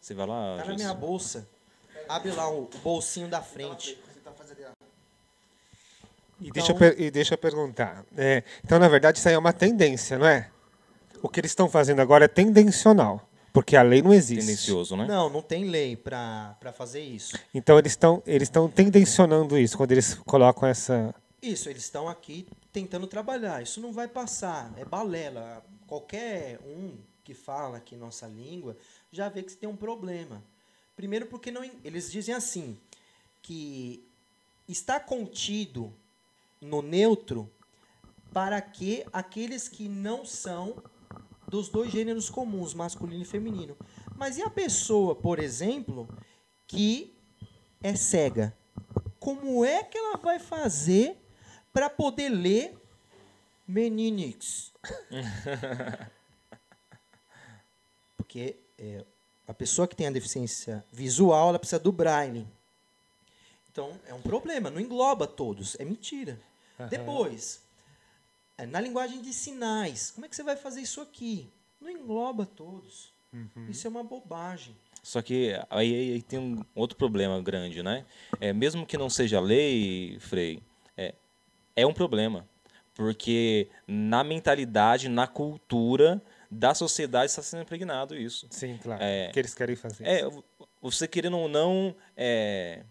[SPEAKER 1] Você vai lá.
[SPEAKER 3] Tá na minha bolsa. Abre lá o, o bolsinho da frente.
[SPEAKER 5] E, deixa eu e deixa eu perguntar. é, então, na verdade, isso aí é uma tendência, não é? O que eles estão fazendo agora é tendencional, porque a lei não existe.
[SPEAKER 1] Tendencioso, né?
[SPEAKER 3] Não, não tem lei para fazer isso.
[SPEAKER 5] Então, eles estão eles estão tendencionando isso quando eles colocam essa.
[SPEAKER 3] Isso, eles estão aqui tentando trabalhar. Isso não vai passar, é balela. Qualquer um que fala aqui nossa língua já vê que tem um problema. Primeiro porque não, eles dizem assim, que está contido no neutro para que aqueles que não são dos dois gêneros comuns, masculino e feminino. Mas e a pessoa, por exemplo, que é cega? Como é que ela vai fazer para poder ler Meninix? (laughs) Porque é, a pessoa que tem a deficiência visual, ela precisa do braille. Então, é um problema, não engloba todos, é mentira. Depois, é, na linguagem de sinais, como é que você vai fazer isso aqui? Não engloba todos. Isso é uma bobagem.
[SPEAKER 1] Só que aí, aí tem um outro problema grande, né? É, mesmo que não seja lei, Frei, é, um problema. Porque na mentalidade, na cultura da sociedade está sendo impregnado isso.
[SPEAKER 5] Sim, claro.
[SPEAKER 1] É.
[SPEAKER 5] Que eles querem fazer.
[SPEAKER 1] É, você querendo ou não, é,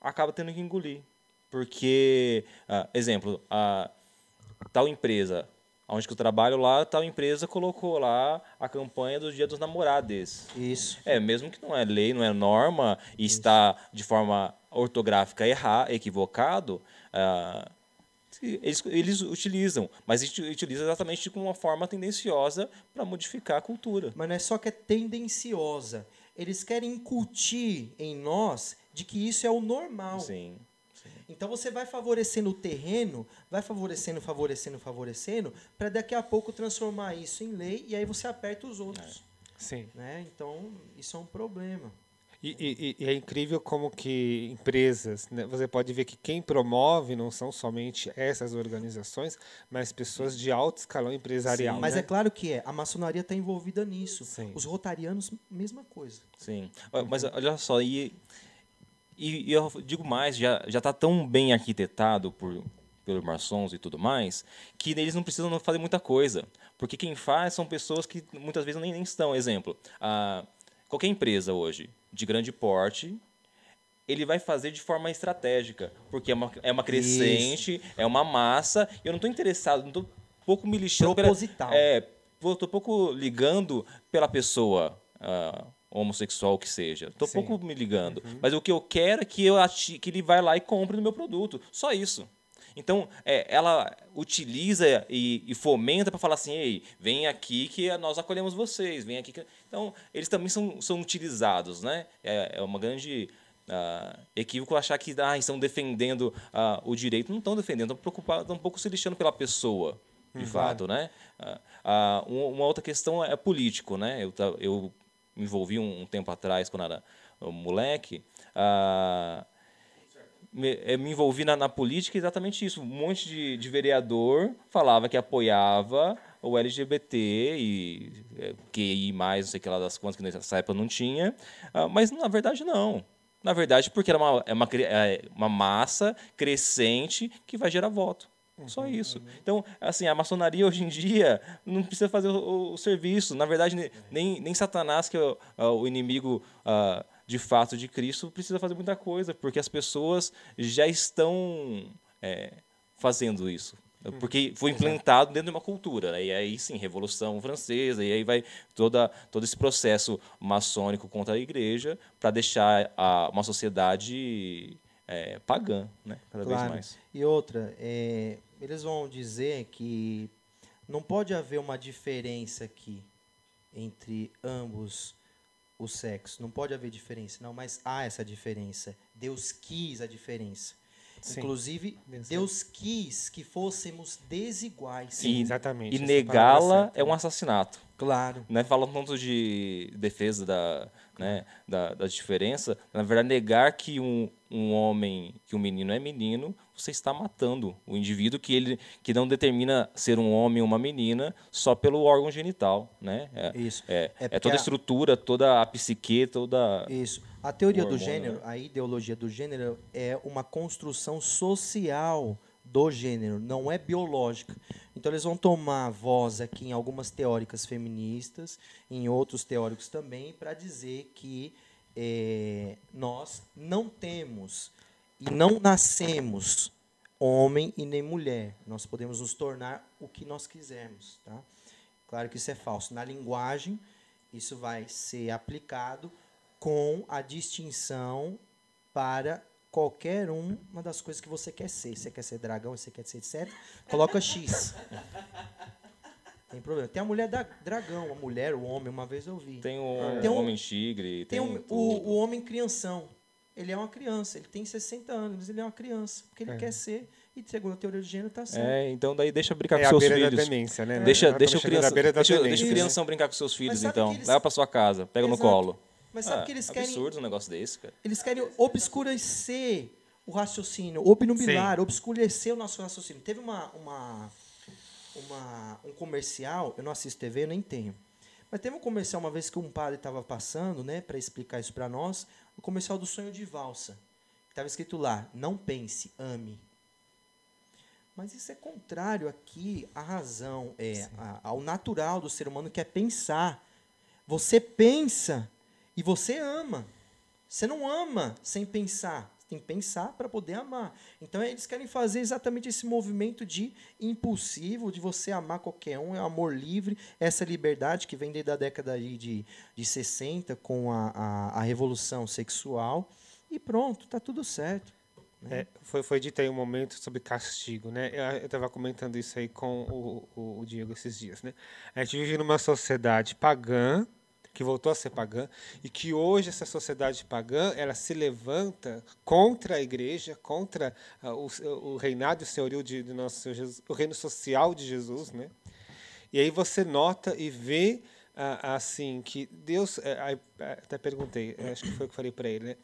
[SPEAKER 1] acaba tendo que engolir. Porque, ah, exemplo, a tal empresa, onde que eu trabalho lá, tal empresa colocou lá a campanha do Dia dos Namorados.
[SPEAKER 3] Isso.
[SPEAKER 1] É, mesmo que não é lei, não é norma, e está de forma ortográfica errar, equivocado, ah, eles, eles utilizam, mas eles utilizam exatamente com uma forma tendenciosa para modificar a cultura.
[SPEAKER 3] Mas não é só que é tendenciosa. Eles querem incutir em nós de que isso é o normal.
[SPEAKER 1] Sim.
[SPEAKER 3] Então você vai favorecendo o terreno, vai favorecendo, favorecendo, favorecendo, para daqui a pouco transformar isso em lei e aí você aperta os outros.
[SPEAKER 5] Sim.
[SPEAKER 3] Né? Então isso é um problema.
[SPEAKER 5] E, e- e é incrível como que empresas, né, você pode ver que quem promove não são somente essas organizações, mas pessoas de alto escalão empresarial.
[SPEAKER 3] Mas
[SPEAKER 5] né?
[SPEAKER 3] é claro que é. A maçonaria está envolvida nisso.
[SPEAKER 5] Sim.
[SPEAKER 3] Os rotarianos, mesma coisa.
[SPEAKER 1] Sim. Mas olha só, e, e, eu digo mais, já já está tão bem arquitetado por pelos maçons e tudo mais, que eles não precisam fazer muita coisa. Porque quem faz são pessoas que muitas vezes nem, nem estão. Exemplo, a, qualquer empresa hoje, de grande porte, ele vai fazer de forma estratégica, porque é uma, é uma crescente, é uma massa, e eu não estou interessado, não estou pouco me lixando pela,
[SPEAKER 3] Proposital.
[SPEAKER 1] é, pô, tô pouco ligando pela pessoa ah, homossexual que seja. Tô
[SPEAKER 5] Sim.
[SPEAKER 1] pouco me ligando. Mas o que eu quero é que, eu ati- que ele vai lá e compre no meu produto. Só isso. Então, é, ela utiliza e, e fomenta para falar assim, ei, vem aqui que nós acolhemos vocês, vem aqui que... Então, eles também são, são utilizados, né? É, é uma grande ah, equívoco achar que ah, estão defendendo ah, o direito. Não estão defendendo, estão preocupados, estão um pouco se lixando pela pessoa, de fato, né? Ah, uma outra questão é político, né? Eu, eu me envolvi um, um tempo atrás, quando era um moleque, ah, me, eh, me envolvi na, na política exatamente isso. Um monte de, de vereador falava que apoiava o LGBT e eh, QI mais, não sei o que lá das contas, que nessa época não tinha. Ah, mas na verdade não. Na verdade, porque era uma, é uma, é uma massa crescente que vai gerar voto. Só isso. Então, assim, a maçonaria hoje em dia não precisa fazer o, o- serviço. Na verdade, ne- nem, nem Satanás, que é o, ah, o inimigo ah, de fato de Cristo, precisa fazer muita coisa, porque as pessoas já estão é, fazendo isso. Porque foi implantado dentro de uma cultura. né? E aí, sim, Revolução Francesa, e aí vai toda, todo esse processo maçônico contra a igreja para deixar a, uma sociedade é, pagã, né? cada vez
[SPEAKER 3] Claro.
[SPEAKER 1] mais.
[SPEAKER 3] E outra, é, eles vão dizer que não pode haver uma diferença aqui entre ambos os sexos. Não pode haver diferença, não, mas há essa diferença. Deus quis a diferença.
[SPEAKER 5] Sim.
[SPEAKER 3] Inclusive,
[SPEAKER 5] Deus-
[SPEAKER 3] Deus quis que fôssemos desiguais.
[SPEAKER 5] Sim, exatamente.
[SPEAKER 1] E negá-la é um assassinato.
[SPEAKER 3] Claro.
[SPEAKER 1] Né? Falando tanto de defesa da, né, da, da diferença, na verdade, negar que um, um homem, que um menino é menino, você está matando o indivíduo que ele que não determina ser um homem ou uma menina só pelo órgão genital, né? É,
[SPEAKER 3] Isso.
[SPEAKER 1] é,
[SPEAKER 3] É
[SPEAKER 1] é toda a estrutura, toda a psique, toda
[SPEAKER 3] Isso. A teoria do gênero,
[SPEAKER 1] né?
[SPEAKER 3] a ideologia do gênero é uma construção social do gênero, não é biológica. Então eles vão tomar voz aqui em algumas teóricas feministas, em outros teóricos também, para dizer que eh, nós não temos e não nascemos homem e nem mulher. Nós podemos nos tornar o que nós quisermos. Tá? Claro que isso é falso. Na linguagem, isso vai ser aplicado com a distinção para qualquer um- uma das coisas que você quer ser. Você quer ser dragão, você quer ser etc. Coloca X. Tem problema. Tem a mulher da dragão, a mulher, o homem, uma vez eu vi.
[SPEAKER 1] tem o
[SPEAKER 3] Tem um-
[SPEAKER 1] homem tigre,
[SPEAKER 3] Tem
[SPEAKER 1] tem,
[SPEAKER 3] o,
[SPEAKER 1] tudo.
[SPEAKER 3] o, o homem crianção. Ele é uma criança, ele tem 60 anos, mas ele é uma criança. Porque ele
[SPEAKER 5] É.
[SPEAKER 3] quer ser, e segundo a teoria do gênero, está certo.
[SPEAKER 1] É, então daí deixa brincar
[SPEAKER 5] É
[SPEAKER 1] com
[SPEAKER 5] a
[SPEAKER 1] seus
[SPEAKER 5] beira da
[SPEAKER 1] filhos.
[SPEAKER 5] demência, né?
[SPEAKER 1] Deixa,
[SPEAKER 5] tá
[SPEAKER 1] deixa, o criança, deixa, deixa crianção brincar com seus filhos, então.
[SPEAKER 3] eles-
[SPEAKER 1] Leva pra sua casa, pega no
[SPEAKER 3] Exato.
[SPEAKER 1] colo.
[SPEAKER 3] Mas sabe
[SPEAKER 1] Ah,
[SPEAKER 3] que eles querem
[SPEAKER 1] absurdo um negócio desse, cara.
[SPEAKER 3] Eles querem obscurecer o raciocínio, obnubilar, obscurecer o nosso raciocínio. Teve uma, uma, uma- um comercial, eu não assisto TV, eu nem tenho. Mas teve um comercial uma vez que um padre estava passando, né, para explicar isso para nós, o comercial do sonho de valsa. Estava escrito lá: não pense, ame. Mas isso é contrário aqui à razão, é, a- ao natural do ser humano que é pensar. Você pensa e você ama. Você não ama sem pensar. Você tem que pensar para poder amar. Então eles querem fazer exatamente esse movimento de impulsivo, de você amar qualquer um, é amor livre, essa liberdade que vem desde a década de, de 60 com a, a, a revolução sexual. E pronto, tá tudo certo.
[SPEAKER 4] É, foi, foi dito aí um momento sobre castigo, né? Eu estava comentando isso aí com o, o, o Diego esses dias, né? A gente vive numa sociedade pagã, que voltou a ser pagã, e que hoje essa sociedade pagã ela se levanta contra a igreja, contra uh, o, o, reinado e o senhorio de, de nosso Senhor Jesus, o reino social de Jesus, né? E aí você nota e vê uh, assim que Deus, uh, até perguntei, acho que foi o que eu falei para ele, né?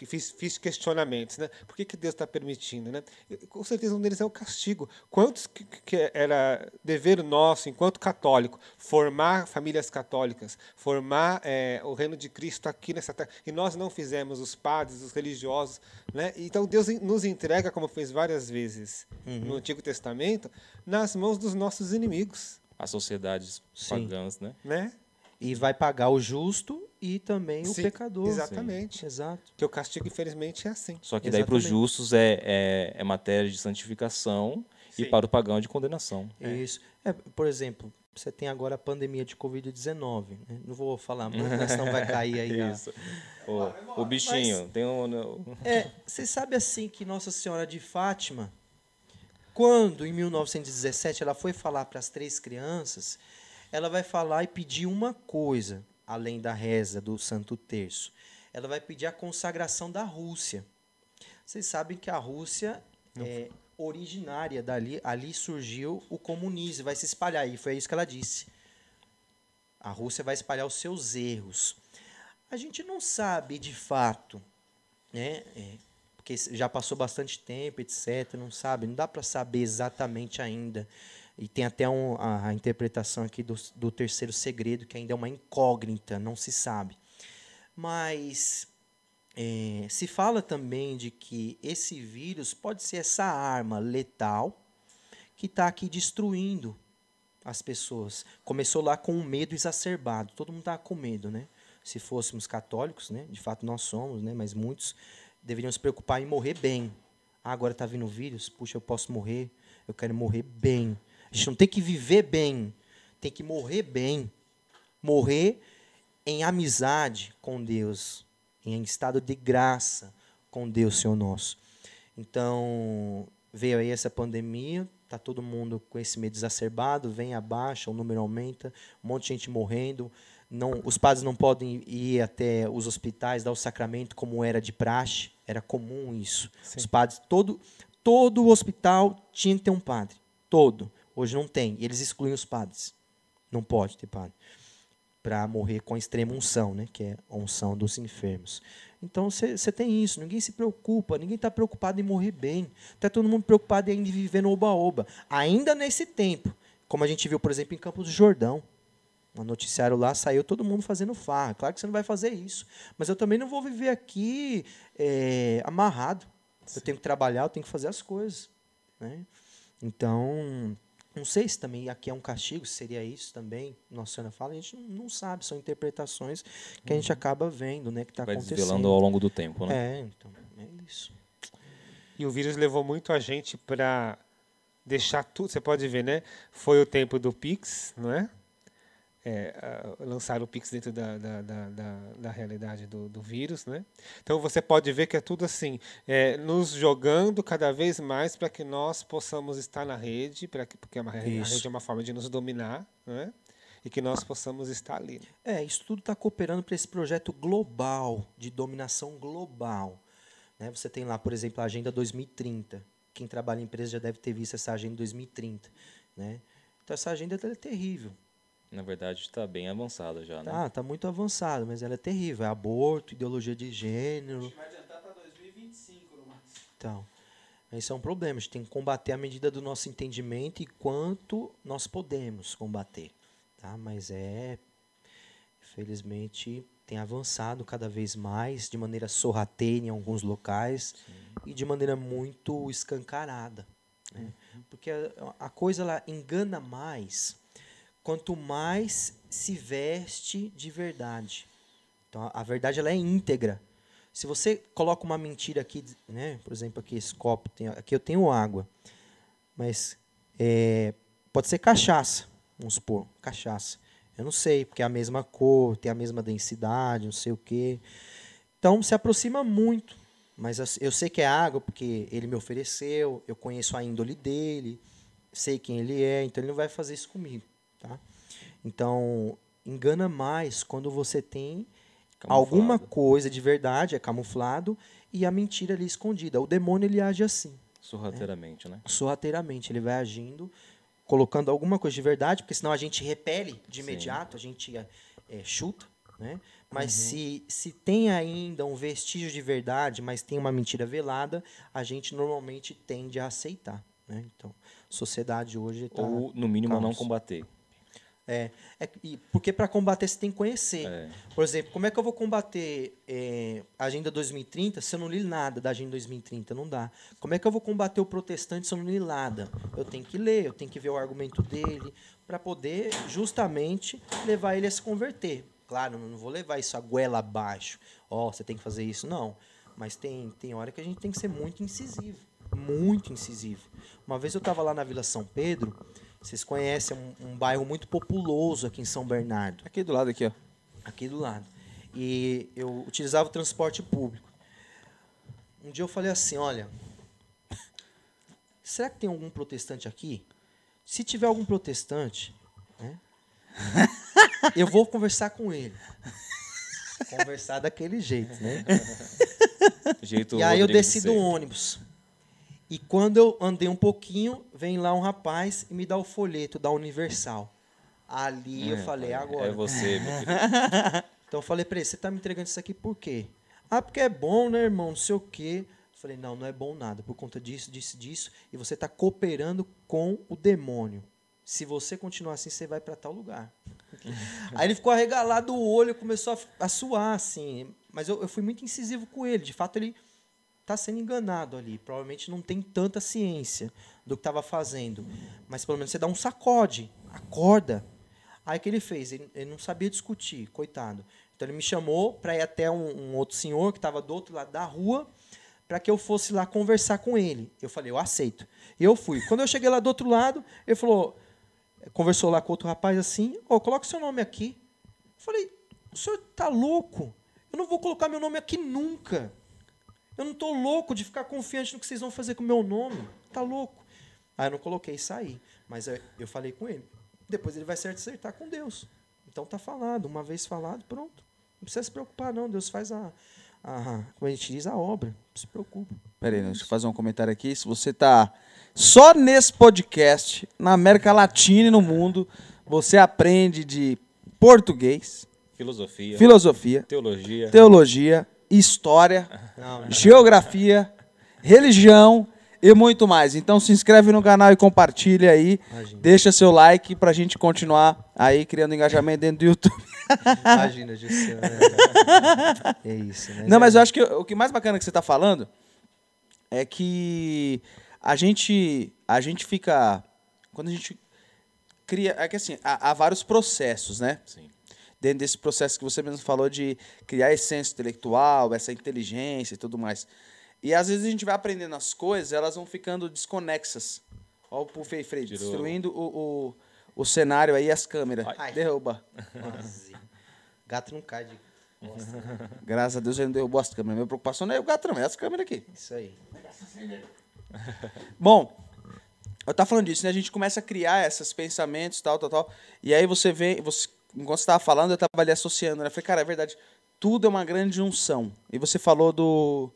[SPEAKER 4] Que fiz, fiz, questionamentos, né? Por que, que Deus está permitindo, né? Com certeza um deles é o castigo. Quantos que, que, era dever nosso, enquanto católico, formar famílias católicas, formar é, o reino de Cristo aqui nessa terra, e nós não fizemos, os padres, os religiosos, né? Então Deus nos entrega, como fez várias vezes uhum. no Antigo Testamento, nas mãos dos nossos inimigos.
[SPEAKER 1] As sociedades Sim. pagãs, né?
[SPEAKER 4] né?
[SPEAKER 3] E vai pagar o justo e também
[SPEAKER 4] Sim,
[SPEAKER 3] o pecador.
[SPEAKER 4] Exatamente.
[SPEAKER 3] Sim. Exato.
[SPEAKER 4] Que o castigo, infelizmente, é assim.
[SPEAKER 1] Só que daí para os justos é, é, é, matéria de santificação Sim. e para o pagão é de condenação.
[SPEAKER 3] É. Isso. É, por exemplo, você tem agora a pandemia de Covid-19. Né? Não vou falar muito, senão vai cair aí.
[SPEAKER 1] Isso. A... O, o bichinho.
[SPEAKER 3] Mas,
[SPEAKER 1] tem um...
[SPEAKER 3] É, você sabe assim que Nossa Senhora de Fátima, quando em 1917 ela foi falar para as três crianças ela vai falar e pedir uma coisa, além da reza do Santo Terço. Ela vai pedir a consagração da Rússia. Vocês sabem que a Rússia Não. é originária dali, ali surgiu o comunismo, vai se espalhar, e foi isso que ela disse. A Rússia vai espalhar os seus erros. A gente não sabe de fato, né? É, porque já passou bastante tempo, etc. Não sabe, não dá para saber exatamente ainda e tem até um, a, a, interpretação aqui do, do terceiro segredo, que ainda é uma incógnita, não se sabe. Mas é, se fala também de que esse vírus pode ser essa arma letal que está aqui destruindo as pessoas. Começou lá com um medo exacerbado, todo mundo estava com medo, né? Se fôssemos católicos, né? De fato nós somos, né? Mas muitos deveriam se preocupar em morrer bem. Ah, agora está vindo o vírus, puxa, eu posso morrer, eu quero morrer bem. A gente não tem que viver bem, tem que morrer bem. Morrer em amizade com Deus, em estado de graça com Deus, Senhor nosso. Então, veio aí essa pandemia, tá todo mundo com esse medo exacerbado, vem abaixo, o número aumenta, um monte de gente morrendo. Não, os padres não podem ir até os hospitais dar o sacramento como era de praxe, era comum isso. Sim. Os padres, todo, todo hospital tinha que ter um padre, todo. Hoje não tem. E eles excluem os padres. Não pode ter padre. Para morrer com a extrema unção, né? que é a unção dos enfermos. Então você tem isso, ninguém se preocupa, ninguém está preocupado em morrer bem. Está todo mundo preocupado em viver no oba-oba. Ainda nesse tempo, como a gente viu, por exemplo, em Campos do Jordão. No noticiário lá saiu todo mundo fazendo farra. Claro que você não vai fazer isso. Mas eu também não vou viver aqui é, amarrado. Sim. Eu tenho que trabalhar, eu tenho que fazer as coisas. Né? Então, não sei se também aqui é um castigo, se seria isso também. Nossa Senhora fala, a gente não, sabe, são interpretações que a gente uhum. acaba vendo, né, que está acontecendo.
[SPEAKER 1] desvelando ao longo do tempo,
[SPEAKER 3] né? É, então, é isso.
[SPEAKER 4] E o vírus levou muito a gente para deixar tudo, você pode ver, né? Foi o tempo do Pix, não é? É, lançar o Pix dentro da, da, da, da realidade do, do, vírus. Né? Então você pode ver que é tudo assim, é, nos jogando cada vez mais para que nós possamos estar na rede, pra que, porque a rede é uma forma de nos dominar, né? e que nós possamos estar ali.
[SPEAKER 3] É, isso tudo está cooperando para esse projeto global, de dominação global. Né? Você tem lá, por exemplo, a Agenda 2030. Quem trabalha em empresa já deve ter visto essa Agenda 2030. Né? Então, essa agenda é terrível.
[SPEAKER 1] Na verdade, está bem avançada já, né?
[SPEAKER 3] Tá, está muito avançada, mas ela é terrível. É aborto, ideologia de gênero.
[SPEAKER 2] Acho que vai adiantar para 2025, no máximo.
[SPEAKER 3] Então, esse é um problema. A gente tem que combater à medida do nosso entendimento e quanto nós podemos combater. Tá? Mas é, infelizmente, tem avançado cada vez mais, de maneira sorrateira em alguns locais Sim. e de maneira muito escancarada. Né? Uhum. Porque a, a coisa ela engana mais quanto mais se veste de verdade. Então, a verdade ela é íntegra. Se você coloca uma mentira aqui, né? Por exemplo, aqui esse copo, tem, aqui eu tenho água, mas é, pode ser cachaça, vamos supor, cachaça. Eu não sei, porque é a mesma cor, tem a mesma densidade, não sei o quê. Então se aproxima muito, Mas eu, sei que é água porque ele me ofereceu, eu conheço a índole dele, sei quem ele é, então ele não vai fazer isso comigo, tá? Então, engana mais quando você tem alguma
[SPEAKER 1] Camuflado.
[SPEAKER 3] coisa de verdade, é camuflado, e a mentira ali escondida. O demônio ele age assim
[SPEAKER 1] Sorrateiramente, né?
[SPEAKER 3] sorrateiramente. Ele vai agindo, colocando alguma coisa de verdade, porque senão a gente repele de
[SPEAKER 1] Sim.
[SPEAKER 3] imediato, a gente é, chuta, né? Mas
[SPEAKER 1] Uhum.
[SPEAKER 3] se, se tem ainda um vestígio de verdade, mas tem uma mentira velada, a gente normalmente tende a aceitar, né? Então, sociedade hoje está...
[SPEAKER 1] Ou, no mínimo, não
[SPEAKER 3] caos.
[SPEAKER 1] combater.
[SPEAKER 3] É, é, porque para combater você tem que conhecer.
[SPEAKER 1] É.
[SPEAKER 3] Por exemplo, como é que eu vou combater é, a Agenda 2030 se eu não li nada da Agenda 2030? Não dá. Como é que eu vou combater o protestante se eu não li nada? Eu tenho que ler, eu tenho que ver o argumento dele, para poder justamente levar ele a se converter. Claro, não vou levar isso a goela abaixo. Ó, você tem que fazer isso. Não. Mas tem, tem hora que a gente tem que ser muito incisivo. Muito incisivo. Uma vez eu estava lá na Vila São Pedro, vocês conhecem um, um bairro muito populoso aqui em São Bernardo
[SPEAKER 2] Aqui do lado, aqui, ó.
[SPEAKER 3] aqui do lado. E eu utilizava o transporte público. Um dia eu falei assim, olha, será que tem algum protestante aqui? Se tiver algum protestante, né, eu vou conversar com ele. Conversar daquele jeito, né? (laughs)
[SPEAKER 1] Jeito
[SPEAKER 3] E aí eu desci do ônibus. E quando eu andei um pouquinho, vem lá um rapaz e me dá o folheto da Universal. Ali eu
[SPEAKER 1] É,
[SPEAKER 3] falei,
[SPEAKER 1] é,
[SPEAKER 3] agora.
[SPEAKER 1] É você, meu (laughs) querido.
[SPEAKER 3] Então eu falei pra ele, você tá me entregando isso aqui por quê? Ah, porque é bom, né, irmão? Não sei o quê. Eu falei, não, não é bom nada, por conta disso, disso, disso. E você tá cooperando com o demônio. Se você continuar assim, você vai para tal lugar. (laughs) Aí ele ficou arregalado o olho, começou a, a suar, assim. Mas eu, eu fui muito incisivo com ele. De fato, ele tá sendo enganado ali. Provavelmente não tem tanta ciência do que estava fazendo. Mas pelo menos você dá um sacode, acorda. Aí o que ele fez? Ele, ele não sabia discutir, coitado. Então ele me chamou para ir até um, um outro senhor que estava do outro lado da rua, para que eu fosse lá conversar com ele. Eu falei, eu aceito. E eu fui. Quando eu cheguei lá do outro lado, ele falou, conversou lá com outro rapaz assim, ó, coloca seu nome aqui. Eu falei, o senhor tá louco? Eu não vou colocar meu nome aqui nunca. Eu não tô louco de ficar confiante no que vocês vão fazer com o meu nome. Tá louco. Aí eu não coloquei e saí. Mas eu, eu falei com ele. Depois ele vai se acertar com Deus. Então tá falado. Uma vez falado, pronto. Não precisa se preocupar, não. Deus faz a, a como a gente diz, a obra. Não se preocupa.
[SPEAKER 2] Pera aí, deixa eu fazer um comentário aqui. Se você tá só nesse podcast, na América Latina e no mundo, você aprende de português,
[SPEAKER 1] Filosofia,
[SPEAKER 2] filosofia,
[SPEAKER 1] teologia.
[SPEAKER 2] teologia, história, geografia, religião e muito mais. Então se inscreve no canal e compartilha aí.
[SPEAKER 3] Imagina.
[SPEAKER 2] Deixa seu like pra gente continuar aí criando engajamento dentro do YouTube.
[SPEAKER 3] Imagina. É, (laughs) é isso, né?
[SPEAKER 2] Não, mas eu acho que o que mais bacana que você tá falando é que a gente a gente fica quando a gente cria é que assim há, há vários processos, né?
[SPEAKER 1] Sim.
[SPEAKER 2] Dentro desse processo que você mesmo falou de criar essência intelectual, essa inteligência e tudo mais. E às vezes a gente vai aprendendo as coisas, elas vão ficando desconexas. Olha o Puff aí, Frei,
[SPEAKER 1] Tirou.
[SPEAKER 2] destruindo o, o, o cenário aí e as câmeras.
[SPEAKER 3] Ai.
[SPEAKER 2] Derruba.
[SPEAKER 3] Quase. Gato não cai de bosta.
[SPEAKER 2] Graças a Deus ele não derrubou as câmeras. Minha preocupação não é o gato, não, é as câmeras aqui.
[SPEAKER 3] Isso aí. (laughs)
[SPEAKER 2] Bom, eu tava falando disso, né? A gente começa a criar esses pensamentos, tal, tal, tal. E aí você vê, você, enquanto você tava falando, eu tava ali associando, né? Eu falei, cara, é verdade, tudo é uma grande junção. E você falou do,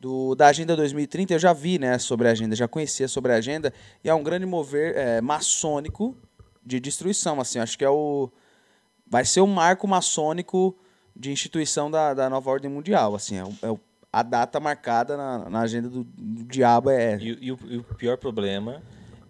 [SPEAKER 2] do da Agenda 2030, eu já vi, né, sobre a agenda, já conhecia sobre a agenda, e é um grande mover é, maçônico de destruição, assim, acho que é o... Vai ser o marco maçônico de instituição da, da nova ordem mundial, assim, é, o- é o- a data marcada na, na agenda do, do diabo é...
[SPEAKER 1] E, e o, e o pior problema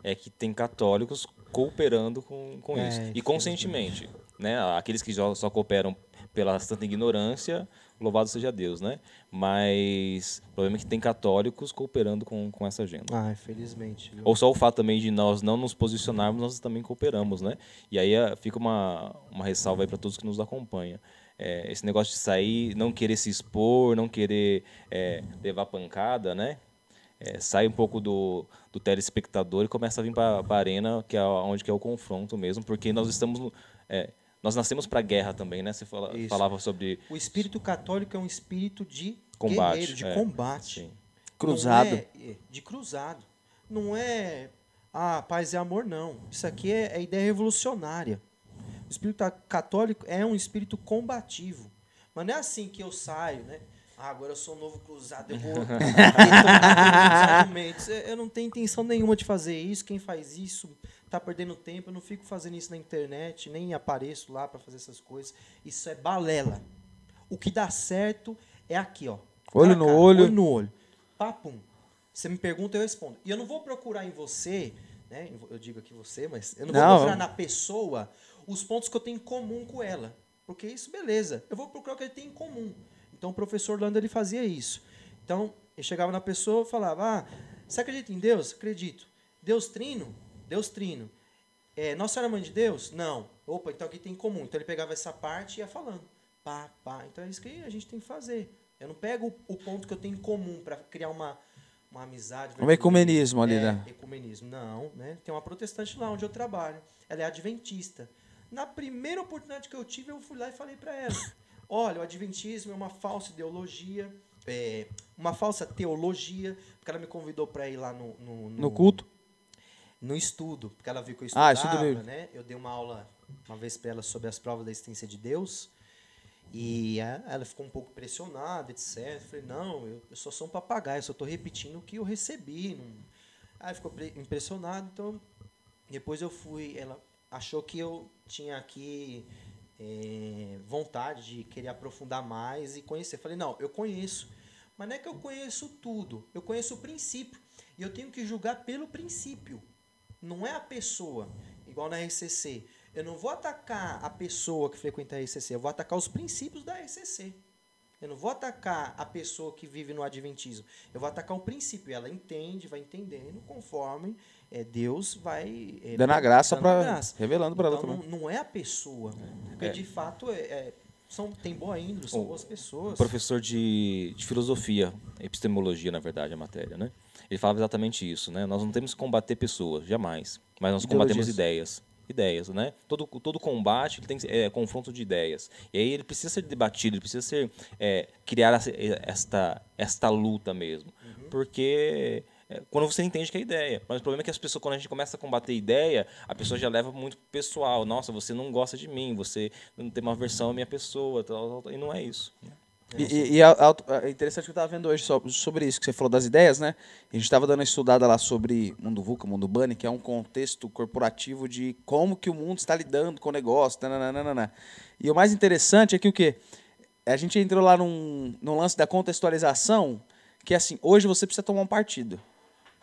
[SPEAKER 1] é que tem católicos cooperando com, com
[SPEAKER 3] É,
[SPEAKER 1] isso. E
[SPEAKER 3] infelizmente.
[SPEAKER 1] Né? Aqueles que só, cooperam pela tanta ignorância, louvado seja Deus, né? Mas o problema é que tem católicos cooperando com, com essa agenda.
[SPEAKER 3] Ah, infelizmente. viu?
[SPEAKER 1] Ou só o fato também de nós não nos posicionarmos, nós também cooperamos, né? E aí eh, fica uma, uma ressalva aí para todos que nos acompanham. É, esse negócio de sair, não querer se expor, não querer é, levar pancada, né? É, sai um pouco do, do telespectador e começa a vir para a arena, que é onde que é o confronto mesmo, porque nós estamos no- é, nós nascemos para guerra também, né? Você fala- falava sobre
[SPEAKER 3] O espírito católico é um espírito de
[SPEAKER 1] Combate,
[SPEAKER 3] guerreiro, de
[SPEAKER 1] é,
[SPEAKER 3] combate.
[SPEAKER 1] sim.
[SPEAKER 2] Cruzado.
[SPEAKER 3] É- é, de cruzado. Não é ah, paz e amor, não. Isso aqui é, é ideia revolucionária. O espírito ca- católico é um espírito combativo. Mas não é assim que eu saio, né? Ah, agora eu sou um novo cruzado, eu vou detonar os argumentos. Eu eu não tenho intenção nenhuma de fazer isso. Quem faz isso tá perdendo tempo. Eu não fico fazendo isso na internet, nem apareço lá para fazer essas coisas. Isso é balela. O que dá certo é aqui, ó.
[SPEAKER 2] Olho no
[SPEAKER 3] cara,
[SPEAKER 2] olho.
[SPEAKER 3] Olho no olho. Papum. Você me pergunta, eu respondo. E eu não vou procurar em você, né? eu digo aqui você, mas eu não,
[SPEAKER 2] Não,
[SPEAKER 3] vou procurar na pessoa os pontos que eu tenho em comum com ela. Porque isso, beleza. Eu vou procurar o que ele tem em comum. Então o professor Orlando ele fazia isso. Então, eu chegava na pessoa e falava: Ah, você acredita em Deus? Acredito. Deus trino? Deus trino. É, Nossa Senhora Mãe de Deus? Não. Opa, então aqui tem em comum. Então ele pegava essa parte e ia falando. Pá, pá. Então é isso que a gente tem que fazer. Eu não pego o, o ponto que eu tenho em comum para criar uma, uma amizade.
[SPEAKER 2] Um ecumenismo ali,
[SPEAKER 3] é,
[SPEAKER 2] né?
[SPEAKER 3] Ecumenismo. Não, né? Tem uma protestante lá onde eu trabalho. Ela é adventista. Na primeira oportunidade que eu tive, eu fui lá e falei para ela: (laughs) Olha, o adventismo é uma falsa ideologia, é, uma falsa teologia, porque ela me convidou para ir lá no, no,
[SPEAKER 2] No culto?
[SPEAKER 3] No estudo, porque ela viu que eu
[SPEAKER 2] Ah,
[SPEAKER 3] estudava,
[SPEAKER 2] estudo livre.
[SPEAKER 3] né? Eu dei uma aula uma vez para ela sobre as provas da existência de Deus. E ela ficou um pouco pressionada, etc. Eu falei, não, eu, eu só sou um papagaio, eu só estou repetindo o que eu recebi. Não... Aí ficou pre- impressionado, então depois eu fui, ela achou que eu tinha aqui eh, vontade de querer aprofundar mais e conhecer. Falei, não, eu conheço, mas não é que eu conheço tudo, eu conheço o princípio. E eu tenho que julgar pelo princípio, não é a pessoa, igual na RCC. Eu não vou atacar a pessoa que frequenta a RCC, eu vou atacar os princípios da RCC. Eu não vou atacar a pessoa que vive no adventismo. Eu vou atacar o princípio. Ela entende, vai entendendo conforme eh, Deus vai. eh,
[SPEAKER 2] Dando a graça para revelando para ela
[SPEAKER 3] Então,
[SPEAKER 2] também.
[SPEAKER 3] não, não é a pessoa. Porque, de fato, é, é- são, tem boa índole, são
[SPEAKER 1] O-
[SPEAKER 3] boas pessoas.
[SPEAKER 1] professor de, de filosofia, epistemologia, na verdade, a matéria, né? Ele falava exatamente isso, né? Nós não temos que combater pessoas, jamais. Mas nós combatemos ideias. Ideias, né? Todo, todo combate tem que ser, é confronto de ideias. E aí ele precisa ser debatido, ele precisa ser é, criar esta, esta luta mesmo. Porque é, quando você entende que é ideia. Mas o problema é que as pessoas, quando a gente começa a combater ideia, a pessoa já leva muito pro pessoal. Nossa, você não gosta de mim, você não tem uma versão à minha pessoa. Tal, tal, tal. E não é isso. Né?
[SPEAKER 2] E, e- a- a- é interessante que eu estava vendo hoje so- sobre isso, que você falou das ideias, né? A gente estava dando uma estudada lá sobre Mundo VUCA, Mundo Bunny, que é um contexto corporativo de como que o mundo está lidando com o negócio, tananana. E o mais interessante é que o quê? A gente entrou lá num, num lance da contextualização, que é assim, hoje você precisa tomar um partido.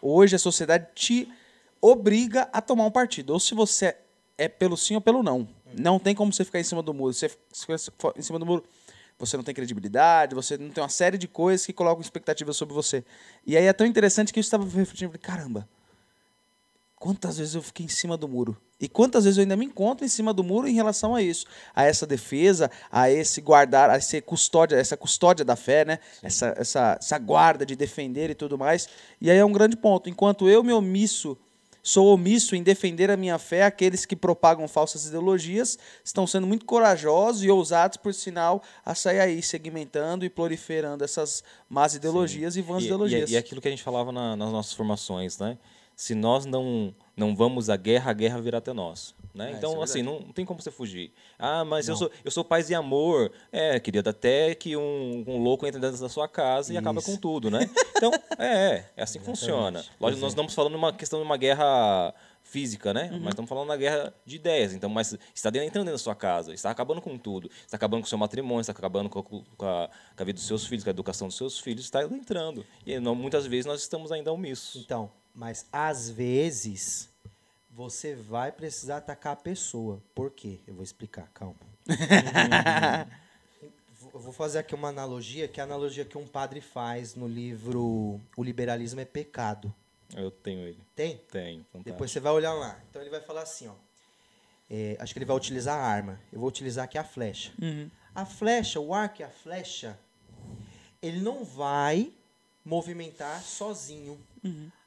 [SPEAKER 2] Hoje a sociedade te obriga a tomar um partido. Ou se você é pelo sim ou pelo não. Não tem como você ficar em cima do muro. Se você ficar em cima do muro, você não tem credibilidade, você não tem uma série de coisas que colocam expectativas sobre você. E aí é tão interessante que eu estava refletindo, falei, caramba, quantas vezes eu fiquei em cima do muro? E quantas vezes eu ainda me encontro em cima do muro em relação a isso, a essa defesa, a esse guardar, a esse custódia, essa custódia da fé, né? Essa, essa, essa guarda de defender e tudo mais. E aí é um grande ponto. Enquanto eu me omisso, sou omisso em defender a minha fé, aqueles que propagam falsas ideologias estão sendo muito corajosos e ousados, por sinal, a sair aí segmentando e proliferando essas más ideologias e vãs
[SPEAKER 1] E,
[SPEAKER 2] ideologias.
[SPEAKER 1] e, e aquilo que a gente falava na- nas nossas formações, né? Se nós não não vamos à guerra, a guerra virá até nós. Né?
[SPEAKER 2] isso
[SPEAKER 1] então,
[SPEAKER 2] é
[SPEAKER 1] assim, não, não tem como você fugir. Ah, mas eu sou, eu sou paz e amor. É, querida, até que um, um louco entre dentro da sua casa e acaba
[SPEAKER 3] Isso.
[SPEAKER 1] com tudo, né? Então, é, é, é assim que funciona. Lógico, nós não estamos falando de uma questão de uma guerra física, né? Mas estamos falando da guerra de ideias. Então, mas está entrando dentro da sua casa, está acabando com tudo. Está acabando com o seu matrimônio, está acabando com a, com a- com a vida dos seus filhos, com a educação dos seus filhos, está entrando. E não, muitas vezes nós estamos ainda omissos.
[SPEAKER 3] Então, mas às vezes você vai precisar atacar a pessoa. Por quê? Eu vou explicar, calma. (laughs) Eu vou fazer aqui uma analogia, que é a analogia que um padre faz no livro O Liberalismo é Pecado.
[SPEAKER 1] Eu tenho ele.
[SPEAKER 3] Tem?
[SPEAKER 1] Tenho. Fantástico.
[SPEAKER 3] Depois você vai olhar lá. Então ele vai falar assim, ó. É, acho que ele vai utilizar a arma. Eu vou utilizar aqui a flecha. A flecha, o arco e a flecha, ele não vai movimentar sozinho.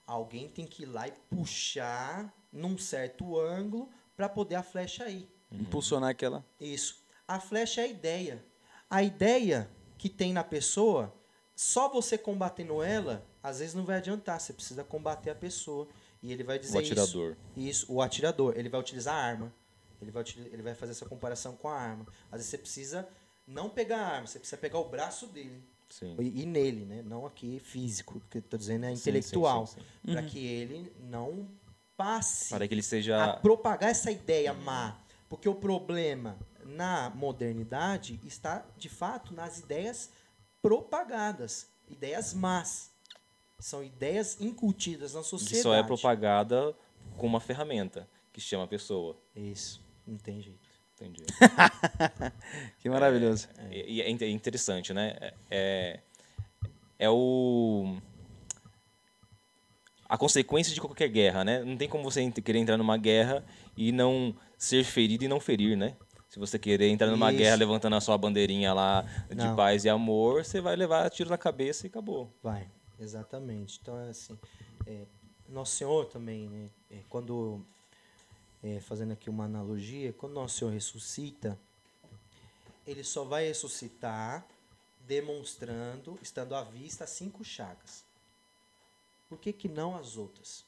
[SPEAKER 3] Alguém tem que ir lá e puxar num certo ângulo para poder a flecha ir.
[SPEAKER 2] Impulsionar aquela.
[SPEAKER 3] Isso. A flecha é a ideia. A ideia que tem na pessoa, só você combatendo ela, às vezes não vai adiantar. Você precisa combater a pessoa. E ele vai dizer
[SPEAKER 1] O atirador.
[SPEAKER 3] isso. Isso, o atirador. Ele vai utilizar a arma. Ele vai, ele vai fazer essa comparação com a arma. Às vezes você precisa não pegar a arma, você precisa pegar o braço dele.
[SPEAKER 1] Sim.
[SPEAKER 3] E, e nele, né? Não aqui físico, que eu tô dizendo é intelectual. Para que ele não passe
[SPEAKER 1] Para que ele
[SPEAKER 3] a
[SPEAKER 1] seja.
[SPEAKER 3] propagar essa ideia má. Porque o problema na modernidade está, de fato, nas ideias propagadas, ideias más. São ideias incutidas na
[SPEAKER 1] Que
[SPEAKER 3] sociedade.
[SPEAKER 1] só é propagada com uma ferramenta que chama a pessoa.
[SPEAKER 3] Isso, não tem jeito.
[SPEAKER 1] Entendi. (laughs)
[SPEAKER 2] Que maravilhoso.
[SPEAKER 1] É in- é interessante, né? É, é o a consequência de qualquer guerra, né? Não tem como você querer entrar numa guerra e não ser ferido e não ferir, né? Se você querer entrar numa
[SPEAKER 3] Isso.
[SPEAKER 1] guerra levantando a sua bandeirinha lá de
[SPEAKER 3] Não.
[SPEAKER 1] paz e amor, você vai levar tiro na cabeça e acabou.
[SPEAKER 3] Vai, exatamente. Então, é assim, é, Nosso Senhor também, né, é, quando, é, fazendo aqui uma analogia, quando Nosso Senhor ressuscita, ele só vai ressuscitar demonstrando, estando à vista, as cinco chagas. Por que, que não as outras?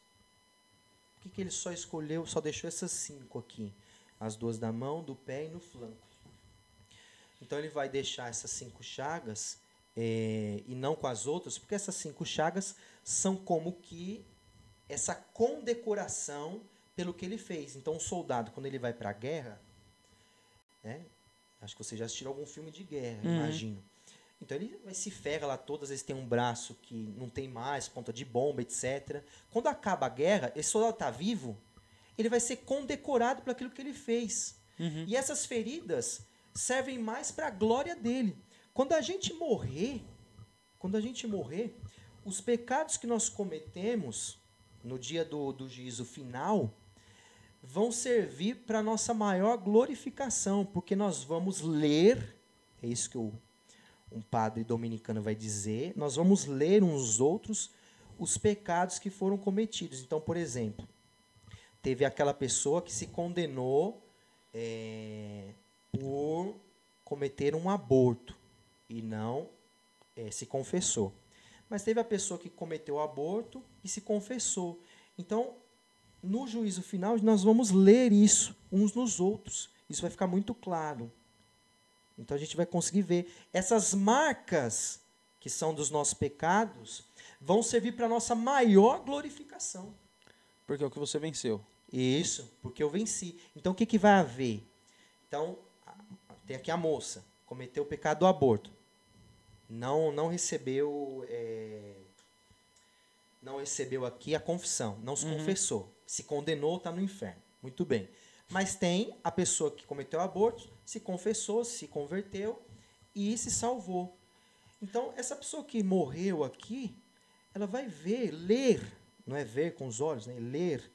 [SPEAKER 3] Por que, que ele só escolheu, só deixou essas cinco aqui? As duas da mão, do pé e no flanco. Então ele vai deixar essas cinco chagas é, e não com as outras, porque essas cinco chagas são como que essa condecoração pelo que ele fez. Então, um soldado, quando ele vai para a guerra, né, acho que você já assistiu algum filme de guerra, imagino. Então, ele vai se ferra lá todas, às vezes tem um braço que não tem mais, ponta de bomba, etc. Quando acaba a guerra, esse soldado está vivo, ele vai ser condecorado por aquilo que ele fez. E essas feridas servem mais para a glória dele. Quando a gente morrer, quando a gente morrer, os pecados que nós cometemos no dia do, do juízo final vão servir para nossa maior glorificação, porque nós vamos ler, é isso que o, um padre dominicano vai dizer, nós vamos ler uns outros os pecados que foram cometidos. Então, por exemplo, teve aquela pessoa que se condenou é, por cometer um aborto e não é, se confessou. Mas teve a pessoa que cometeu o aborto e se confessou. Então, no juízo final, nós vamos ler isso uns nos outros. Isso vai ficar muito claro. Então a gente vai conseguir ver. Essas marcas que são dos nossos pecados vão servir para a nossa maior glorificação.
[SPEAKER 2] Porque é o que você venceu.
[SPEAKER 3] Isso, porque eu venci. Então o que, que vai haver? Então, tem aqui a moça, cometeu o pecado do aborto. Não, não recebeu. é, não recebeu aqui a confissão, não se confessou. Se condenou, está no inferno. Muito bem. Mas tem a pessoa que cometeu aborto, se confessou, se converteu e se salvou. Então, essa pessoa que morreu aqui, ela vai ver, ler, não é ver com os olhos, né? Ler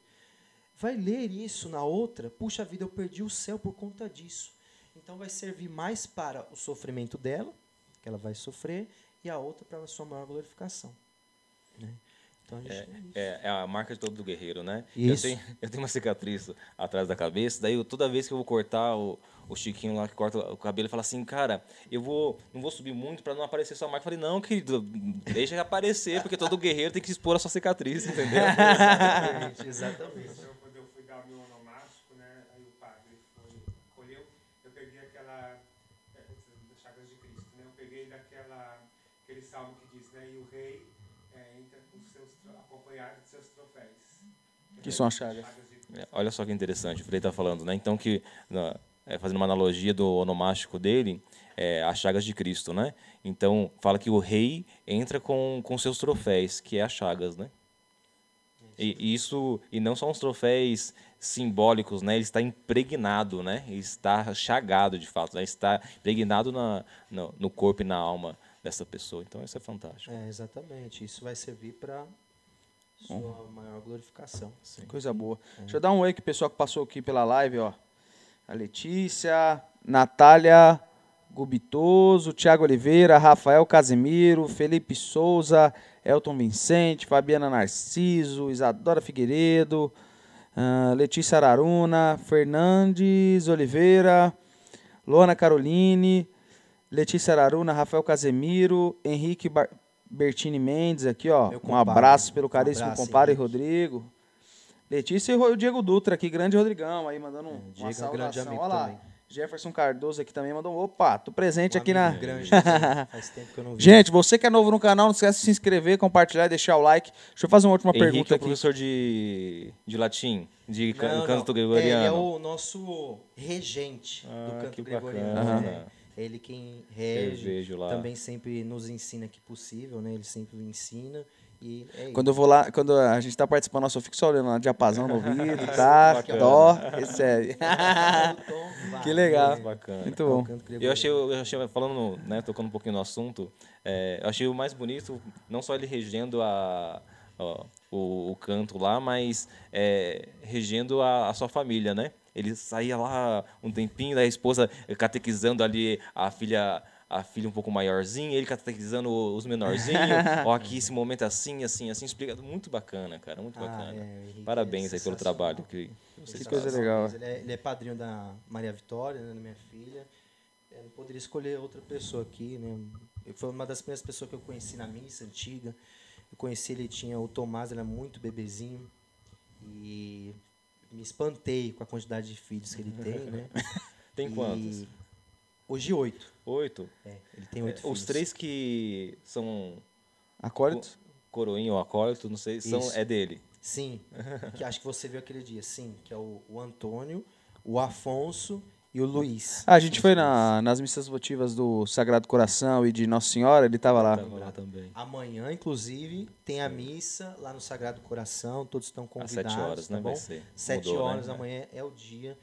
[SPEAKER 3] vai ler isso na outra, puxa vida, eu perdi o céu por conta disso. Então vai servir mais para o sofrimento dela, que ela vai sofrer, e a outra para a sua maior glorificação. né? Então a gente tem isso.
[SPEAKER 1] É, é a marca de todo guerreiro, né?
[SPEAKER 3] Isso.
[SPEAKER 1] Eu tenho, (laughs) eu tenho uma cicatriz atrás da cabeça, daí eu- toda vez que eu vou cortar o, o Chiquinho lá que corta o cabelo, ele fala assim, cara, eu vou, não vou subir muito pra não aparecer sua marca. Eu falei, não, querido, deixa aparecer, porque todo guerreiro tem que expor a sua cicatriz, entendeu? (laughs)
[SPEAKER 3] Exatamente, exatamente.
[SPEAKER 4] Eu, quando eu fui dar o meu onomástico, né, aí o padre foi, colheu, eu peguei aquela, é, das chagas de Cristo, né, eu peguei daquela, aquele salmo que diz, né, e o rei é, entra com seus, tro- acompanhado de seus troféus.
[SPEAKER 2] Que são as chagas.
[SPEAKER 1] É, Olha só que interessante, o Frei está falando, né? Então que, na- é, fazendo uma analogia do onomástico dele, é, as chagas de Cristo, né? Então fala que o rei entra com, com seus troféus, que é as chagas, né? E e isso e não são os troféus simbólicos, né? Ele está impregnado, né? Ele está chagado de fato, né? Está impregnado na, no, no corpo e na alma dessa pessoa. Então isso é fantástico.
[SPEAKER 3] É, exatamente. Isso vai servir para sua maior glorificação.
[SPEAKER 2] Coisa boa. Deixa eu dar um oi que o pessoal que passou aqui pela live, ó. A Letícia, Natália Gubitoso, Tiago Oliveira, Rafael Casimiro, Felipe Souza, Elton Vicente, Fabiana Narciso, Isadora Figueiredo, Ah, Letícia Araruna, Fernandes Oliveira, Luana Caroline, Letícia Araruna, Rafael Casemiro, Henrique Bar- Bertini Mendes aqui, ó.
[SPEAKER 3] Meu
[SPEAKER 2] Um abraço pelo
[SPEAKER 3] Um
[SPEAKER 2] caríssimo
[SPEAKER 3] abraço,
[SPEAKER 2] compadre. Rodrigo. Letícia e o Diego Dutra aqui, grande Rodrigão, aí mandando um,
[SPEAKER 3] Diego é
[SPEAKER 2] uma
[SPEAKER 3] um
[SPEAKER 2] saudação. Olha lá,
[SPEAKER 3] também.
[SPEAKER 2] Jefferson Cardoso aqui também mandou um opa, tô presente
[SPEAKER 3] Um
[SPEAKER 2] aqui na...
[SPEAKER 3] grande, (laughs) faz tempo que eu não vi.
[SPEAKER 2] Gente, você que é novo no canal, não esquece de se inscrever, compartilhar e deixar o like. Deixa eu fazer uma última
[SPEAKER 1] Henrique
[SPEAKER 2] pergunta
[SPEAKER 1] é
[SPEAKER 2] aqui.
[SPEAKER 1] professor de, de latim, de ca-
[SPEAKER 3] Não,
[SPEAKER 1] canto
[SPEAKER 3] não.
[SPEAKER 1] gregoriano.
[SPEAKER 3] É, ele é o nosso regente
[SPEAKER 1] Ah,
[SPEAKER 3] do canto gregoriano.
[SPEAKER 1] bacana.
[SPEAKER 3] né? Ele quem rege,
[SPEAKER 1] vejo lá.
[SPEAKER 3] também sempre nos ensina que possível, né? Ele sempre ensina e é
[SPEAKER 2] Quando eu vou lá, quando a gente tá participando, nossa, eu fico só olhando lá, diapasão no ouvido, (laughs) tá? Dó, recebe. (laughs) que legal.
[SPEAKER 1] Muito bacana.
[SPEAKER 2] Muito
[SPEAKER 3] o
[SPEAKER 2] bom.
[SPEAKER 1] Eu achei, eu achei, falando, né, tocando um pouquinho no assunto, é, eu achei o mais bonito, não só ele regendo a, ó, o, o canto lá, mas é, regendo a, a sua família, né? Ele saía lá um tempinho, da esposa catequizando ali a filha a filha um pouco maiorzinha, ele catequizando os menorzinhos. (laughs) Ó, aqui esse momento é assim, assim, assim, explica. Muito bacana, cara, muito
[SPEAKER 3] Ah,
[SPEAKER 1] bacana.
[SPEAKER 3] é, Henrique
[SPEAKER 1] Parabéns
[SPEAKER 3] é
[SPEAKER 1] aí pelo trabalho que
[SPEAKER 2] Que coisa
[SPEAKER 1] fazem.
[SPEAKER 2] legal.
[SPEAKER 3] Ele é, ele é padrinho da Maria Vitória, né, da minha filha. Eu não poderia escolher outra pessoa aqui, né? Eu- Foi uma das primeiras pessoas que eu conheci na missa antiga. Eu conheci ele, tinha o Tomás, ele era muito bebezinho. E me espantei com a quantidade de filhos que ele (laughs) tem, né?
[SPEAKER 1] Tem
[SPEAKER 3] E
[SPEAKER 1] quantos?
[SPEAKER 3] Hoje oito.
[SPEAKER 1] Oito?
[SPEAKER 3] É, ele tem oito
[SPEAKER 1] É,
[SPEAKER 3] filhos.
[SPEAKER 1] Os três que são
[SPEAKER 2] Acólito?
[SPEAKER 1] coroinha ou acólito, não sei, são,
[SPEAKER 3] Isso.
[SPEAKER 1] é dele.
[SPEAKER 3] Sim, (laughs) que acho que você viu aquele dia, sim, que é o, o Antônio, o Afonso e o Luiz.
[SPEAKER 2] Ah, a gente foi na- nas missas votivas do Sagrado Coração e de Nossa Senhora, ele tava lá.
[SPEAKER 1] Tava lá também.
[SPEAKER 3] Amanhã, inclusive, tem a missa lá no Sagrado Coração, todos estão
[SPEAKER 1] Às
[SPEAKER 3] convidados.
[SPEAKER 1] sete horas,
[SPEAKER 3] tá
[SPEAKER 1] né?
[SPEAKER 3] bom? Sete
[SPEAKER 1] Mudou,
[SPEAKER 3] horas
[SPEAKER 1] né?
[SPEAKER 3] amanhã é o dia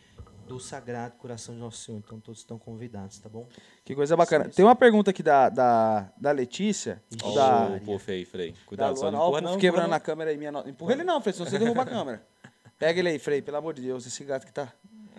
[SPEAKER 3] do Sagrado Coração de Nosso Senhor, então todos estão convidados, tá bom?
[SPEAKER 2] Que coisa bacana. Tem uma pergunta aqui da, da, da Letícia.
[SPEAKER 3] Ixi,
[SPEAKER 2] da,
[SPEAKER 1] o pô, Frei, Frei.
[SPEAKER 2] da
[SPEAKER 1] Cuidado, só não empurra
[SPEAKER 2] Puff
[SPEAKER 1] não.
[SPEAKER 2] quebrando
[SPEAKER 1] empurra
[SPEAKER 2] a câmera aí. Minha no... Empurra ele não, Frei, senão você derruba a câmera. (laughs) Pega ele aí, Frei, pelo amor de Deus. Esse gato que tá...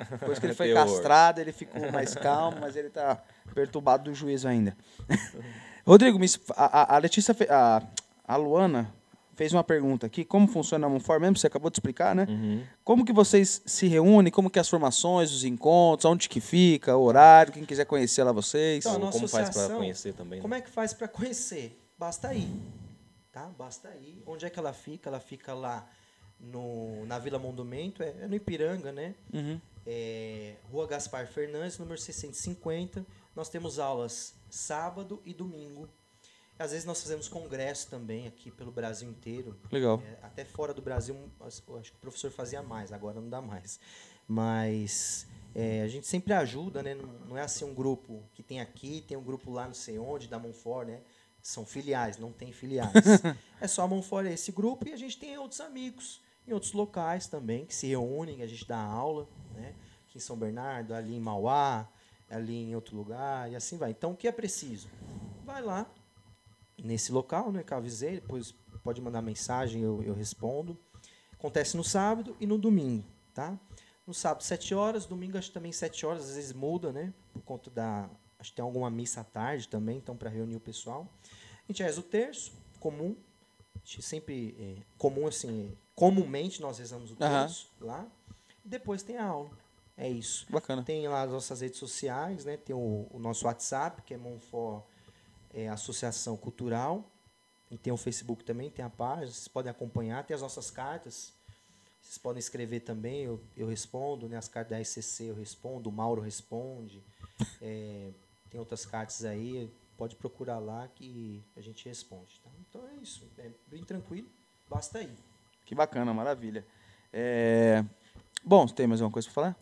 [SPEAKER 2] Depois que ele (laughs) foi castrado, ele ficou mais calmo, mas ele tá perturbado do juízo ainda. (laughs) Rodrigo, a, a- Letícia... A, a Luana fez uma pergunta aqui. Como funciona a Monfort mesmo? Você acabou de explicar, né?
[SPEAKER 1] Uhum.
[SPEAKER 2] Como que vocês se reúnem? Como que é as formações, os encontros, onde que fica, o horário, quem quiser conhecer lá vocês?
[SPEAKER 3] Então,
[SPEAKER 1] como faz pra
[SPEAKER 3] associação,
[SPEAKER 1] conhecer também, né?
[SPEAKER 3] Como é que faz para conhecer? Basta ir, tá? Basta ir. Onde é que ela fica? Ela fica lá no, na Vila Mondumento, é, é no Ipiranga, né?
[SPEAKER 2] Uhum.
[SPEAKER 3] É, Rua Gaspar Fernandes, número 650. Nós temos aulas sábado e domingo. Às vezes nós fazemos congresso também aqui pelo Brasil inteiro.
[SPEAKER 2] Legal.
[SPEAKER 3] É, até fora do Brasil, acho que o professor fazia mais, agora não dá mais. Mas é, a gente sempre ajuda, né? Não, não é assim um grupo que tem aqui, tem um grupo lá não sei onde, da Monfort, né? São filiais, não tem filiais. (laughs) é só a Monfort, é esse grupo, e a gente tem outros amigos em outros locais também, que se reúnem, a gente dá aula, né? Aqui em São Bernardo, ali em Mauá, ali em outro lugar, e assim vai. Então, o que é preciso? Vai lá, nesse local, né, que eu avisei, depois pode mandar mensagem, eu, eu respondo. Acontece no sábado e no domingo, tá? No sábado, 7 horas, domingo acho também 7 horas, às vezes muda, né? Por conta da. Acho que tem alguma missa à tarde também, então, para reunir o pessoal. A gente reza o terço, comum. Gente sempre. É, comum, assim, comumente nós rezamos o
[SPEAKER 2] Aham.
[SPEAKER 3] terço lá. Depois tem a aula. É isso.
[SPEAKER 2] Bacana.
[SPEAKER 3] Tem lá as nossas redes sociais, né? Tem o, o nosso WhatsApp, que é Monfort é, Associação Cultural. E tem o Facebook também, tem a página, vocês podem acompanhar. Tem as nossas cartas, vocês podem escrever também, eu, eu respondo. Né? As cartas da SCC eu respondo, o Mauro responde. É, tem outras cartas aí, pode procurar lá que a gente responde. Tá? Então é isso, é bem tranquilo, basta ir.
[SPEAKER 2] Que bacana, maravilha. É, Bom, tem mais alguma coisa para falar?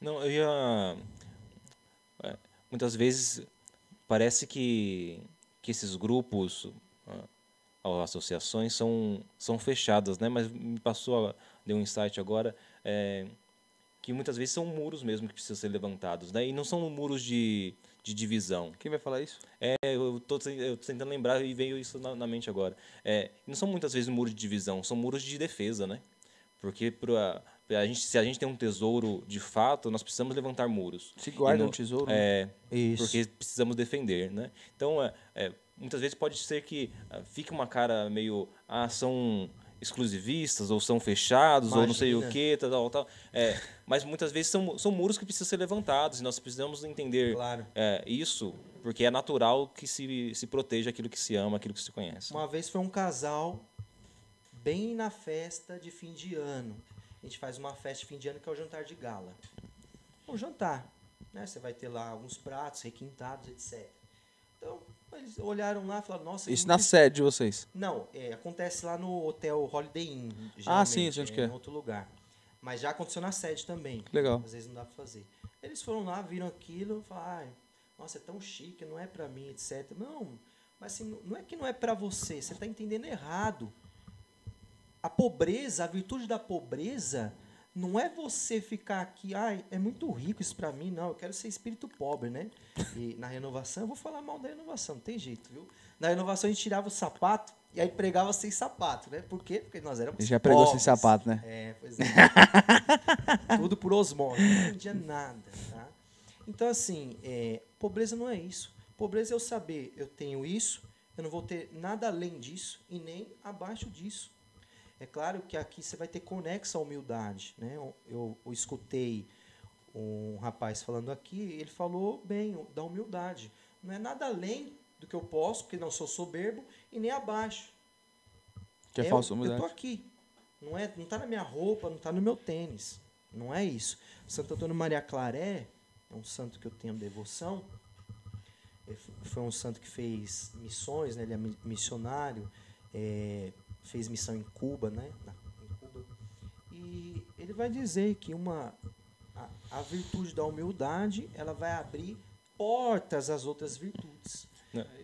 [SPEAKER 1] Não, eu ia. é, muitas vezes parece que, que esses grupos ah, ou associações são, são fechadas, né? Mas me passou, deu um insight agora, é, que muitas vezes são muros mesmo que precisam ser levantados, né? E não são muros de, de divisão.
[SPEAKER 2] Quem vai falar isso?
[SPEAKER 1] É, eu estou tentando lembrar e veio isso na, na mente agora. É, não são muitas vezes muros de divisão, são muros de defesa, né? Porque pra, pra gente, se a gente tem um tesouro de fato, nós precisamos levantar muros.
[SPEAKER 2] Se guarda
[SPEAKER 1] E
[SPEAKER 2] um tesouro?
[SPEAKER 1] É,
[SPEAKER 3] Isso.
[SPEAKER 1] porque precisamos defender, né? Então, é, é, muitas vezes pode ser que ah, fique uma cara meio, ah, são exclusivistas, ou são fechados, ou não sei o
[SPEAKER 3] Imagina.
[SPEAKER 1] que, tal, tal. É, mas muitas vezes são, são muros que precisam ser levantados e nós precisamos entender
[SPEAKER 3] Claro.
[SPEAKER 1] é, isso, porque é natural que se, se proteja aquilo que se ama, aquilo que se conhece.
[SPEAKER 3] Uma vez foi um casal bem na festa de fim de ano. A gente faz uma festa de fim de ano que é o jantar de gala. Um jantar, né? Você vai ter lá alguns pratos requintados, etc. Então, eles olharam lá e falaram, nossa...
[SPEAKER 2] Isso
[SPEAKER 3] que
[SPEAKER 2] na
[SPEAKER 3] muito
[SPEAKER 2] sede de vocês.
[SPEAKER 3] Não, é, acontece lá no hotel Holiday Inn.
[SPEAKER 2] Ah, sim, onde que
[SPEAKER 3] é,
[SPEAKER 2] é?
[SPEAKER 3] Em outro lugar. Mas já aconteceu na sede também.
[SPEAKER 2] Que legal.
[SPEAKER 3] Às vezes não dá pra fazer. Eles foram lá, viram aquilo, falaram, "Ai, nossa, é tão chique, não é pra mim, etc. Não, mas assim, não é que não é pra você, você tá entendendo errado. A pobreza, a virtude da pobreza, não é você ficar aqui, ai, é muito rico isso pra mim, não, eu quero ser espírito pobre, né? E na renovação, eu vou falar mal da renovação, não tem jeito, viu? Na renovação a gente tirava o sapato e aí pregava sem sapato, né? Por quê? Porque nós éramos
[SPEAKER 2] Já pregou sem
[SPEAKER 3] pobres.
[SPEAKER 2] sapato, né?
[SPEAKER 3] É, pois é. (laughs) Tudo por osmose, não entendia nada, tá? Então, assim, é, pobreza não é isso. Pobreza é eu saber, eu tenho isso, eu não vou ter nada além disso e nem abaixo disso. É claro que aqui você vai ter conexo à humildade, né? Eu, eu, eu escutei um rapaz falando aqui, ele falou bem da humildade. Não é nada além do que eu posso, porque não sou soberbo, e nem abaixo.
[SPEAKER 2] Que é
[SPEAKER 3] eu,
[SPEAKER 2] falsa
[SPEAKER 3] Eu
[SPEAKER 2] humildade.
[SPEAKER 3] tô aqui. Não é, não tá na minha roupa, não tá no meu tênis. Não é isso. Santo Antônio Maria Claré é um santo que eu tenho devoção. Ele f- Foi um santo que fez missões, né? Ele é mi- missionário, é, fez missão em Cuba, né? Em Cuba. E ele vai dizer que uma a, a virtude da humildade, ela vai abrir portas às outras virtudes.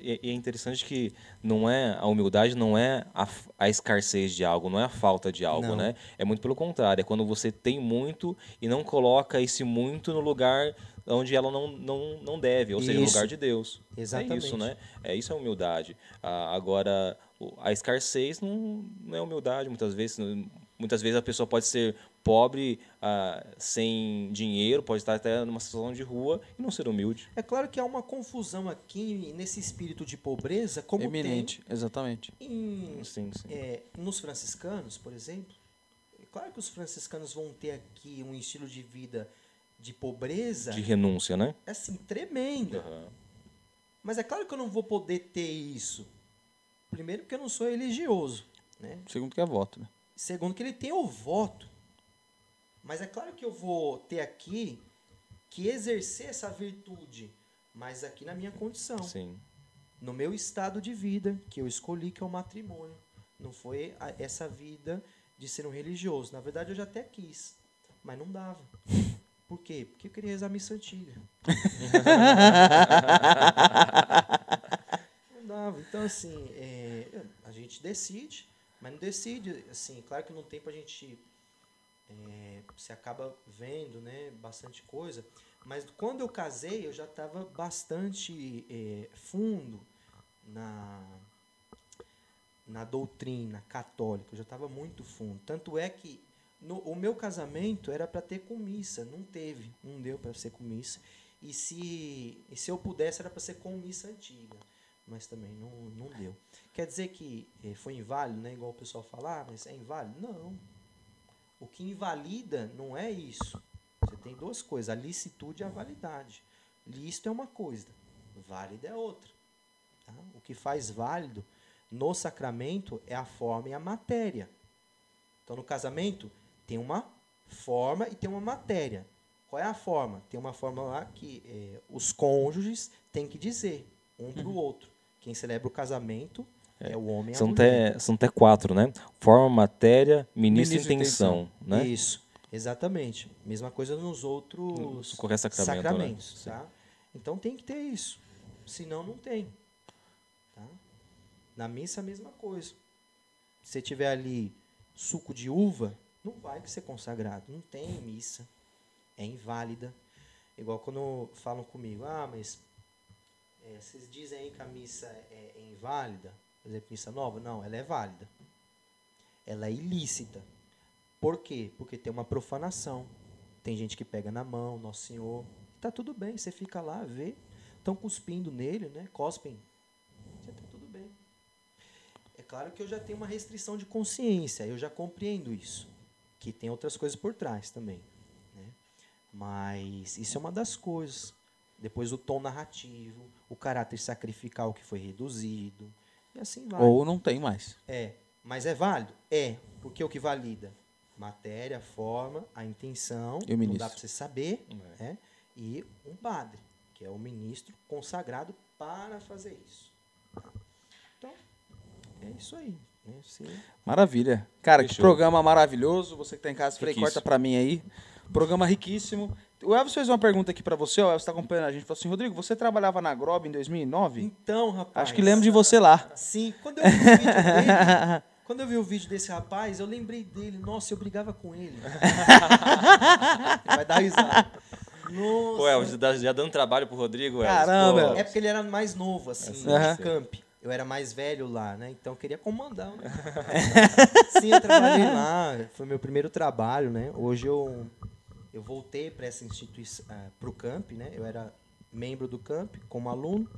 [SPEAKER 1] E e é interessante que não é a humildade não é a, a escassez de algo, não é a falta de algo,
[SPEAKER 3] Não.
[SPEAKER 1] né? É muito pelo contrário, é quando você tem muito e não coloca esse muito no lugar onde ela não, não, não deve, ou seja, no
[SPEAKER 3] Isso.
[SPEAKER 1] lugar de Deus. É
[SPEAKER 3] Exatamente.
[SPEAKER 1] isso, né? É isso é humildade. Ah, agora, a escassez não, não é humildade, muitas vezes. Muitas vezes a pessoa pode ser pobre, ah, sem dinheiro, pode estar até numa situação de rua e não ser humilde.
[SPEAKER 3] É claro que há uma confusão aqui nesse espírito de pobreza, como
[SPEAKER 2] Eminente, exatamente.
[SPEAKER 3] tem em,
[SPEAKER 1] Sim, sim.
[SPEAKER 3] é, nos franciscanos, por exemplo. É claro que os franciscanos vão ter aqui um estilo de vida de pobreza,
[SPEAKER 1] De renúncia, né?
[SPEAKER 3] assim, tremenda.
[SPEAKER 1] Aham.
[SPEAKER 3] Mas é claro que eu não vou poder ter isso. Primeiro porque eu não sou religioso, né?
[SPEAKER 2] Segundo que é voto, né?
[SPEAKER 3] Segundo que ele tem o voto. Mas é claro que eu vou ter aqui que exercer essa virtude, mas aqui na minha condição,
[SPEAKER 1] Sim.
[SPEAKER 3] no meu estado de vida que eu escolhi, que é o matrimônio. Não foi a- essa vida de ser um religioso. Na verdade, eu já até quis, mas não dava. (laughs) Por quê? Porque eu queria rezar a missa antiga. (laughs) Então, assim, é, a gente decide, mas não decide, assim, claro que no tempo a gente é, se acaba vendo, né, bastante coisa, mas quando eu casei eu já estava bastante é, fundo na na doutrina católica, eu já estava muito fundo. Tanto é que no, o meu casamento era para ter com missa, não teve, não deu para ser com missa. E se, e se eu pudesse era para ser com missa antiga, mas também não, não deu. Quer dizer que eh, foi inválido, né? Igual o pessoal fala, ah, mas é inválido? Não. O que invalida não é isso. Você tem duas coisas, a licitude e a validade. Lícito é uma coisa, válida é outra. tá? O que faz válido no sacramento é a forma e a matéria. Então, no casamento, tem uma forma e tem uma matéria. Qual é a forma? Tem uma forma lá que eh, os cônjuges têm que dizer um para o outro. Quem celebra o casamento é, o homem
[SPEAKER 1] São até, são até quatro, né? Forma, matéria, ministro e
[SPEAKER 2] Ministro e
[SPEAKER 1] intenção, né?
[SPEAKER 3] Isso, exatamente. Mesma coisa nos outros
[SPEAKER 1] No qualquer sacramento, né?
[SPEAKER 3] sacramentos,
[SPEAKER 1] Sim.
[SPEAKER 3] tá? Então tem que ter isso. Senão não tem. Tá? Na missa a mesma coisa. Se você tiver ali suco de uva, não vai ser consagrado. Não tem missa. É inválida. Igual quando falam comigo, ah, mas é, vocês dizem aí que a missa é, é inválida? Por exemplo, missa nova? Não, ela é válida. Ela é ilícita. Por quê? Porque tem uma profanação. Tem gente que pega na mão, Nosso Senhor. Tá tudo bem, você fica lá, vê. Estão cuspindo nele, né? Cospem. Tá tudo bem. É claro que eu já tenho uma restrição de consciência, eu já compreendo isso, que tem outras coisas por trás também. Né? Mas isso é uma das coisas. Depois o tom narrativo, o caráter sacrificial que foi reduzido, e assim vai.
[SPEAKER 2] Ou não tem mais.
[SPEAKER 3] É, mas é válido? É, porque o que valida? Matéria, forma, a intenção,
[SPEAKER 2] E o
[SPEAKER 3] não dá
[SPEAKER 2] ministro?
[SPEAKER 3] para você saber,
[SPEAKER 1] É.
[SPEAKER 3] né? e um padre, que é o ministro consagrado para fazer isso. Então, é isso aí. Né?
[SPEAKER 2] Maravilha. Cara, que
[SPEAKER 1] Fechou.
[SPEAKER 2] programa maravilhoso. Você que tá em casa, Frei,
[SPEAKER 1] Riquíssimo.
[SPEAKER 2] corta pra mim aí. Programa riquíssimo. O Elvis fez uma pergunta aqui pra você. O Elvis tá acompanhando a gente. Falou assim, Rodrigo, você trabalhava na Grob em 2009?
[SPEAKER 3] Então, rapaz.
[SPEAKER 2] Acho que lembro de você lá.
[SPEAKER 3] Sim, quando eu vi o vídeo dele, (laughs) quando eu vi o vídeo desse rapaz, eu lembrei dele. Nossa, eu brigava com ele. (laughs) Vai dar risada. Nossa.
[SPEAKER 1] Pô, Elvis, já- já dando trabalho pro Rodrigo, Elvis.
[SPEAKER 2] Caramba,
[SPEAKER 1] Pô,
[SPEAKER 3] É porque ele era mais novo, assim, no
[SPEAKER 2] sim.
[SPEAKER 3] camp. Eu era mais velho lá, né? Então eu queria comandar. Né? (laughs) sim, eu trabalhei lá. Foi meu primeiro trabalho, né? Hoje eu, eu voltei para essa instituição, para o camp, né? Eu era membro do camp como aluno.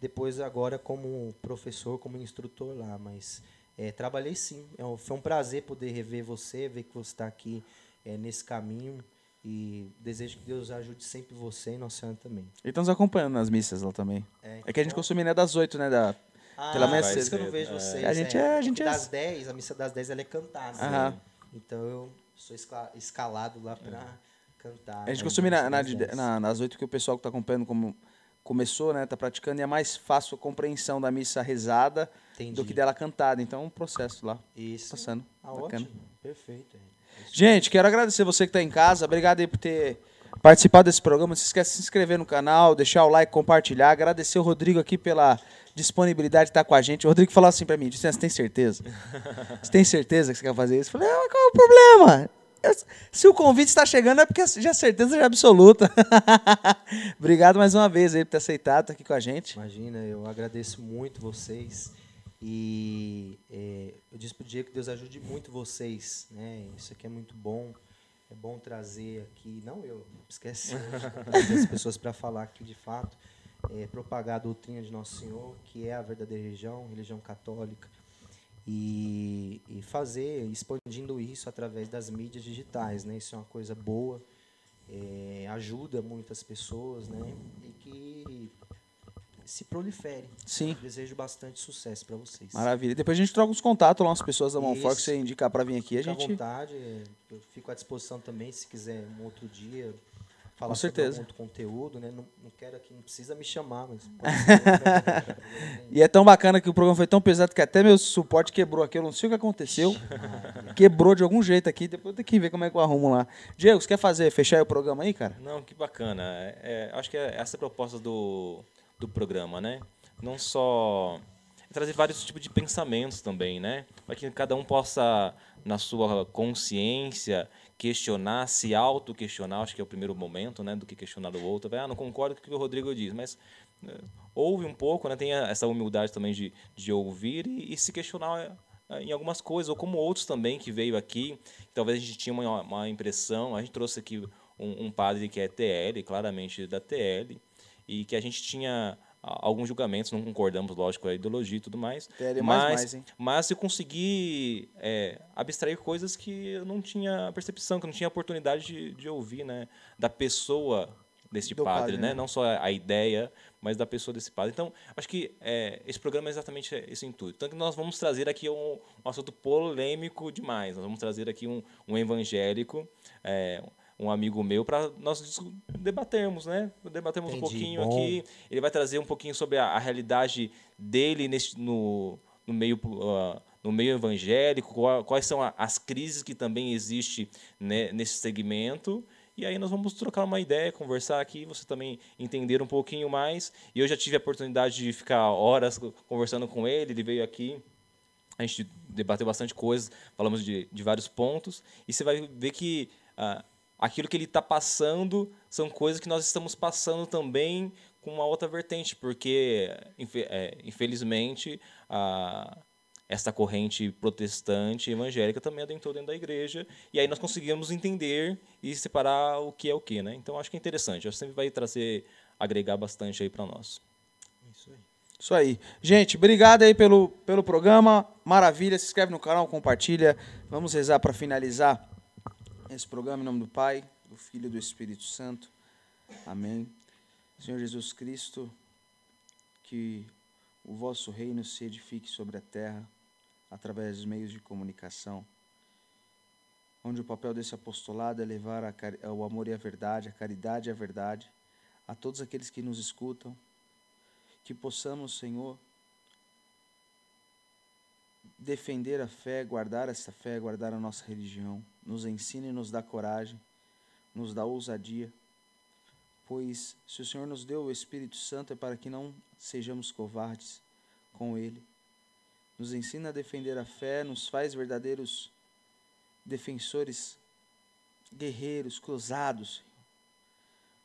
[SPEAKER 3] Depois agora como professor, como instrutor lá. Mas é, trabalhei sim. É foi um prazer poder rever você, ver que você está aqui é, nesse caminho. E desejo que Deus ajude sempre você e Nossa Senhora também.
[SPEAKER 2] Ele tá nos acompanhando nas missas lá também.
[SPEAKER 3] É,
[SPEAKER 2] É que a gente costuma ir né, das 8, né? Da...
[SPEAKER 3] Ah,
[SPEAKER 2] Pela manhã
[SPEAKER 3] por isso que eu não vejo
[SPEAKER 1] É.
[SPEAKER 3] vocês.
[SPEAKER 2] A gente é- a gente é-
[SPEAKER 3] das 10, a missa das 10 ela é cantada. Né? Então eu sou esca- escalado lá pra cantar.
[SPEAKER 2] A gente
[SPEAKER 3] né,
[SPEAKER 2] costuma ir na, na,
[SPEAKER 3] das 10.
[SPEAKER 2] na- nas 8 que o pessoal que tá acompanhando como começou, né? Tá praticando. E é mais fácil a compreensão da missa rezada
[SPEAKER 3] Entendi.
[SPEAKER 2] do que dela cantada. Então, um processo lá.
[SPEAKER 3] Isso.
[SPEAKER 2] Passando.
[SPEAKER 3] Ah,
[SPEAKER 2] Bacana.
[SPEAKER 3] ótimo. Perfeito. é.
[SPEAKER 2] Gente, quero agradecer você que está em casa. Obrigado aí por ter participado desse programa. Não se esquece de se inscrever no canal, deixar o like, compartilhar. Agradecer o Rodrigo aqui pela disponibilidade de estar com a gente. O Rodrigo falou assim para mim, disse, você tem certeza? (laughs) Você tem certeza que você quer fazer isso? Eu falei, ah, qual é o problema? Se o convite está chegando é porque já certeza já é absoluta. (laughs) Obrigado mais uma vez aí por ter aceitado estar aqui com a gente.
[SPEAKER 3] Imagina, eu agradeço muito vocês. E é, eu disse pro Diego que Deus ajude muito vocês. Né? Isso aqui é muito bom. É bom trazer aqui, não eu, esquece, (laughs) trazer as pessoas para falar aqui de fato, é, propagar a doutrina de Nosso Senhor, que é a verdadeira religião, religião católica, e, e fazer, expandindo isso através das mídias digitais. Né? Isso é uma coisa boa, é, ajuda muitas pessoas, né? E que se prolifere.
[SPEAKER 2] Sim.
[SPEAKER 3] Desejo bastante sucesso para vocês.
[SPEAKER 2] Maravilha. Depois a gente troca os contatos lá, umas pessoas da Monfort que você indicar para vir aqui. A
[SPEAKER 3] Fique à
[SPEAKER 2] gente
[SPEAKER 3] vontade, eu fico à disposição também, se quiser um outro dia falar
[SPEAKER 2] Com
[SPEAKER 3] sobre
[SPEAKER 2] certeza.
[SPEAKER 3] algum outro conteúdo, né? Não, não quero aqui, não precisa me chamar, mas (laughs) ser.
[SPEAKER 2] E é tão bacana que o programa foi tão pesado que até meu suporte quebrou aqui. Eu não sei o que aconteceu. (laughs) Quebrou de algum jeito aqui. Depois eu tenho que ver como é que eu arrumo lá. Diego, você quer fazer, fechar aí o programa aí, cara?
[SPEAKER 1] Não, que bacana. É, é, acho que é essa a proposta do, do programa, né? Não só trazer vários tipos de pensamentos também, né? Para que cada um possa, na sua consciência, questionar, se auto-questionar. Acho que é o primeiro momento, né? Do que questionar o outro. Ah, não concordo com o que o Rodrigo diz, mas né, ouve um pouco, né? Tenha essa humildade também de, de ouvir e, e se questionar eh, em algumas coisas, ou como outros também que veio aqui, talvez a gente tinha uma, uma impressão, a gente trouxe aqui um, um padre que é TL, claramente da TL, e que a gente tinha alguns julgamentos, não concordamos, lógico, com a ideologia e tudo mais,
[SPEAKER 2] mais
[SPEAKER 1] mas,
[SPEAKER 2] mais, hein?
[SPEAKER 1] mas eu consegui é, abstrair coisas que eu não tinha percepção, que eu não tinha oportunidade de, de ouvir, né, da pessoa desse padre,
[SPEAKER 2] padre,
[SPEAKER 1] né?
[SPEAKER 2] né?
[SPEAKER 1] não só a ideia, mas da pessoa desse padre. Então, acho que é, esse programa é exatamente esse intuito. Tanto que nós vamos trazer aqui um, um assunto polêmico demais. Nós vamos trazer aqui um, um evangélico, é, um amigo meu, para nós debatermos, né? Debatermos um
[SPEAKER 3] Entendi,
[SPEAKER 1] pouquinho
[SPEAKER 3] bom.
[SPEAKER 1] aqui. Ele vai trazer um pouquinho sobre a, a realidade dele nesse, no, no meio ah, no meio evangélico, qual- quais são a- as crises que também existem né, nesse segmento. E aí nós vamos trocar uma ideia, conversar aqui, você também entender um pouquinho mais. E eu já tive a oportunidade de ficar horas co- conversando com ele, ele veio aqui, a gente debateu bastante coisas, falamos de, de vários pontos, e você vai ver que ah, aquilo que ele está passando são coisas que nós estamos passando também com uma outra vertente, porque, é, infelizmente, a essa corrente protestante evangélica também adentrou dentro da igreja e aí nós conseguimos entender e separar o que é o que, né? Então acho que é interessante, acho que sempre vai trazer agregar bastante aí para nós.
[SPEAKER 3] Isso aí.
[SPEAKER 2] Isso aí. Gente, obrigado aí pelo, pelo programa. Maravilha. Se inscreve no canal, compartilha. Vamos rezar para finalizar esse programa em nome do Pai, do Filho e do Espírito Santo. Amém. Senhor Jesus Cristo, que o vosso reino se edifique sobre a terra através dos meios de comunicação, onde o papel desse apostolado é levar o amor e a verdade, a caridade e a verdade a todos aqueles que nos escutam, que possamos, Senhor, defender a fé, guardar essa fé, guardar a nossa religião. Nos ensine e nos dá coragem, nos dá ousadia, pois se o Senhor nos deu o Espírito Santo é para que não sejamos covardes com Ele. Nos ensina a defender a fé, nos faz verdadeiros defensores, guerreiros, cruzados.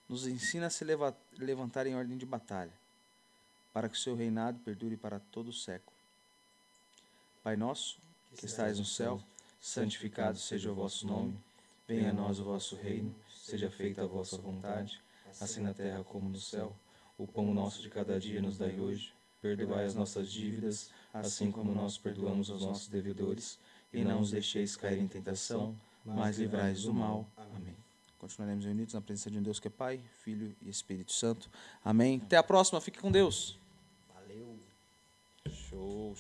[SPEAKER 2] Nos ensina a se leva- levantar em ordem de batalha, para que o seu reinado perdure para todo o século. Pai nosso, que estais no céu, santificado seja o vosso nome. Venha a nós o vosso reino, seja feita a vossa vontade, assim na terra como no céu. O pão nosso de cada dia nos dai hoje. Perdoai as nossas dívidas, assim como nós perdoamos aos nossos devedores. E não os deixeis cair em tentação, mas livrai-os do mal. Amém. Continuaremos unidos na presença de um Deus que é Pai, Filho e Espírito Santo. Amém. Até a próxima. Fique com Deus.
[SPEAKER 3] Valeu.
[SPEAKER 1] Show,